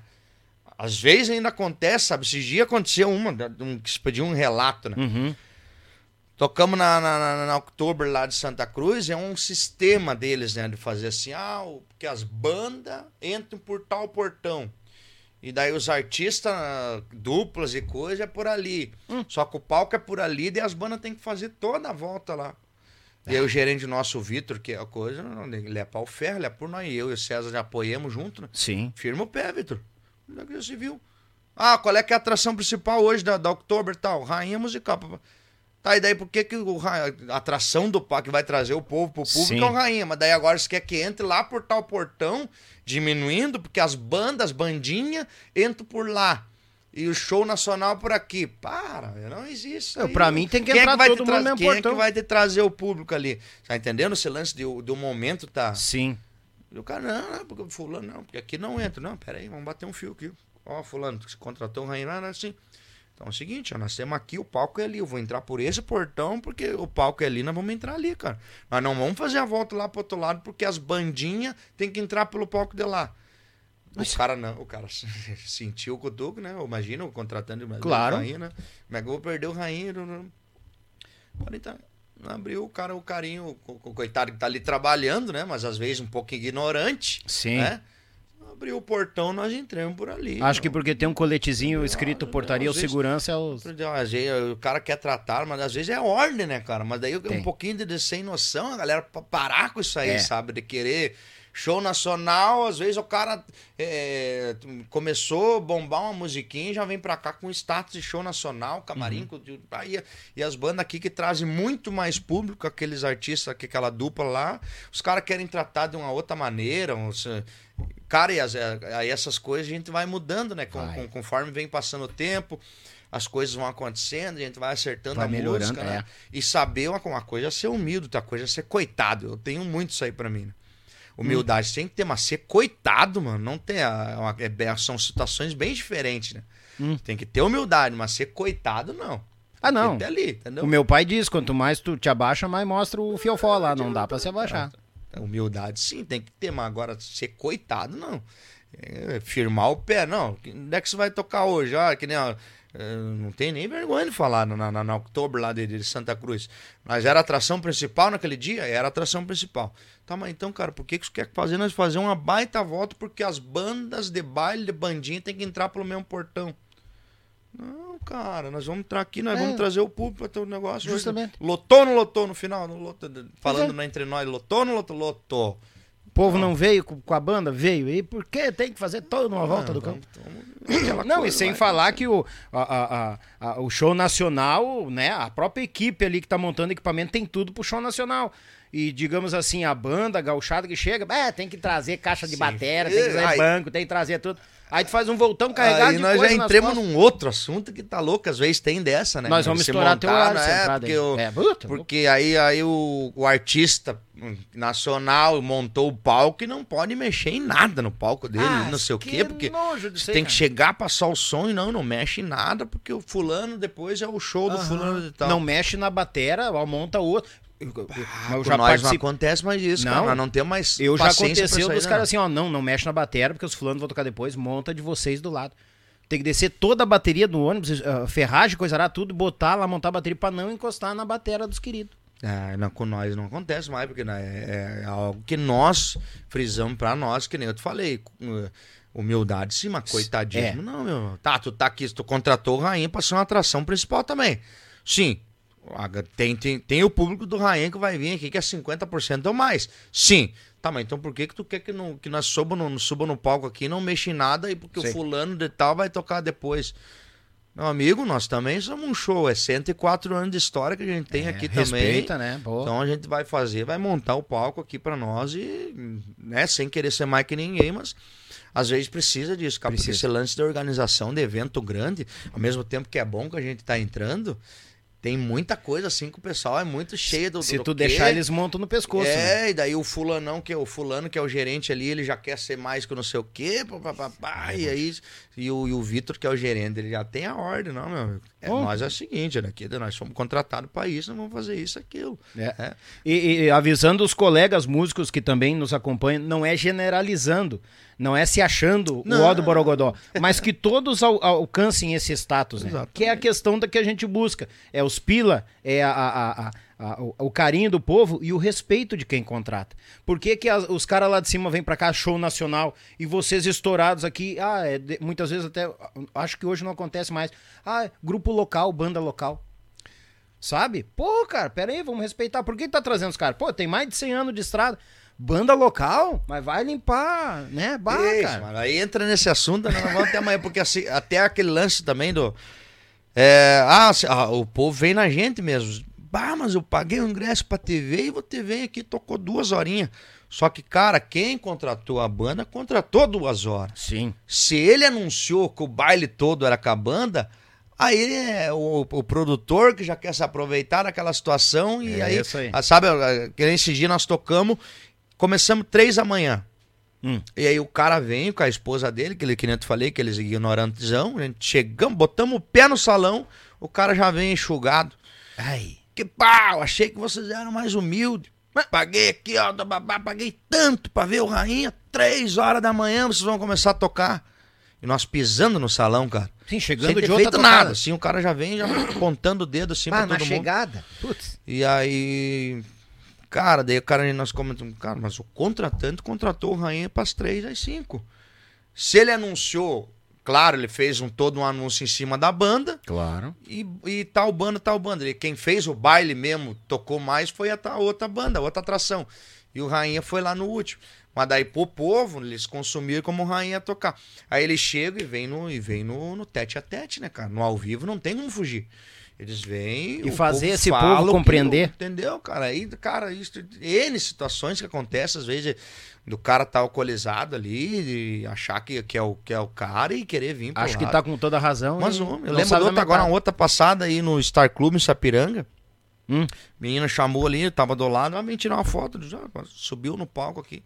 às vezes ainda acontece, sabe? Esses dias aconteceu uma, um, que se pediu um relato, né? Uhum. Tocamos na, na, na, October lá de Santa Cruz, é um sistema deles, né? De fazer assim, ah, porque as bandas entram por tal portão. E daí os artistas, duplas e coisa, é por ali. Só que o palco é por ali, e as bandas têm que fazer toda a volta lá. E aí o gerente nosso, o Vitor, que é a coisa, ele é pau ferro, ele é por nós. Eu e o César já apoiamos junto, né? Sim. Firma o pé, Vitor. É que viu? Ah, qual é que é a atração principal hoje da, da October e tal? Rainha musical. E daí por que, que o, a atração do parque vai trazer o povo pro público Sim. é o rainha? Mas daí agora você quer que entre lá por tal portão, diminuindo, porque as bandas, as bandinhas, entram por lá. E o show nacional por aqui. Para, não existe. Eu, aí. pra mim tem que Quem é entrar vai todo mundo mesmo Quem é portão. que vai te trazer o público ali? Tá entendendo esse lance do, do momento tá... Sim. E o cara, não, não, porque fulano não, porque aqui não entra. Não, peraí, vamos bater um fio aqui. Ó, fulano, você contratou um rainha, assim. Então é o seguinte, ó, nós temos aqui, o palco é ali. Eu vou entrar por esse portão, porque o palco é ali, nós vamos entrar ali, cara. Nós não vamos fazer a volta lá pro outro lado, porque as bandinhas tem que entrar pelo palco de lá. O cara não, o cara sentiu o cutuco, né? Imagina o contratante Claro. rainha, né? Como é que eu vou perder o rainha? Não. Cara, então, não abriu o cara, o carinho, o, o coitado que tá ali trabalhando, né? Mas às vezes um pouco ignorante, Sim. né? Abriu o portão, nós entramos por ali. Acho que porque tem um coletezinho escrito portaria ou segurança é os. Às vezes o cara quer tratar, mas às vezes é ordem, né, cara? Mas daí Tem. um pouquinho de, de sem noção, a galera pa- parar com isso aí, É. sabe? De querer show nacional, às vezes o cara é, começou a bombar uma musiquinha e já vem pra cá com status de show nacional, camarim, Uhum. com- aí, e as bandas aqui que trazem muito mais público, aqueles artistas, que aquela dupla lá, os caras querem tratar de uma outra maneira, Cara, e as- aí essas coisas a gente vai mudando, né? Com- Vai. com- conforme vem passando o tempo, as coisas vão acontecendo, a gente vai acertando Vai a melhorando, música, né? é. E saber uma, uma coisa é ser humilde, outra coisa é ser coitado. Eu tenho muito isso aí pra mim, né? Humildade tem que ter, mas ser coitado, mano, não tem. a- é são situações bem diferentes, né? Hum. Tem que ter humildade, mas ser coitado, não. Ah, não. Tem que ter ali, entendeu? O meu pai diz: quanto mais tu te abaixa, mais mostra o fiofó lá. Não dá pra se abaixar. Humildade sim, tem que ter, mas agora ser coitado, não. É, firmar o pé, não. Onde é que você vai tocar hoje? Ah, que nem. ó, é, não tem nem vergonha de falar na, na, na October lá de, de Santa Cruz. Mas era a atração principal naquele dia? Era a atração principal. Tá, mas então, cara, por que, que você quer fazer nós fazer uma baita volta? Porque as bandas de baile, de bandinha, tem que entrar pelo mesmo portão. Não, cara, nós vamos entrar aqui, nós É. vamos trazer o público para ter o negócio. hoje. Justamente. Lotou ou não lotou no final? Não lotou, falando é. entre nós, lotou ou não lotou? Lotou. O povo não veio com a banda? Veio. E por que tem que fazer toda uma volta do campo? Não, e sem falar que o, a- a- a- o show nacional, né? A própria equipe ali que tá montando equipamento tem tudo pro show nacional. E digamos assim, a banda a gauchada que chega, é, tem que trazer caixa de Sim. bateria, tem que trazer banco, tem que trazer tudo. Aí tu faz um voltão carregado Aí nós já entremos num outro assunto que tá louco, às vezes tem dessa, né? Nós vamos Se estourar montar, horário, né? porque aí. o- É, puta, porque aí, aí o, o artista nacional montou o palco e não pode mexer em nada no palco dele, Ah, não sei o quê, porque você tem que chegar, passar o som e não, não mexe em nada, porque o fulano depois é o show do Aham. fulano e tal. Não mexe na batera, monta outro. Ah, eu com já nós não acontece mais isso, Não. cara. Não temos mais Eu já aconteceu dos caras assim, ó, não, não mexe na bateria, porque os fulanos vão tocar depois, monta de vocês do lado. Tem que descer toda a bateria do ônibus, ah, ferragem, coisa lá, tudo, botar lá, montar a bateria pra não encostar na bateria dos queridos. É, não, com nós não acontece mais, porque né, é, é algo que nós frisamos pra nós, que nem eu te falei. uh, Humildade sim, mas coitadismo. É. Não, meu. Tá, tu tá aqui, tu contratou o Rainha pra ser uma atração principal também. Sim. Tem, tem, tem o público do Rainha que vai vir aqui, que é 50% ou mais. Sim. Tá, mas então por que, que tu quer que, não, que nós suba no, suba no palco aqui e não mexa em nada e porque Sei. o fulano de tal vai tocar depois? Meu amigo, nós também somos um show. É 104 anos de história que a gente tem aqui também. Respeita, né? Boa. Então a gente vai fazer, vai montar o palco aqui pra nós e, né, sem querer ser mais que ninguém, mas às vezes precisa disso, cara, porque Precisa. esse lance de organização de evento grande, ao mesmo tempo que é bom que a gente tá entrando, tem muita coisa assim que o pessoal é muito cheio do Se do tu quê. deixar, eles montam no pescoço. É, né? e daí o fulanão, que é o fulano que é o gerente ali, ele já quer ser mais que não sei o quê, papapá, e aí, e o, e o Vitor, que é o gerente, ele já tem a ordem, não, meu amigo. É, Bom. nós é o seguinte, né, aqui nós fomos contratados para isso, nós vamos fazer isso, aquilo. É. É. E, e avisando os colegas músicos que também nos acompanham, não é generalizando, não é se achando o Não. ó do Borogodó, mas que todos al- alcancem esse status, né? Exatamente. Que é a questão da que a gente busca. É os pila, é a- a- a- o, o carinho do povo e o respeito de quem contrata. Por que, que as- os caras lá de cima vêm pra cá, show nacional, e vocês estourados aqui, ah, é de- muitas vezes até, acho que hoje não acontece mais, ah, grupo local, banda local. Sabe? Pô, cara, pera aí, vamos respeitar. Por que tá trazendo os caras? Pô, tem mais de 100 anos de estrada. Banda local, mas vai limpar, né? Bah, Isso, cara. mano, aí entra nesse assunto, né, nós vamos até amanhã, porque assim, até aquele lance também do. é, ah, se- ah, o povo vem na gente mesmo. Bah, mas eu paguei o ingresso pra TV e você vem aqui, tocou duas horinhas. Só que, cara, quem contratou a banda contratou duas horas. Sim. Se ele anunciou que o baile todo era com a banda, aí é o, o produtor que já quer se aproveitar daquela situação e É aí, isso aí. sabe, que nesse dia nós tocamos, começamos três da manhã. Hum. E aí o cara vem com a esposa dele, que ele que nem eu te falei, que eles ignorantezão, a gente chegamos, botamos o pé no salão, o cara já vem enxugado. Ai. Que pau, achei que vocês eram mais humildes. Paguei aqui, ó, babá, paguei tanto pra ver o Rainha, três horas da manhã vocês vão começar a tocar. E nós pisando no salão, cara. Sim, chegando de outra feito nada. Assim, o cara já vem já apontando o dedo assim Ah, pra na todo mundo. chegada. Putz. E aí, cara, daí o cara nós comentamos, cara, mas o contratante contratou o Rainha pras três às cinco. Se ele anunciou, claro, ele fez um todo um anúncio em cima da banda Claro. e, e tal banda, tal banda. E quem fez o baile mesmo, tocou mais, foi a outra banda, outra atração. E o Rainha foi lá no último. Mas daí pro povo, eles consumiram como o Rainha tocar. Aí ele chega e vem no, e vem no, no tete a tete, né, cara? No ao vivo não tem como fugir. Eles vêm. E fazer povo esse povo o que- compreender. entendeu, cara? Aí, cara, isso. N situações que acontecem, às vezes, do cara tá alcoolizado ali, achar que, que, é o, que é o cara e querer vir pro Acho que lado. tá com toda a razão. Mas homem, eu lembro outra, agora, uma outra passada aí no Star Club em Sapiranga. Hum. Menina chamou ali, tava do lado, ela vem tirar uma foto. Já, subiu no palco aqui.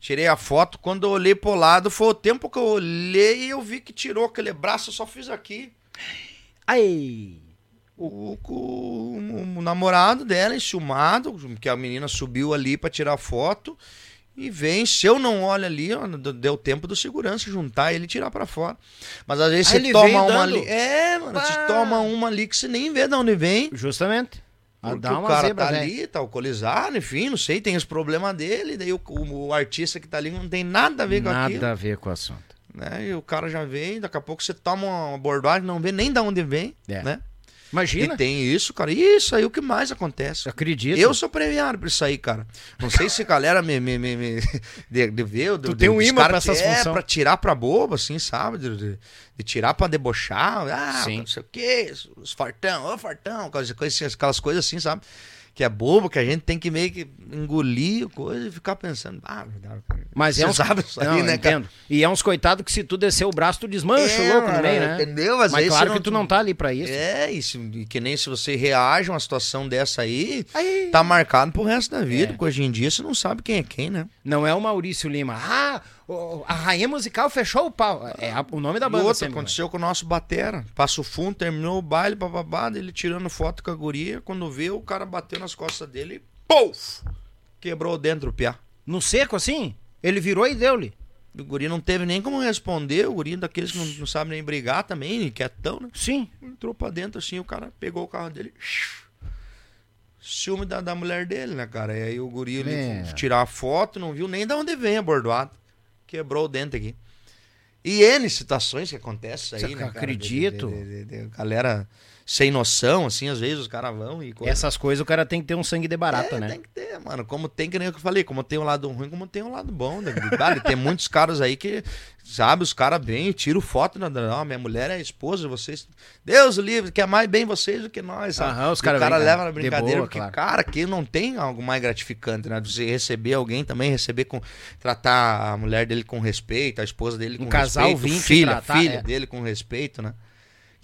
Tirei a foto, quando eu olhei pro lado, foi o tempo que eu olhei e eu vi que tirou aquele braço, eu só fiz aqui. Ai. O, o- o namorado dela, enciumado, que a menina subiu ali pra tirar foto. E vem, se eu não olho ali, ó, deu tempo do segurança juntar ele e tirar pra fora. Mas às vezes Ah, você toma uma dando? ali. É, mano, você toma uma ali que você nem vê de onde vem. Justamente. Ah, Porque o cara zebra, tá velho. ali, tá alcoolizado, enfim, não sei, tem os problemas dele, daí o, o- o artista que tá ali não tem nada a ver com aquilo. Nada a ver com o assunto. Né? E o cara já vem, daqui a pouco você toma uma abordagem, não vê nem de onde vem, É. né? Imagina. E tem isso, cara. E isso aí é o que mais acontece. Acredito. Eu sou premiado por isso aí, cara. Não sei se a galera me, me, me, me de, de ver. Tu tem um imã pra essas é, funções. pra tirar pra bobo, assim, sabe? De, de- de tirar pra debochar. Ah, Sim. não sei o quê, os fartão, ô fartão, aquelas coisas, aquelas coisas assim, sabe? Que é bobo, que a gente tem que meio que engolir coisa e ficar pensando. Ah, verdade. Mas é uns... sabe isso aí, Não, né, cara? entendo. E é uns coitados que se tu descer o braço, tu desmancha o É, louco no mano, meio, né? entendeu? Às Mas vezes claro você que tu não tá ali pra isso. É, e que nem se você reage a uma situação dessa aí, Aí- tá marcado pro resto da vida. É. Porque hoje em dia você não sabe quem é quem, né? Não é o Maurício Lima. Ah, o- a rainha musical fechou o pau. É a- o nome da E banda outra, né? aconteceu com o nosso Batera. Passo fundo, terminou o baile, bababá, ele tirando foto com a guria. Quando vê, o cara bateu nas costas dele e pouf! Quebrou dentro o piá. No seco, assim? Ele virou e deu-lhe. O guri não teve nem como responder. O guri daqueles que não, não sabe nem brigar também, quietão, né? Sim. Entrou pra dentro assim, o cara pegou o carro dele. Ciúme da, da mulher dele, né, cara? E aí o guri ele É. tirar a foto, não viu nem de onde vem a bordoada. Quebrou o dente aqui. E N situações que acontecem aí, né? cara? acredito. De- de- de- galera sem noção, assim, às vezes os caras vão e coisa. Essas coisas o cara tem que ter um sangue de barata, É, né? Tem que ter, mano. Como tem, que nem eu falei, como tem um lado ruim, como tem um lado bom. Né? Cara, tem muitos caras aí que, sabe, os caras vêm e tiram foto. Né? Não, minha mulher é esposa vocês. Deus o livre, quer mais bem vocês do que nós, sabe? Aham, os E cara o cara leva na de brincadeira, boa, porque, claro. cara, que não tem algo mais gratificante, né? De Você receber alguém também, receber com. Tratar a mulher dele com respeito, a esposa dele com Um casal respeito, vir te filha, tratar, filha é. dele com respeito, né?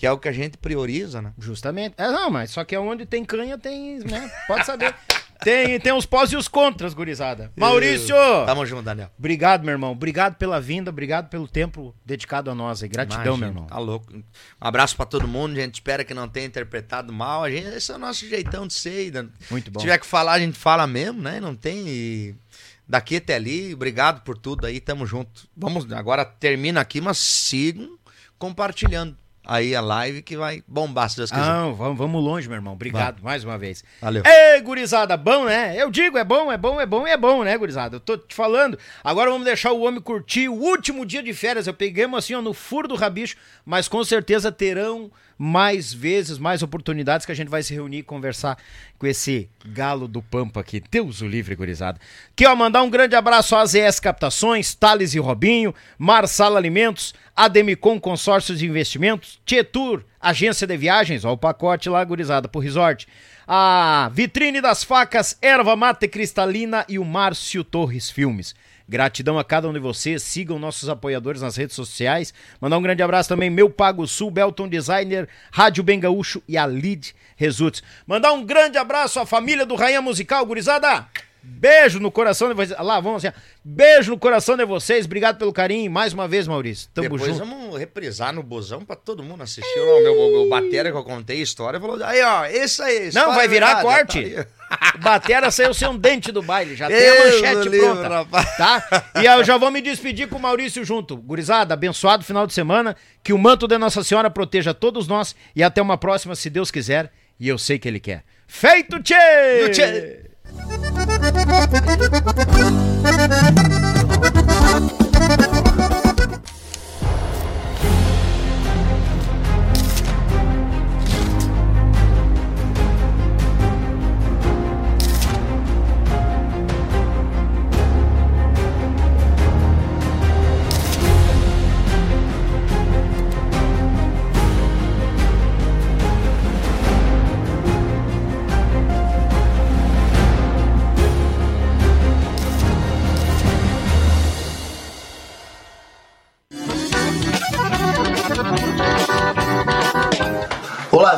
Que é o que a gente prioriza, né? Justamente. É, não, mas só que onde tem canha tem, né? Pode saber. tem, tem os pós e os contras, gurizada. Maurício! Tamo junto, Daniel. Obrigado, meu irmão. Obrigado pela vinda, obrigado pelo tempo dedicado a nós aí. Gratidão, Imagina, meu irmão. Tá louco. Um abraço pra todo mundo. A gente espera que não tenha interpretado mal. A gente, esse é o nosso jeitão de ser. né? Muito bom. Se tiver que falar, a gente fala mesmo, né? Não tem. e daqui até ali, obrigado por tudo aí. Tamo junto. Vamos, agora termina aqui, mas sigam compartilhando aí a live que vai bombar, se Deus quiser. Ah, vamos, vamos longe, meu irmão. Obrigado mais uma vez. Valeu. Ei, gurizada, bom, né? Eu digo, é bom, é bom, é bom e é bom, né, gurizada? Eu tô te falando. Agora vamos deixar o homem curtir o último dia de férias. Eu peguei assim, ó, no furo do rabicho, mas com certeza terão mais vezes, mais oportunidades que a gente vai se reunir e conversar com esse galo do Pampa aqui. Deus o livre, gurizada. Aqui, ó, mandar um grande abraço à AZS Captações, Thales e Robinho, Marsala Alimentos, Ademicon Consórcios de Investimentos, Tietur, Agência de Viagens, ó o pacote lá, gurizada, pro resort. A Vitrine das Facas, Erva Mate Cristalina e o Márcio Torres Filmes. Gratidão a cada um de vocês. Sigam nossos apoiadores nas redes sociais. Mandar um grande abraço também, meu Pago Sul, Belton Designer, Rádio Bem Gaúcho e a Lead Results. Mandar um grande abraço à família do Rainha Musical, gurizada. Beijo no coração de vocês. Lá, vamos assim. Beijo no coração de vocês. Obrigado pelo carinho. Mais uma vez, Maurício. Tamo Depois junto. vamos reprisar no busão pra todo mundo assistir. Não, meu, meu, meu batera que eu contei a história falou: aí, ó, esse aí. Não, vai virar verdade, corte. tá. Batera saiu sem um dente do baile, já tem a manchete livro, pronta, rapaz. tá? E eu já vou me despedir com o Maurício junto. Gurizada, abençoado final de semana, que o manto de Nossa Senhora proteja todos nós e até uma próxima, se Deus quiser, e eu sei que Ele quer. Feito, tchê! thank you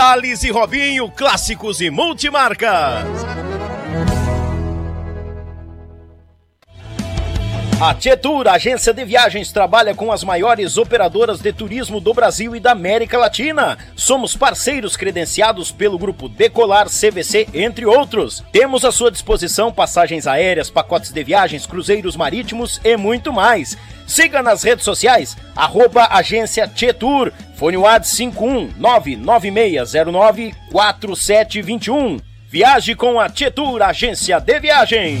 Thales e Robinho, clássicos e multimarcas. A Tietur, agência de viagens, trabalha com as maiores operadoras de turismo do Brasil e da América Latina. Somos parceiros credenciados pelo grupo Decolar CVC, entre outros. Temos à sua disposição passagens aéreas, pacotes de viagens, cruzeiros marítimos e muito mais. Siga nas redes sociais, arroba agência Tietur, fone WAD 51996094721. Viaje com a Tietur, agência de viagens.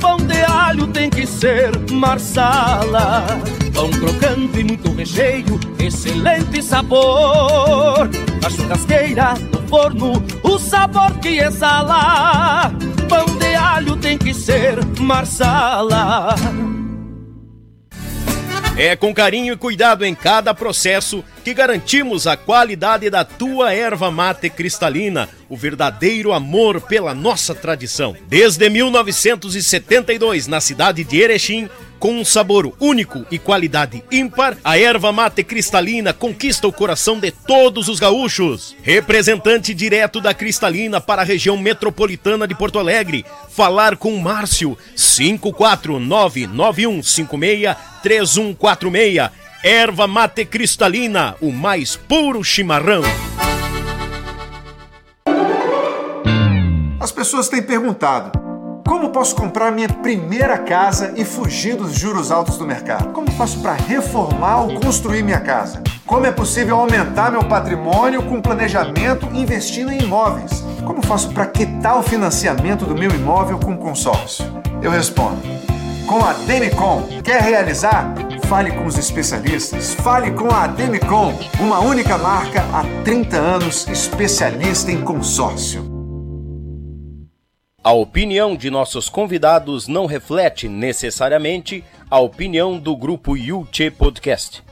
Pão de alho tem que ser marsala. Pão crocante e muito recheio, excelente sabor. Na churrasqueira, no forno, o sabor que exala. Pão de alho tem que ser marsala. É com carinho e cuidado em cada processo que garantimos a qualidade da tua erva mate cristalina, o verdadeiro amor pela nossa tradição. Desde 1972, na cidade de Erechim, com um sabor único e qualidade ímpar, a erva mate cristalina conquista o coração de todos os gaúchos. Representante direto da Cristalina para a região metropolitana de Porto Alegre. Falar com Márcio 54991563146. Erva mate cristalina, o mais puro chimarrão. As pessoas têm perguntado. Como posso comprar minha primeira casa e fugir dos juros altos do mercado? Como faço para reformar ou construir minha casa? Como é possível aumentar meu patrimônio com planejamento investindo em imóveis? Como faço para quitar o financiamento do meu imóvel com consórcio? Eu respondo. Com a Demicon, quer realizar? Fale com os especialistas. Fale com a Demicon, uma única marca há 30 anos, especialista em consórcio. A opinião de nossos convidados não reflete necessariamente a opinião do grupo Yuchê Podcast.